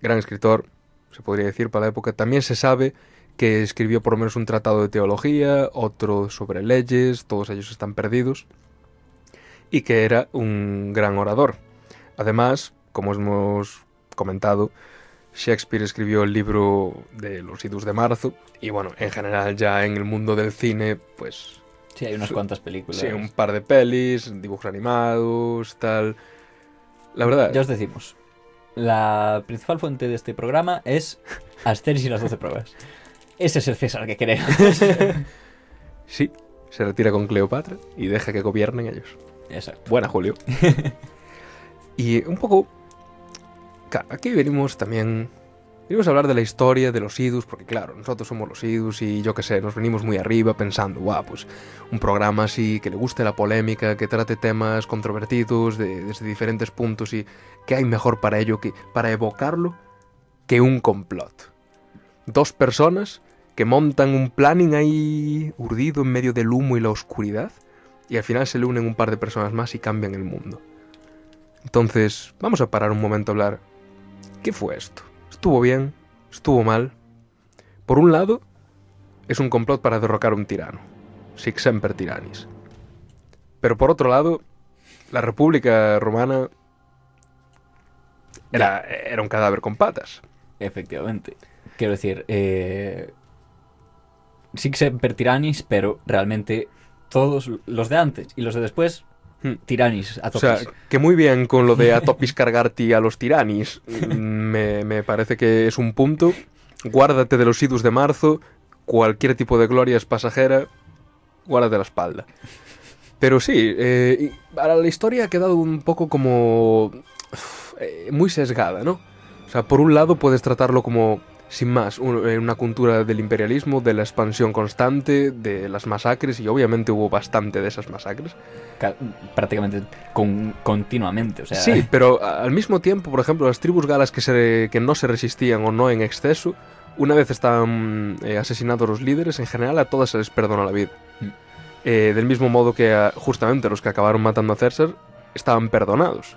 Gran escritor, se podría decir, para la época. También se sabe que escribió por lo menos un tratado de teología, otro sobre leyes, todos ellos están perdidos, y que era un gran orador. Además, como hemos comentado, Shakespeare escribió el libro de los idus de marzo, y bueno, en general ya en el mundo del cine, pues Sí, hay unas cuantas películas. sí, un par de pelis, dibujos animados, tal. La verdad, Ya os decimos, la principal fuente de este programa es Asterix y las 12 pruebas. Ese es el César que queremos. sí, se retira con Cleopatra y deja que gobiernen ellos. Exacto. Buena, Julio. y un poco... ca- Aquí venimos también... Venimos a hablar de la historia de los idus, porque claro, nosotros somos los idus y yo qué sé, nos venimos muy arriba pensando, guau, pues un programa así, que le guste la polémica, que trate temas controvertidos de- desde diferentes puntos y qué hay mejor para ello, que para evocarlo, que un complot. Dos personas que montan un planning ahí urdido en medio del humo y la oscuridad y al final se le unen un par de personas más y cambian el mundo. Entonces, vamos a parar un momento a hablar. ¿Qué fue esto? ¿Estuvo bien? ¿Estuvo mal? Por un lado, es un complot para derrocar a un tirano. Sic semper tyrannis. Pero por otro lado, la República Romana era, era un cadáver con patas. Efectivamente. Quiero decir, eh, que semper pero realmente todos los de antes y los de después. Tiranis a O sea, que muy bien con lo de atopis cargarti a los tiranis. Me, me parece que es un punto. Guárdate de los idus de marzo. Cualquier tipo de gloria es pasajera. Guárdate la espalda. Pero sí, eh, y ahora la historia ha quedado un poco como... eh, muy sesgada, ¿no? O sea, por un lado puedes tratarlo como, sin más, un- eh, una cultura del imperialismo, de la expansión constante, de las masacres, y obviamente hubo bastante de esas masacres. Ca- prácticamente con- continuamente. O sea, Sí, pero al mismo tiempo, por ejemplo, las tribus galas que, se, que no se resistían o no en exceso, una vez estaban eh, asesinados los líderes, en general a todas se les perdona la vida. Mm. Eh, del mismo modo que a- justamente los que acabaron matando a César estaban perdonados.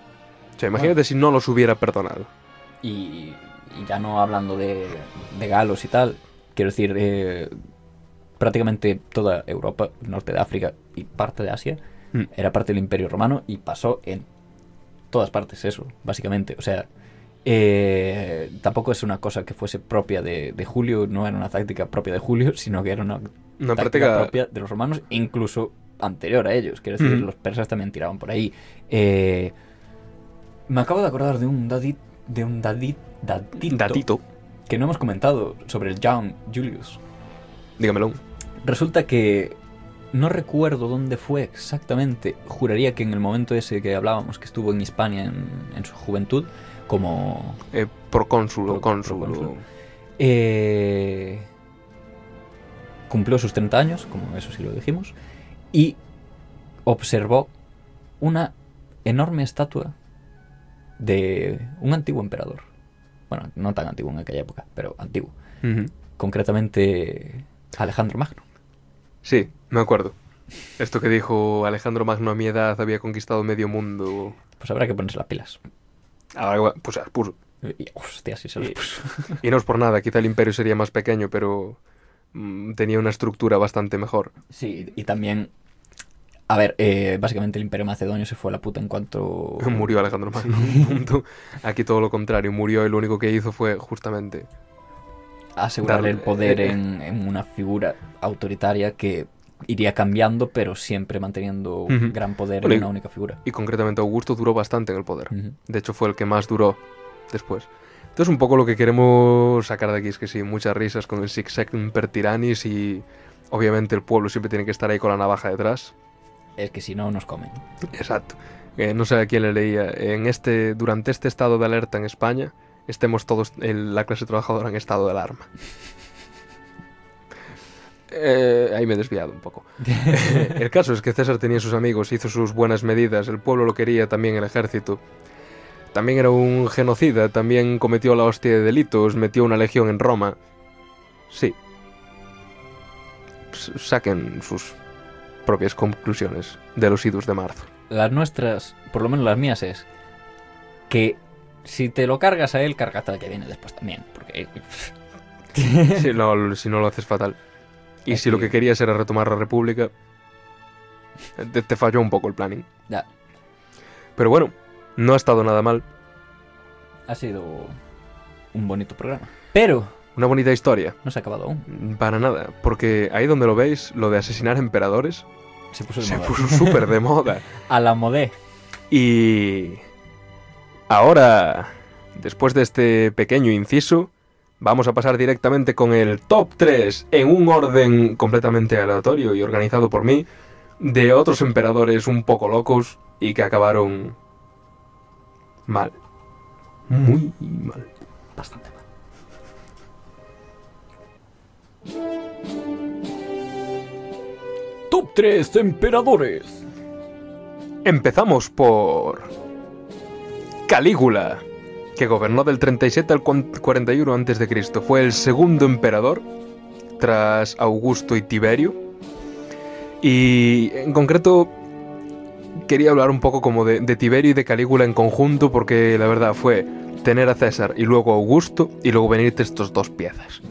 O sea, imagínate si no los hubiera perdonado. y ya no hablando de, de galos y tal, quiero decir, eh, prácticamente toda Europa, norte de África y parte de Asia Mm. era parte del Imperio Romano y pasó en todas partes eso, básicamente. O sea, eh, tampoco es una cosa que fuese propia de, de Julio, no era una táctica propia de Julio, sino que era una, Una táctica propia de los romanos, incluso anterior a ellos. Quiero decir, Ujú. los persas también tiraban por ahí. Eh, me acabo de acordar de un dadit, de un dadit, datito, Datito, que no hemos comentado sobre el Young Julius. dígamelo. Resulta que no recuerdo dónde fue exactamente. Juraría que en el momento ese que hablábamos, que estuvo en Hispania en, en su juventud, como Eh, por cónsul o- Eh, cumplió sus 30 años, como eso sí lo dijimos, y observó una enorme estatua de un antiguo emperador. Bueno, no tan antiguo en aquella época, pero antiguo. Concretamente Alejandro Magno. Sí, me acuerdo. Esto que dijo Alejandro Magno a mi edad había conquistado medio mundo. Pues habrá que ponerse las pilas. Ahora pues se las puso. Y, hostia, sí se los Y- puso. Y no es por nada, quizá el imperio sería más pequeño, pero mm, tenía una estructura bastante mejor. Sí, y también... A ver, eh, básicamente el imperio macedonio se fue a la puta en cuanto... Murió Alejandro Magno. punto. Aquí todo lo contrario, murió y lo único que hizo fue justamente asegurar Dar- el poder eh, en, en una figura autoritaria que iría cambiando, pero siempre manteniendo un Ujú. gran poder Bueno, en una única figura. Y concretamente Augusto duró bastante en el poder. Ujú. De hecho, fue el que más duró después. Entonces, un poco lo que queremos sacar de aquí es que sí, muchas risas con el Six Semper Tyrannis y obviamente el pueblo siempre tiene que estar ahí con la navaja detrás. Es que si no, nos comen. Exacto. Eh, no sé a quién le leía. En este, durante este estado de alerta en España, estemos todos, el- la clase trabajadora en estado de alarma. Eh, ahí me he desviado un poco. el caso es que César tenía sus amigos, hizo sus buenas medidas, el pueblo lo quería, también el ejército. También era un genocida, también cometió la hostia de delitos, metió una legión en Roma. Sí. S- saquen sus propias conclusiones de los idus de marzo. Las nuestras, por lo menos las mías, es que si te lo cargas a él, cárgate al que viene después también. Porque si, no, si no lo haces fatal. Y si lo que- que querías era retomar la República, te, te falló un poco el planning. ya, Pero bueno, no ha estado nada mal. ha sido un bonito programa. Pero Una bonita historia. no se ha acabado aún. Para nada, porque ahí donde lo veis, lo de asesinar emperadores Se puso de se moda. puso súper de moda. A la modé. Y ahora, después de este pequeño inciso, vamos a pasar directamente con el top 3 en un orden completamente aleatorio y organizado por mí de otros emperadores un poco locos y que acabaron mal. Muy mal. Bastante mal. Top 3 emperadores. Empezamos por Calígula, que gobernó del 37 al 41 a.C. Fue el segundo emperador tras Augusto y Tiberio. Y en concreto quería hablar un poco como de, Tiberio y de Calígula en conjunto porque la verdad fue tener a César y luego a Augusto y luego venirte estos dos piezas.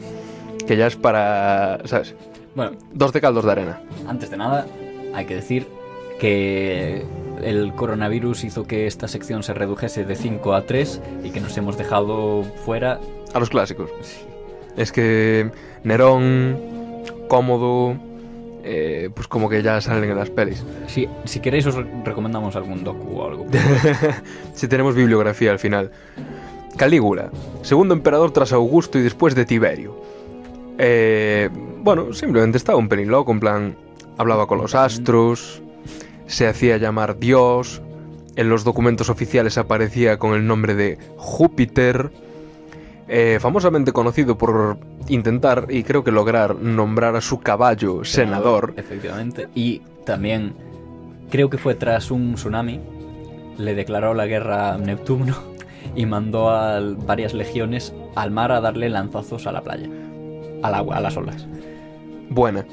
Que ya es para, ¿sabes? Bueno, Dos de caldos de arena. antes de nada, hay que decir que el coronavirus hizo que esta sección se redujese de 5 a 3 y que nos hemos dejado fuera. A los clásicos. Es que Nerón, Cómodo, eh, pues como que ya salen en las pelis. Si, si queréis, os re- recomendamos algún docu o algo. si tenemos bibliografía al final. Calígula, segundo emperador tras Augusto y después de Tiberio. Eh, bueno, simplemente estaba un pelín loco, en plan, hablaba con los astros, se hacía llamar Dios, en los documentos oficiales aparecía con el nombre de Júpiter, eh, famosamente conocido por intentar y creo que lograr nombrar a su caballo senador. Efectivamente. Y también, creo que fue tras un tsunami, le declaró la guerra a Neptuno y mandó a varias legiones al mar a darle lanzazos a la playa. Al agua, a las olas. buena.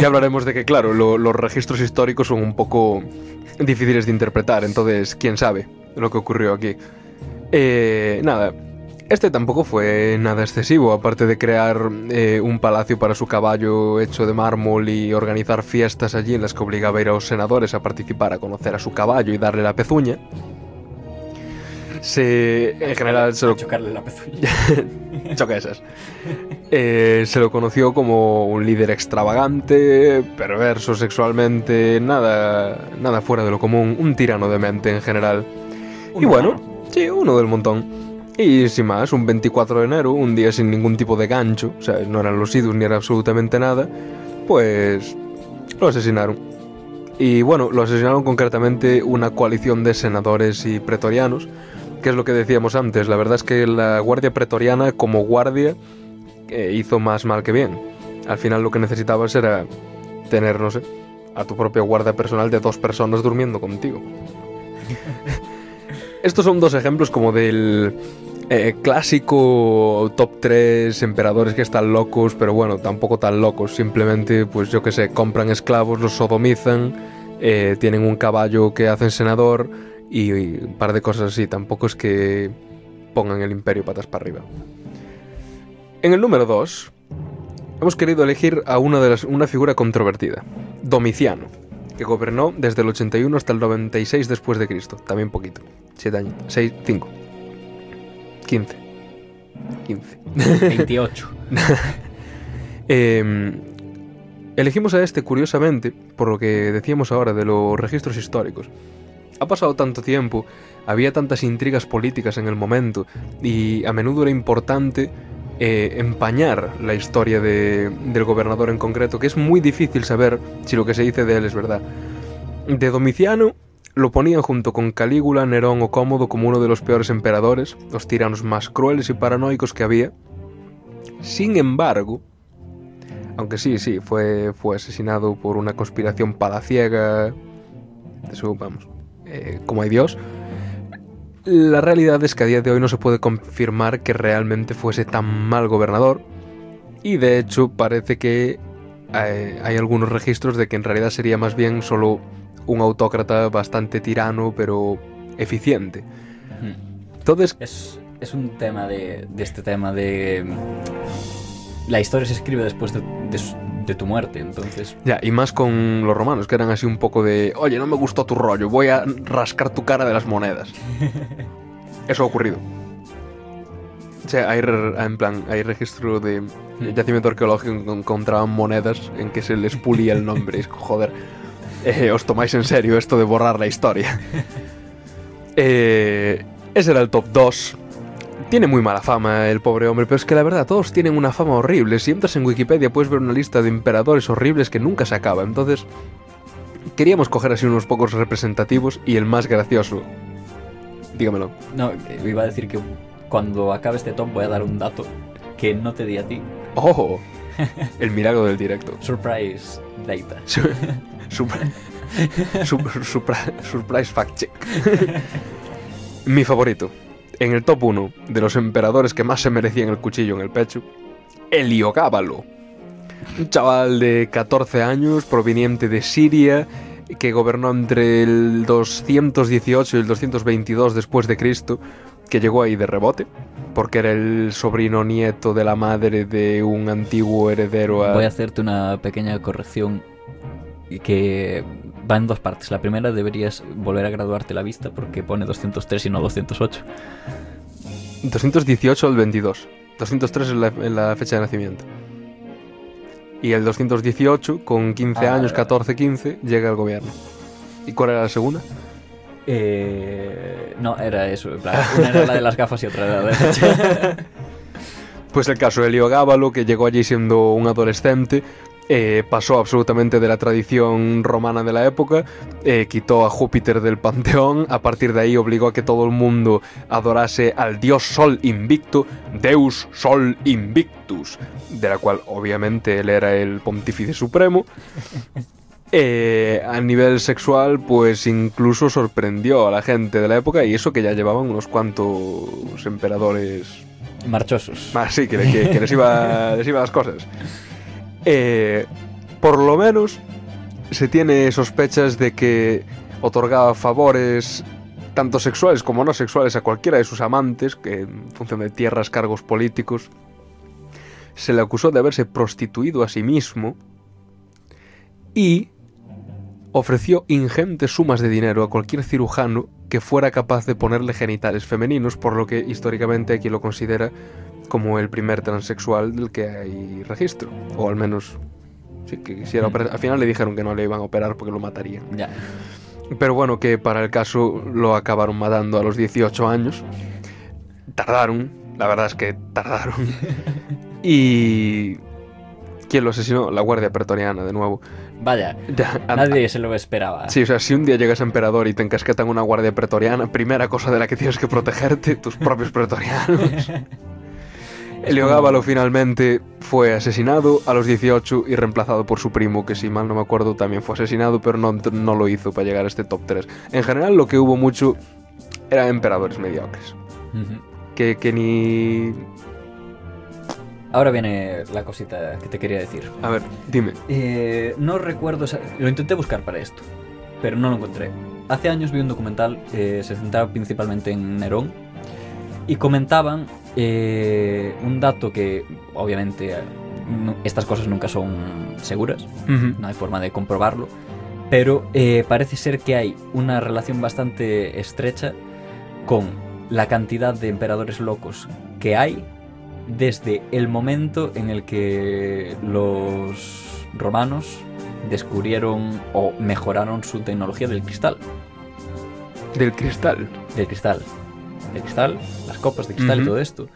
ya hablaremos de que, claro, lo- los registros históricos son un poco difíciles de interpretar, entonces, quién sabe lo que ocurrió aquí. Eh, nada, este tampoco fue nada excesivo, aparte de crear eh, un palacio para su caballo hecho de mármol y organizar fiestas allí en las que obligaba a ir a los senadores a participar, a conocer a su caballo y darle la pezuña. Se, en general, se lo, A chocarle la pezuña. Choca esas. Eh, se lo conoció como un líder extravagante, perverso sexualmente, nada, nada fuera de lo común, un tirano de mente en general. y bueno, sí, uno del montón. Y sin más, un 24 de enero, un día sin ningún tipo de gancho, o sea, no eran los idus ni era absolutamente nada, pues lo asesinaron. Y bueno, lo asesinaron concretamente una coalición de senadores y pretorianos, que es lo que decíamos antes. La verdad es que la guardia pretoriana, como guardia, eh, hizo más mal que bien. Al final lo que necesitabas era tener, no sé, a tu propia guardia personal de dos personas durmiendo contigo. Estos son dos ejemplos como del eh, clásico top 3 emperadores que están locos, pero bueno, tampoco tan locos. Simplemente, pues yo que sé, compran esclavos, los sodomizan, eh, tienen un caballo que hacen senador y, y un par de cosas así. Tampoco es que pongan el imperio patas para arriba. En el número 2, hemos querido elegir a una, de las, una figura controvertida, Domiciano, que gobernó desde el 81 hasta el 96 después de Cristo, también poquito, 7 años, 6, 5, 15, 15. 28. Eh, elegimos a este curiosamente por lo que decíamos ahora de los registros históricos. Ha pasado tanto tiempo, había tantas intrigas políticas en el momento y a menudo era importante eh, empañar la historia de- del gobernador en concreto, que es muy difícil saber si lo que se dice de él es verdad. De Domiciano lo ponían junto con Calígula, Nerón o Cómodo como uno de los peores emperadores, los tiranos más crueles y paranoicos que había. Sin embargo, aunque sí, sí, fue, fue asesinado por una conspiración palaciega, eso vamos, eh, como hay Dios, la realidad es que a día de hoy no se puede confirmar que realmente fuese tan mal gobernador y de hecho parece que eh, hay algunos registros de que en realidad sería más bien solo un autócrata bastante tirano pero eficiente. Entonces, Es, es un tema de, de este tema de... La historia se escribe después de, de su- de tu muerte, entonces... ya, y más con los romanos, que eran así un poco de, oye, no me gustó tu rollo, voy a rascar tu cara de las monedas. Eso ha ocurrido. O sea, hay, en plan, hay registro de yacimiento arqueológico que encontraban monedas en que se les pulía el nombre. Es, joder, eh, os tomáis en serio esto de borrar la historia. Eh, ese era el top 2. Tiene muy mala fama el pobre hombre, pero es que la verdad, todos tienen una fama horrible. Si entras en Wikipedia puedes ver una lista de emperadores horribles que nunca se acaba. Entonces, queríamos coger así unos pocos representativos y el más gracioso. Dígamelo. No, iba a decir que cuando acabe este top voy a dar un dato que no te di a ti. ¡Oh! El milagro del directo. Surprise data. Su- supra- su- supra- surprise fact check. Mi favorito. En el top 1 de los emperadores que más se merecían el cuchillo en el pecho, Heliogábalo. Un chaval de 14 años, proveniente de Siria, que gobernó entre el 218 y el 222 después de Cristo, que llegó ahí de rebote, porque era el sobrino nieto de la madre de un antiguo heredero a... Voy a hacerte una pequeña corrección que va en dos partes. La primera deberías volver a graduarte la vista porque pone 203 y no 208. 218 al 22. 203 es la, fecha de nacimiento. Y el 218, con 15 Ah, años, vale. 14, 15, llega al gobierno. ¿Y cuál era la segunda? Eh, no, era eso. plan, una era la de las gafas y otra era la de la fecha. Pues el caso de Heliogábalo, que llegó allí siendo un adolescente, eh, pasó absolutamente de la tradición romana de la época, eh, quitó a Júpiter del panteón, a partir de ahí obligó a que todo el mundo adorase al dios Sol Invicto, Deus Sol Invictus, de la cual obviamente él era el pontífice supremo. Eh, a nivel sexual, pues incluso sorprendió a la gente de la época y eso que ya llevaban unos cuantos emperadores Marchosos. más sí, que, que- que les, iba, les iba las cosas. Eh, por lo menos se tiene sospechas de que otorgaba favores tanto sexuales como no sexuales a cualquiera de sus amantes, que en función de tierras, cargos políticos. Se le acusó de haberse prostituido a sí mismo y ofreció ingentes sumas de dinero a cualquier cirujano que fuera capaz de ponerle genitales femeninos, por lo que históricamente aquí lo considera como el primer transexual del que hay registro. O al menos, sí, que quisiera operar. Al final le dijeron que no le iban a operar porque lo matarían. Ya. Pero bueno, que para el caso lo acabaron matando a los 18 años. Tardaron, la verdad es que tardaron. y... ¿Quién lo asesinó? La Guardia Pretoriana, de nuevo. Vaya, Ya, a- nadie se lo esperaba. Sí, o sea, si un día llegas a emperador y te encasquetan una guardia pretoriana, primera cosa de la que tienes que protegerte, tus propios pretorianos. Heliogábalo finalmente fue asesinado a los 18 y reemplazado por su primo, que si mal no me acuerdo también fue asesinado, pero no, no lo hizo para llegar a este top 3. En general lo que hubo mucho eran emperadores mediocres, que, que ni... Ahora viene la cosita que te quería decir. A ver, dime. Eh, no recuerdo, lo intenté buscar para esto, pero no lo encontré. Hace años vi un documental, eh, se centraba principalmente en Nerón, y comentaban eh, un dato que obviamente no- estas cosas nunca son seguras, no hay forma de comprobarlo, pero eh, parece ser que hay una relación bastante estrecha con la cantidad de emperadores locos que hay desde el momento en el que los romanos descubrieron o mejoraron su tecnología del cristal. Del cristal. Del cristal. Del cristal, las copas de cristal y Ujú. todo esto.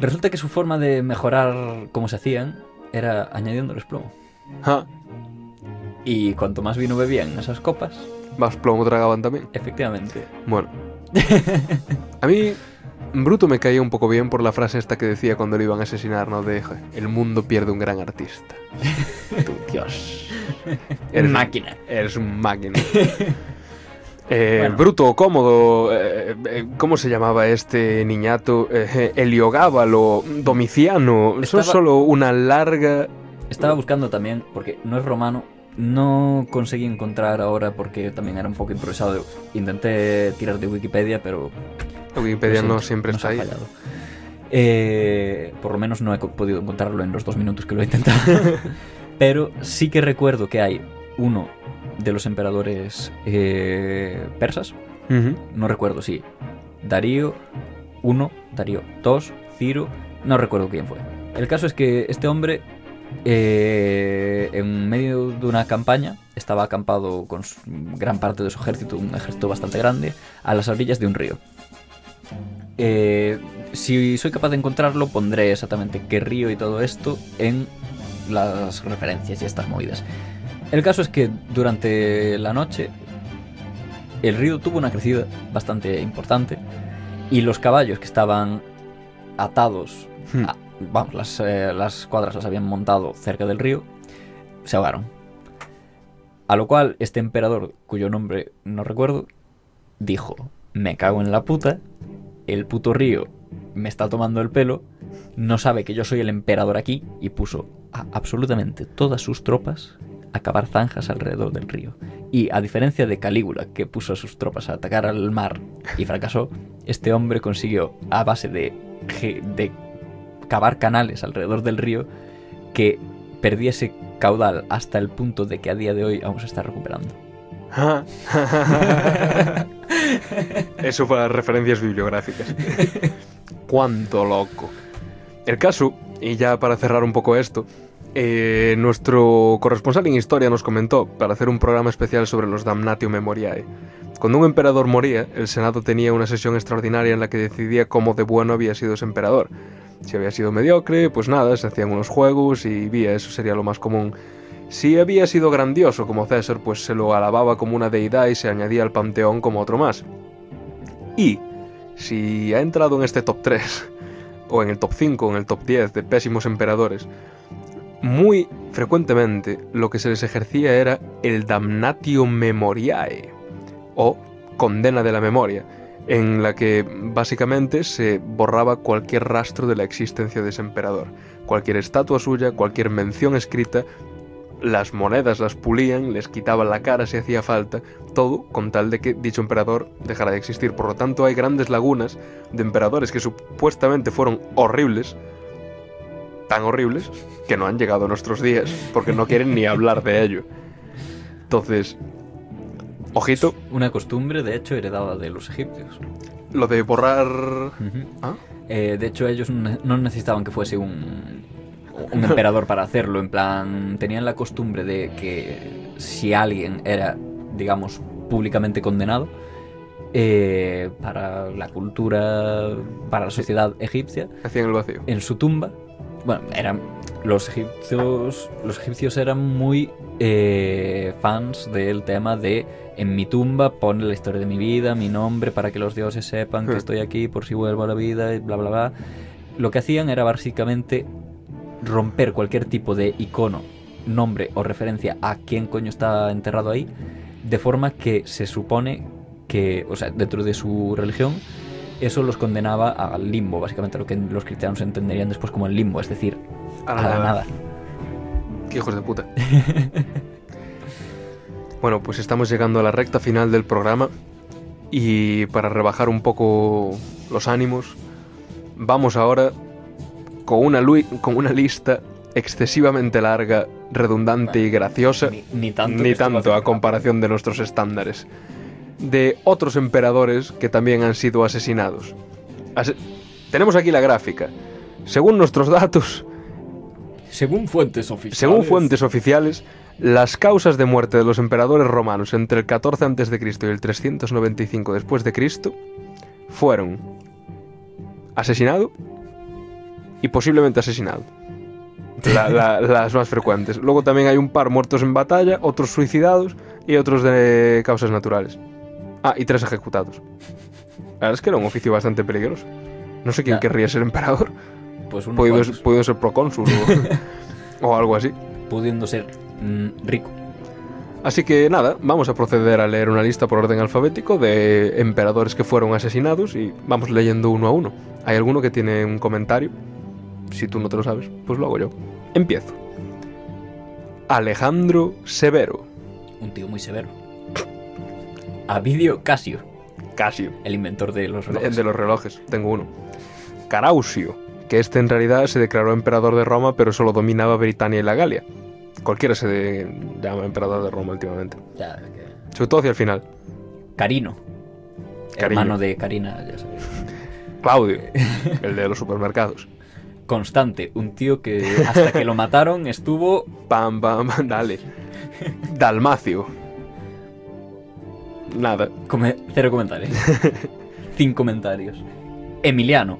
Resulta que su forma de mejorar cómo se hacían era añadiéndoles plomo. Ah, Y cuanto más vino bebían esas copas, más plomo tragaban también. efectivamente. Bueno. A mí, Bruto me caía un poco bien por la frase esta que decía cuando lo iban a asesinar, ¿no? De, "Joder, el mundo pierde un gran artista. Tú, Dios. Eres Máquina. Eres un máquina. Eh, Bueno. Bruto, cómodo, eh, eh, ¿cómo se llamaba este niñato? Eh, Heliogábalo, Domiciano. Son Estaba- solo una larga... Estaba buscando también, porque no es romano, no conseguí encontrar ahora porque también era un poco improvisado. Intenté tirar de Wikipedia, pero Wikipedia no siento, siempre está ahí. fallado. Eh, por lo menos no he podido encontrarlo en los dos minutos que lo he intentado. pero sí que recuerdo que hay uno de los emperadores eh, persas, no recuerdo si Darío 1, Darío 2, Ciro, no recuerdo quién fue. El caso es que este hombre, eh, en medio de una campaña, estaba acampado con gran parte de su ejército, un ejército bastante grande, a las orillas de un río. Eh, si soy capaz de encontrarlo, pondré exactamente qué río y todo esto en las referencias y estas movidas. El caso es que durante la noche el río tuvo una crecida bastante importante y los caballos que estaban atados, Hmm. a- vamos, las, eh, las cuadras las habían montado cerca del río, se ahogaron. A lo cual este emperador, cuyo nombre no recuerdo, dijo, me cago en la puta, el puto río me está tomando el pelo, no sabe que yo soy el emperador aquí y puso a absolutamente todas sus tropas a cavar zanjas alrededor del río. Y a diferencia de Calígula, que puso a sus tropas a atacar al mar y fracasó, este hombre consiguió, a base de, de cavar canales alrededor del río, que perdiese caudal hasta el punto de que a día de hoy aún se está recuperando. Eso para referencias bibliográficas. Cuánto loco. El caso, y ya para cerrar un poco esto, eh, nuestro corresponsal en historia nos comentó para hacer un programa especial sobre los Damnatio Memoriae. Cuando un emperador moría, el Senado tenía una sesión extraordinaria en la que decidía cómo de bueno había sido ese emperador. Si había sido mediocre, pues nada, se hacían unos juegos y vía, eso sería lo más común. Si había sido grandioso como César, pues se lo alababa como una deidad y se añadía al panteón como otro más. Y si ha entrado en este top 3, o en el top 5, o en el top 10 de pésimos emperadores, muy frecuentemente lo que se les ejercía era el damnatio memoriae, o condena de la memoria, en la que básicamente se borraba cualquier rastro de la existencia de ese emperador. Cualquier estatua suya, cualquier mención escrita, las monedas las pulían, les quitaban la cara si hacía falta, todo con tal de que dicho emperador dejara de existir. Por lo tanto, hay grandes lagunas de emperadores que supuestamente fueron horribles, tan horribles, que no han llegado a nuestros días, porque no quieren ni hablar de ello. Entonces, ojito, Una costumbre, de hecho, heredada de los egipcios. lo de borrar... ¿Ah? Eh, de hecho, ellos no necesitaban que fuese un, un emperador para hacerlo. En plan, tenían la costumbre de que si alguien era, digamos, públicamente condenado eh, para la cultura, para la sociedad egipcia, Hacían el vacío. en su tumba, bueno, eran los egipcios, los egipcios eran muy eh, fans del tema de en mi tumba pone la historia de mi vida, mi nombre, para que los dioses sepan que estoy aquí por si vuelvo a la vida y bla bla bla. Lo que hacían era básicamente romper cualquier tipo de icono, nombre o referencia a quién coño está enterrado ahí, de forma que se supone que, o sea, dentro de su religión, eso los condenaba al limbo, básicamente lo que los cristianos entenderían después como el limbo, es decir, a la nada. Qué hijos de puta. bueno, pues estamos llegando a la recta final del programa y para rebajar un poco los ánimos, vamos ahora con una, con una lista excesivamente larga, redundante y graciosa, Ni, ni tanto. ni tanto a comparación de nuestros estándares, de otros emperadores que también han sido asesinados. Ase- Tenemos aquí la gráfica. Según nuestros datos, Según fuentes oficiales. según fuentes oficiales, las causas de muerte de los emperadores romanos entre el 14 a.C. y el 395 después de Cristo fueron asesinado y posiblemente asesinado. La- la- las más frecuentes. Luego también hay un par muertos en batalla, otros suicidados y otros de causas naturales. Ah, y tres ejecutados. La verdad es que era un oficio bastante peligroso. No sé quién Ya. querría ser emperador. Pues cuantos, pudido ser procónsul o, o algo así. pudiendo ser mm, rico. Así que nada, vamos a proceder a leer una lista por orden alfabético de emperadores que fueron asesinados y vamos leyendo uno a uno. ¿Hay alguno que tiene un comentario? Si tú no te lo sabes, pues lo hago yo. Empiezo. Alejandro Severo. Un tío muy severo. Avidio Casio, Casio. el inventor de los relojes. de los relojes, tengo uno. Carausio, que este en realidad se declaró emperador de Roma, pero solo dominaba Britania y la Galia. Cualquiera se de- llama emperador de Roma últimamente. Ya, que- Sobre todo hacia el final. Carino. Hermano de Karina, ya sabes. Claudio, el de los supermercados. Constante, un tío que hasta que lo mataron estuvo pam, pam, dale. Dalmacio. Nada. come- cero comentarios. Cinco comentarios. Emiliano.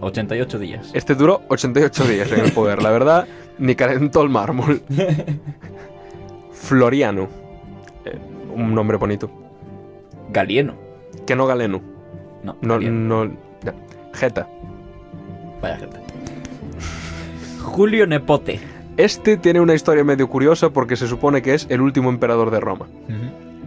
88 días. Este duró 88 días en el poder, la verdad, ni calentó el mármol. Floriano. Eh, un nombre bonito. Galieno. Que no Galeno. No, No, no. ya. Geta. Vaya gente. Julio Nepote. Este tiene una historia medio curiosa porque se supone que es el último emperador de Roma.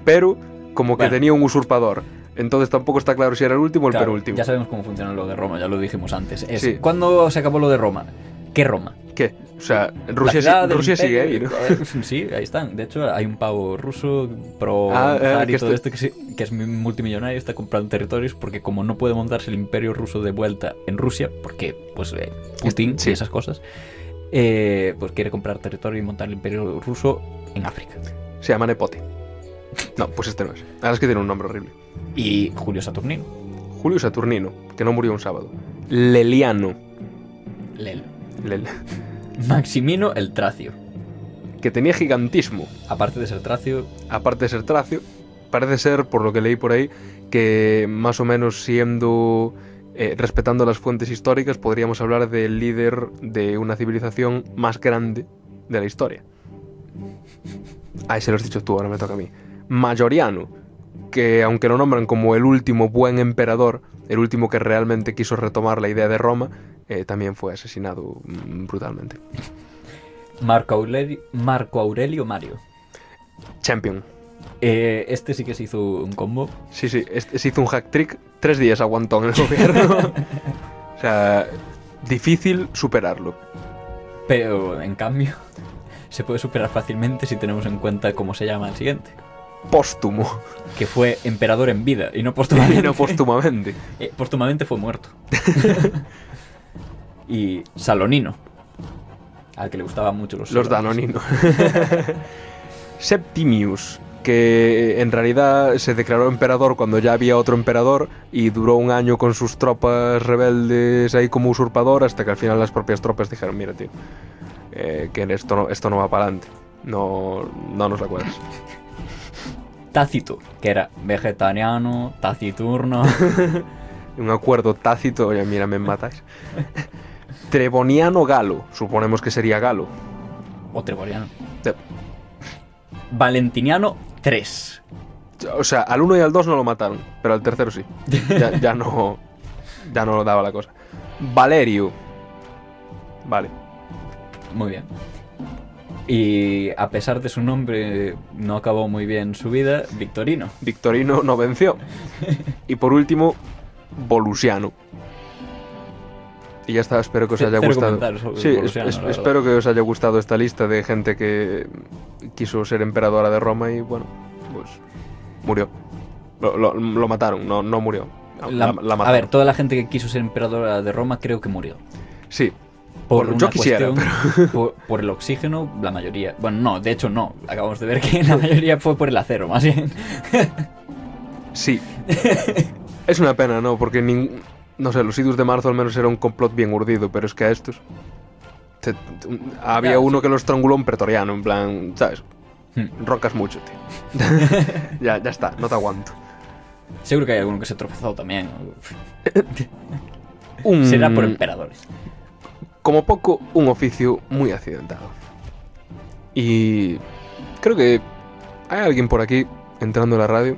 Pero, como que Bueno. tenía un usurpador. Entonces tampoco está claro si era el último o el Claro, penúltimo. Ya sabemos cómo funciona lo de Roma, ya lo dijimos antes. Es, Sí. ¿Cuándo se acabó lo de Roma? ¿Qué Roma? ¿Qué? O sea, Rusia, si- Rusia sigue ahí. ¿no? Sí, ahí están. De hecho, hay un pavo ruso pro Ah, eh, zar y que todo esto que, sí- que es multimillonario, está comprando territorios porque como no puede montarse el imperio ruso de vuelta en Rusia, porque pues eh, Putin Sí. y esas cosas, eh, pues quiere comprar territorio y montar el imperio ruso en África. Se llama Nepote. No, pues este no es. Ahora es que tiene un nombre horrible. Y Julio Saturnino. Julio Saturnino, que no murió un sábado. Leliano, Lel. Lel, Maximino el Tracio. que tenía gigantismo. Aparte de ser Tracio, Aparte de ser tracio, parece ser, por lo que leí por ahí, que más o menos siendo... eh, respetando las fuentes históricas, podríamos hablar del líder de una civilización más grande de la historia. Ahí se lo has dicho tú, ahora me toca a mí. Mayoriano, que aunque lo nombran como el último buen emperador, el último que realmente quiso retomar la idea de Roma, eh, también fue asesinado mm, brutalmente. Marco Aurelio, Marco Aurelio Mario. Champion. Eh, este sí que se hizo un combo. Sí, sí, este- se hizo un hack trick, tres días aguantó en el gobierno. o sea, difícil superarlo. Pero en cambio, se puede superar fácilmente si tenemos en cuenta cómo se llama el siguiente. Póstumo, Que fue emperador en vida y no y póstumamente. no póstumamente. Eh, póstumamente fue muerto. y Salonino. Al que le gustaban mucho los Los danoninos. Septimius, que en realidad se declaró emperador cuando ya había otro emperador y duró un año con sus tropas rebeldes ahí como usurpador hasta que al final las propias tropas dijeron, mira tío, eh, que esto no, esto no va para adelante. No, no nos la cuadras. Tácito, que era vegetariano, taciturno. Un acuerdo tácito, oye, mira, me matáis. Treboniano Galo, suponemos que sería Galo. o treboriano. Eh, Valentiniano 3. O sea, al 1 y al 2 no lo mataron, pero al tercero sí. Ya, ya no. Ya no daba la cosa. Valerio. Vale. Muy bien. Y a pesar de su nombre, no acabó muy bien su vida, Victorino. Victorino no venció. Y por último, Volusiano. Y ya está, espero que os haya gustado. Sí, es- es- espero que os haya gustado esta lista de gente que quiso ser emperadora de Roma y bueno, pues murió. Lo, lo- lo mataron, no, no murió. La, La- la a ver, toda la gente que quiso ser emperadora de Roma creo que murió. Sí, Por yo quisiera, cuestión- por, por el oxígeno, la mayoría. Bueno, no, de hecho no. Acabamos de ver que la mayoría fue por el acero, más bien. Sí. es una pena, ¿no? Porque nin- No sé, los idus de marzo al menos era un complot bien urdido, pero es que a estos... te- había uno que lo estranguló un pretoriano, en plan, ¿sabes? Hmm. Roncas mucho, tío. ya, ya está, no te aguanto. Seguro que hay alguno que se tropezó también. Un- Será por emperadores. Como poco, un oficio muy accidentado. Y creo que hay alguien por aquí entrando en la radio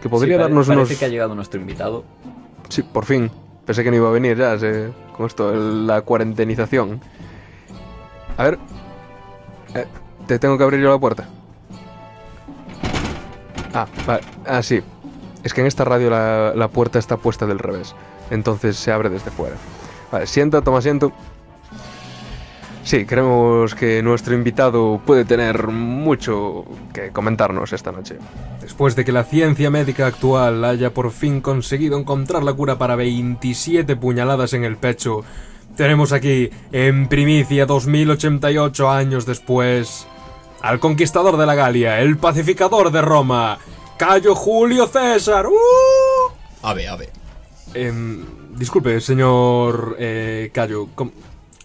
que podría Sí, darnos parece unos... que ha llegado nuestro invitado. Sí, por fin. Pensé que no iba a venir ya, se- con esto, la cuarentenización. A ver. Eh, ¿Te tengo que abrir yo la puerta? Ah, vale. Ah, sí. Es que en esta radio la, la puerta está puesta del revés. Entonces se abre desde fuera. Vale, sienta, toma asiento. Sí, creemos que nuestro invitado puede tener mucho que comentarnos esta noche. Después de que la ciencia médica actual haya por fin conseguido encontrar la cura para 27 puñaladas en el pecho, tenemos aquí, en primicia 2088 años después, al conquistador de la Galia, el pacificador de Roma, Cayo Julio César. ¡Uh! Ave, ave. Em, disculpe, señor eh, Cayo, ¿cómo,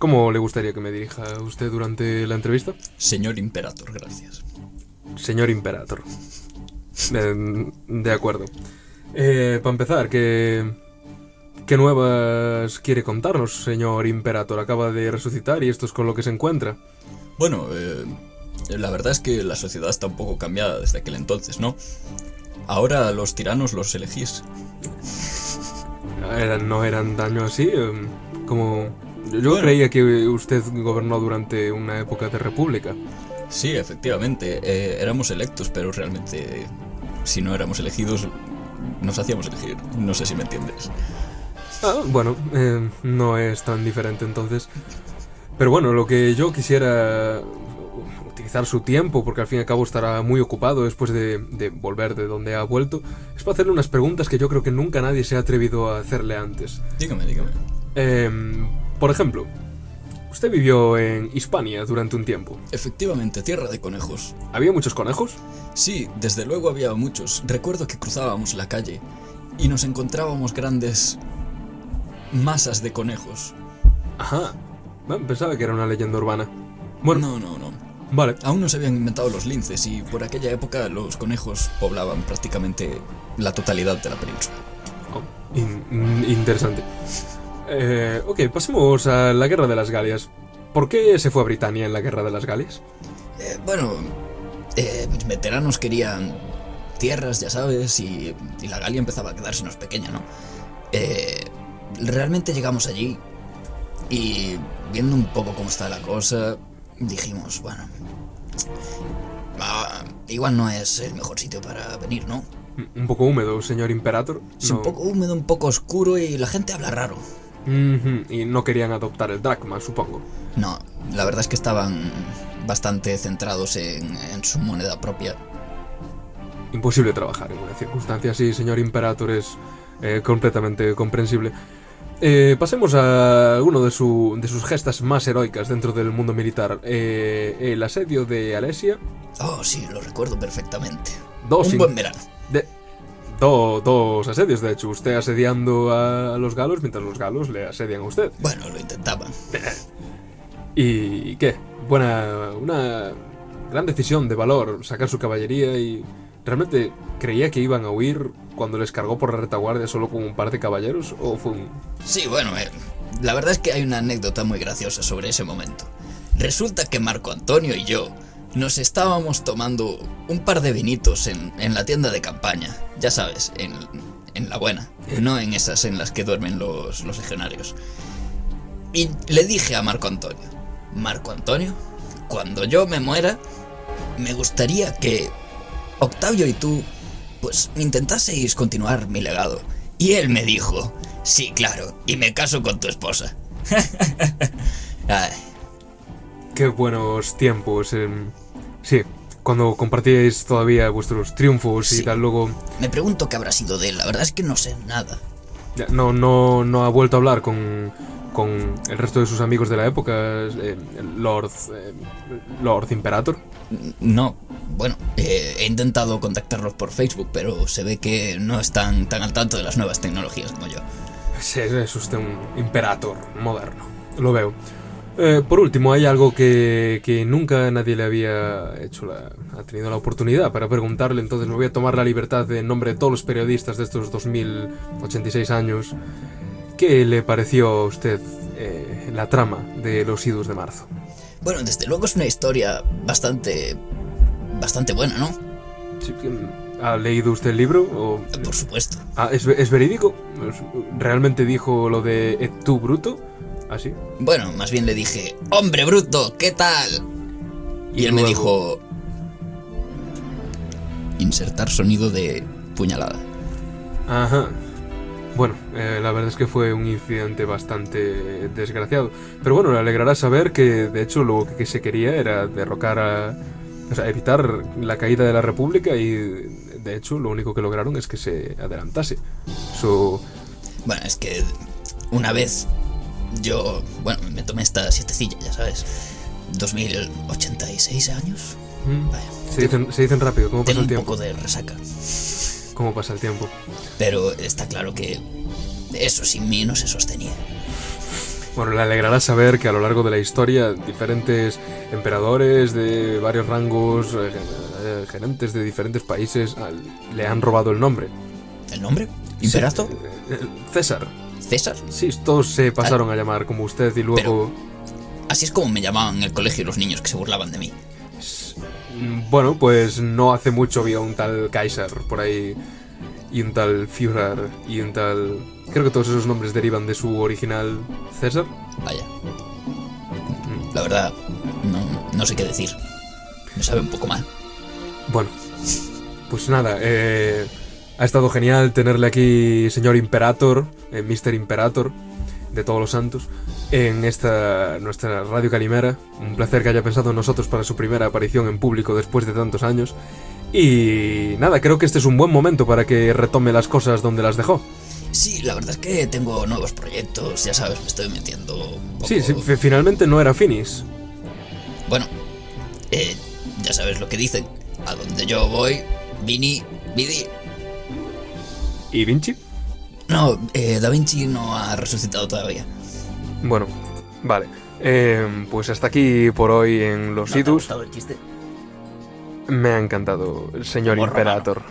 cómo le gustaría que me dirija a usted durante la entrevista? Señor Imperator, gracias. Señor Imperator. Em, de acuerdo. Eh, para empezar, ¿qué, ¿qué nuevas quiere contarnos, señor Imperator? Acaba de resucitar y esto es con lo que se encuentra. Bueno, eh, la verdad es que la sociedad está un poco cambiada desde aquel entonces, ¿no? Ahora los tiranos los elegís. Eran- no eran daño así, em, como... Yo, Bueno. creía que usted gobernó durante una época de república. Sí, efectivamente, eh, éramos electos, pero realmente si no éramos elegidos, nos hacíamos elegir. No sé si me entiendes. Ah, bueno, eh, no es tan diferente entonces. Pero bueno, lo que yo quisiera utilizar su tiempo, porque al fin y al cabo estará muy ocupado después de, de volver de donde ha vuelto, es para hacerle unas preguntas que yo creo que nunca nadie se ha atrevido a hacerle antes. Dígame, dígame. Em, por ejemplo, usted vivió en Hispania durante un tiempo. Efectivamente, tierra de conejos. ¿Había muchos conejos? Sí, desde luego había muchos. Recuerdo que cruzábamos la calle y nos encontrábamos grandes masas de conejos. Ajá. Bueno, pensaba que era una leyenda urbana. Bueno, No, no, no. vale. Aún no se habían inventado los linces y por aquella época los conejos poblaban prácticamente la totalidad de la península. Oh, in- in- interesante. Eh, ok, pasemos a la Guerra de las Galias. ¿Por qué se fue a Britania en la Guerra de las Galias? Eh, bueno, eh, mis veteranos querían tierras, ya sabes, y, y la Galia empezaba a quedársenos pequeña, ¿no? Eh, realmente llegamos allí y viendo un poco cómo está la cosa, dijimos, bueno, ah, igual no es el mejor sitio para venir, ¿no? Un poco húmedo, señor Imperator. Es No- un poco húmedo, un poco oscuro y la gente habla raro. Ujú, Y no querían adoptar el dracma, supongo. No, la verdad es que estaban bastante centrados en, en su moneda propia. Imposible trabajar en una circunstancia así, señor Imperator, es eh, completamente comprensible. Eh, pasemos a alguno de, su- de sus gestas más heroicas dentro del mundo militar. Eh, el asedio de Alesia. Oh, sí, lo recuerdo perfectamente. Dos Un buen verano. De, do- dos asedios, de hecho. Usted asediando a, a los galos mientras los galos le asedian a usted. Bueno, lo intentaban. ¿Y qué? Buena. Una gran decisión de valor sacar su caballería y. ¿Realmente creía que iban a huir cuando les cargó por la retaguardia solo con un par de caballeros? ¿O fue un.? Sí, bueno, eh, la verdad es que hay una anécdota muy graciosa sobre ese momento. Resulta que Marco Antonio y yo nos estábamos tomando un par de vinitos en, en la tienda de campaña, ya sabes, en, en la buena, no en esas en las que duermen los, legionarios. Y le dije a Marco Antonio, Marco Antonio, cuando yo me muera, me gustaría que Octavio y tú, pues, intentaseis continuar mi legado. Y él me dijo, sí, claro, y me caso con tu esposa. Qué buenos tiempos. em, sí, cuando compartíais todavía vuestros triunfos y Sí. tal, luego. me pregunto qué habrá sido de él, la verdad es que no sé nada. No, no, no ha vuelto a hablar con, con el resto de sus amigos de la época, eh, Lord, eh, Lord Imperator. No, bueno, eh, he intentado contactarlos por Facebook, pero se ve que no están tan al tanto de las nuevas tecnologías como yo. Sí, es usted un imperator moderno. Lo veo. Eh, por último, hay algo que, que nunca nadie le había hecho la, ha tenido la oportunidad para preguntarle, entonces me voy a tomar la libertad de en nombre de todos los periodistas de estos 2086 años. ¿Qué le pareció a usted eh, la trama de los idus de marzo? Bueno, desde luego es una historia bastante. bastante buena, ¿no? Sí, ¿Ha leído usted el libro? O... Por supuesto. Ah, ¿es, es verídico? ¿Realmente dijo lo de et tu bruto? ¿Así? Bueno, más bien le dije, hombre bruto, ¿qué tal? Y, él me dijo... Insertar sonido de puñalada. Ajá. Bueno, eh, la verdad es que fue un incidente bastante desgraciado. Pero bueno, le alegrará saber que de hecho lo que se quería era derrocar a... O sea, evitar la caída de la República y de hecho lo único que lograron es que se adelantase. Su... Bueno, es que una vez yo, bueno, me tomé esta siestecilla, ya sabes. 2086 años. Mm. Vaya. Se dicen, se dicen rápido, ¿cómo pasa el tiempo? un poco de resaca. ¿Cómo pasa el tiempo? Pero está claro que eso sin mí no se sostenía. Bueno, le alegrará saber que a lo largo de la historia diferentes emperadores de varios rangos, eh, eh, gerentes de diferentes países le han robado el nombre. ¿El nombre? ¿Imperator? Sí, eh, César. ¿César? Sí, todos se pasaron a llamar como usted y luego... Así es como me llamaban en el colegio los niños que se burlaban de mí. Mm, Bueno, pues no hace mucho había un tal Kaiser por ahí y un tal Führer y un tal... Creo que todos esos nombres derivan de su original César. Vaya. La verdad, no, no sé qué decir. Me sabe un poco mal. Bueno, pues nada, eh, ha estado genial tenerle aquí, señor Imperator, eh, Mr. Imperator, de todos los santos, en esta nuestra Radio Calimera. Un placer que haya pensado en nosotros para su primera aparición en público después de tantos años. Y nada, creo que este es un buen momento para que retome las cosas donde las dejó. Sí, la verdad es que tengo nuevos proyectos, ya sabes, me estoy metiendo un poco... Sí, sí, fi- finalmente no era Finis. Bueno, eh, ya sabes lo que dicen. A donde yo voy, Vini, Vidi... ¿Y Vinci? No, eh, Da Vinci no ha resucitado todavía. Bueno, vale. Eh, pues hasta aquí por hoy en Los ¿No te ha Idus. gustado el chiste? Me ha encantado, señor Humor Imperator.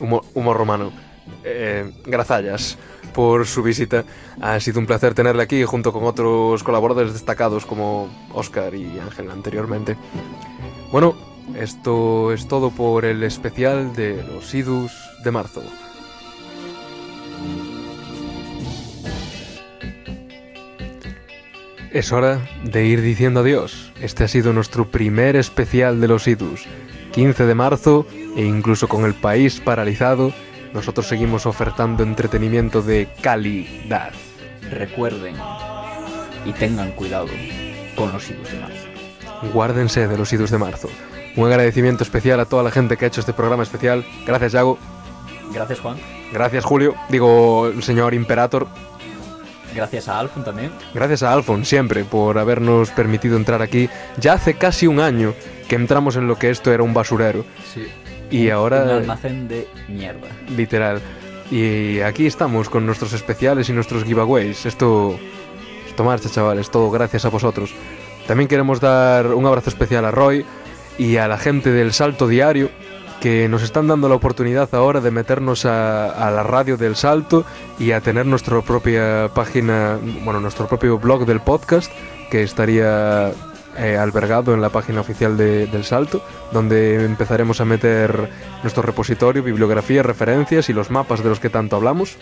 Humor, humor romano. Eh, grazallas por su visita. Ha sido un placer tenerle aquí junto con otros colaboradores destacados como Oscar y Ángel anteriormente. Bueno, esto es todo por el especial de los Idus de marzo. Es hora de ir diciendo adiós. Este ha sido nuestro primer especial de los Idus. 15 de marzo e incluso con el país paralizado, nosotros seguimos ofertando entretenimiento de calidad. Recuerden y tengan cuidado con los idus de marzo. Guárdense de los Idus de marzo. Un agradecimiento especial a toda la gente que ha hecho este programa especial. Gracias, Yago. Gracias, Juan. Gracias, Julio. Digo, señor Imperator. Gracias a Alfon también. Gracias a Alfon siempre por habernos permitido entrar aquí. Ya hace casi un año que entramos en lo que esto era un basurero. Sí. Y Un ahora, almacén de mierda. literal. Y aquí estamos con nuestros especiales y nuestros giveaways. Esto, esto marcha, chavales. Todo gracias a vosotros. También queremos dar un abrazo especial a Roy y a la gente del Salto Diario que nos están dando la oportunidad ahora de meternos a, la radio del Salto y a tener nuestra propia página, bueno, nuestro propio blog del podcast que estaría eh, albergado en la página oficial de- del Salto, donde empezaremos a meter nuestro repositorio, bibliografía, referencias y los mapas de los que tanto hablamos.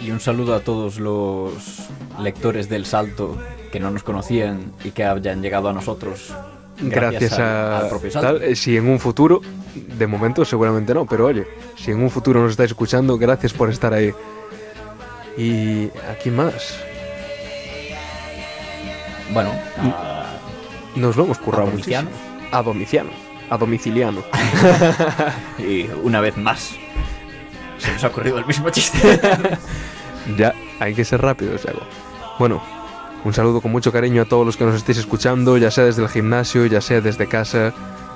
Y un saludo a todos los lectores del Salto que no nos conocían y que hayan llegado a nosotros Gracias, a al propio Salto. tal, eh, si en un futuro, de momento seguramente no, pero oye, si en un futuro nos estáis escuchando, gracias por estar ahí. Y aquí más. Bueno, a- Nos lo hemos currado ¿A Domiciano? A Domiciano. A domiciliano. y una vez más se nos ha ocurrido el mismo chiste. ya, hay que ser rápidos, Yago. Bueno, un saludo con mucho cariño a todos los que nos estéis escuchando, ya sea desde el gimnasio, ya sea desde casa,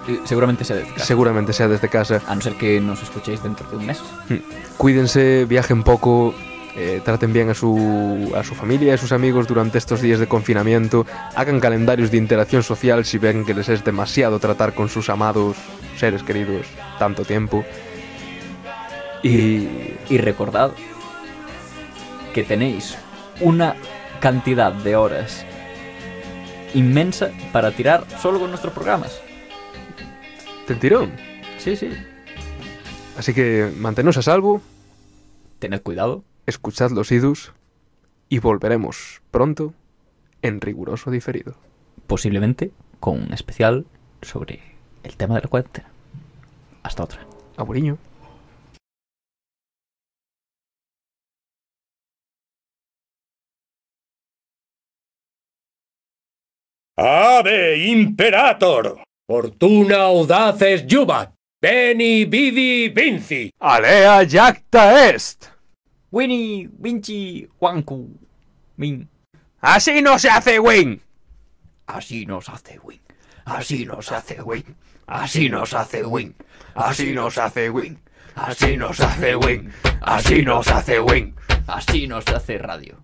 Eh, Seguramente sea desde casa. seguramente sea desde casa. A no ser que nos escuchéis dentro de un mes. Mm. Cuídense, viajen poco, eh, traten bien a su, a su familia y a sus amigos durante estos días de confinamiento, hagan calendarios de interacción social si ven que les es demasiado tratar con sus amados seres queridos tanto tiempo. Y Y recordad que tenéis una cantidad de horas inmensa para tirar solo con nuestros programas. del tirón. Sí, sí. Así que mantenos a salvo, Tened cuidado. escuchad los idus y volveremos pronto en riguroso diferido. Posiblemente con un especial sobre el tema de la cuarentena. Hasta otra. Aburiño. Ave Imperator! Fortuna audaces jubat! Beni vidi vinci! Alea jacta est. Winnie, Vinci, Juancu, Min. Así no se hace win. Así nos hace Win. Así nos hace Win. Así nos hace Win. Así nos hace win. Así nos hace win. Así nos hace win. Así nos hace radio.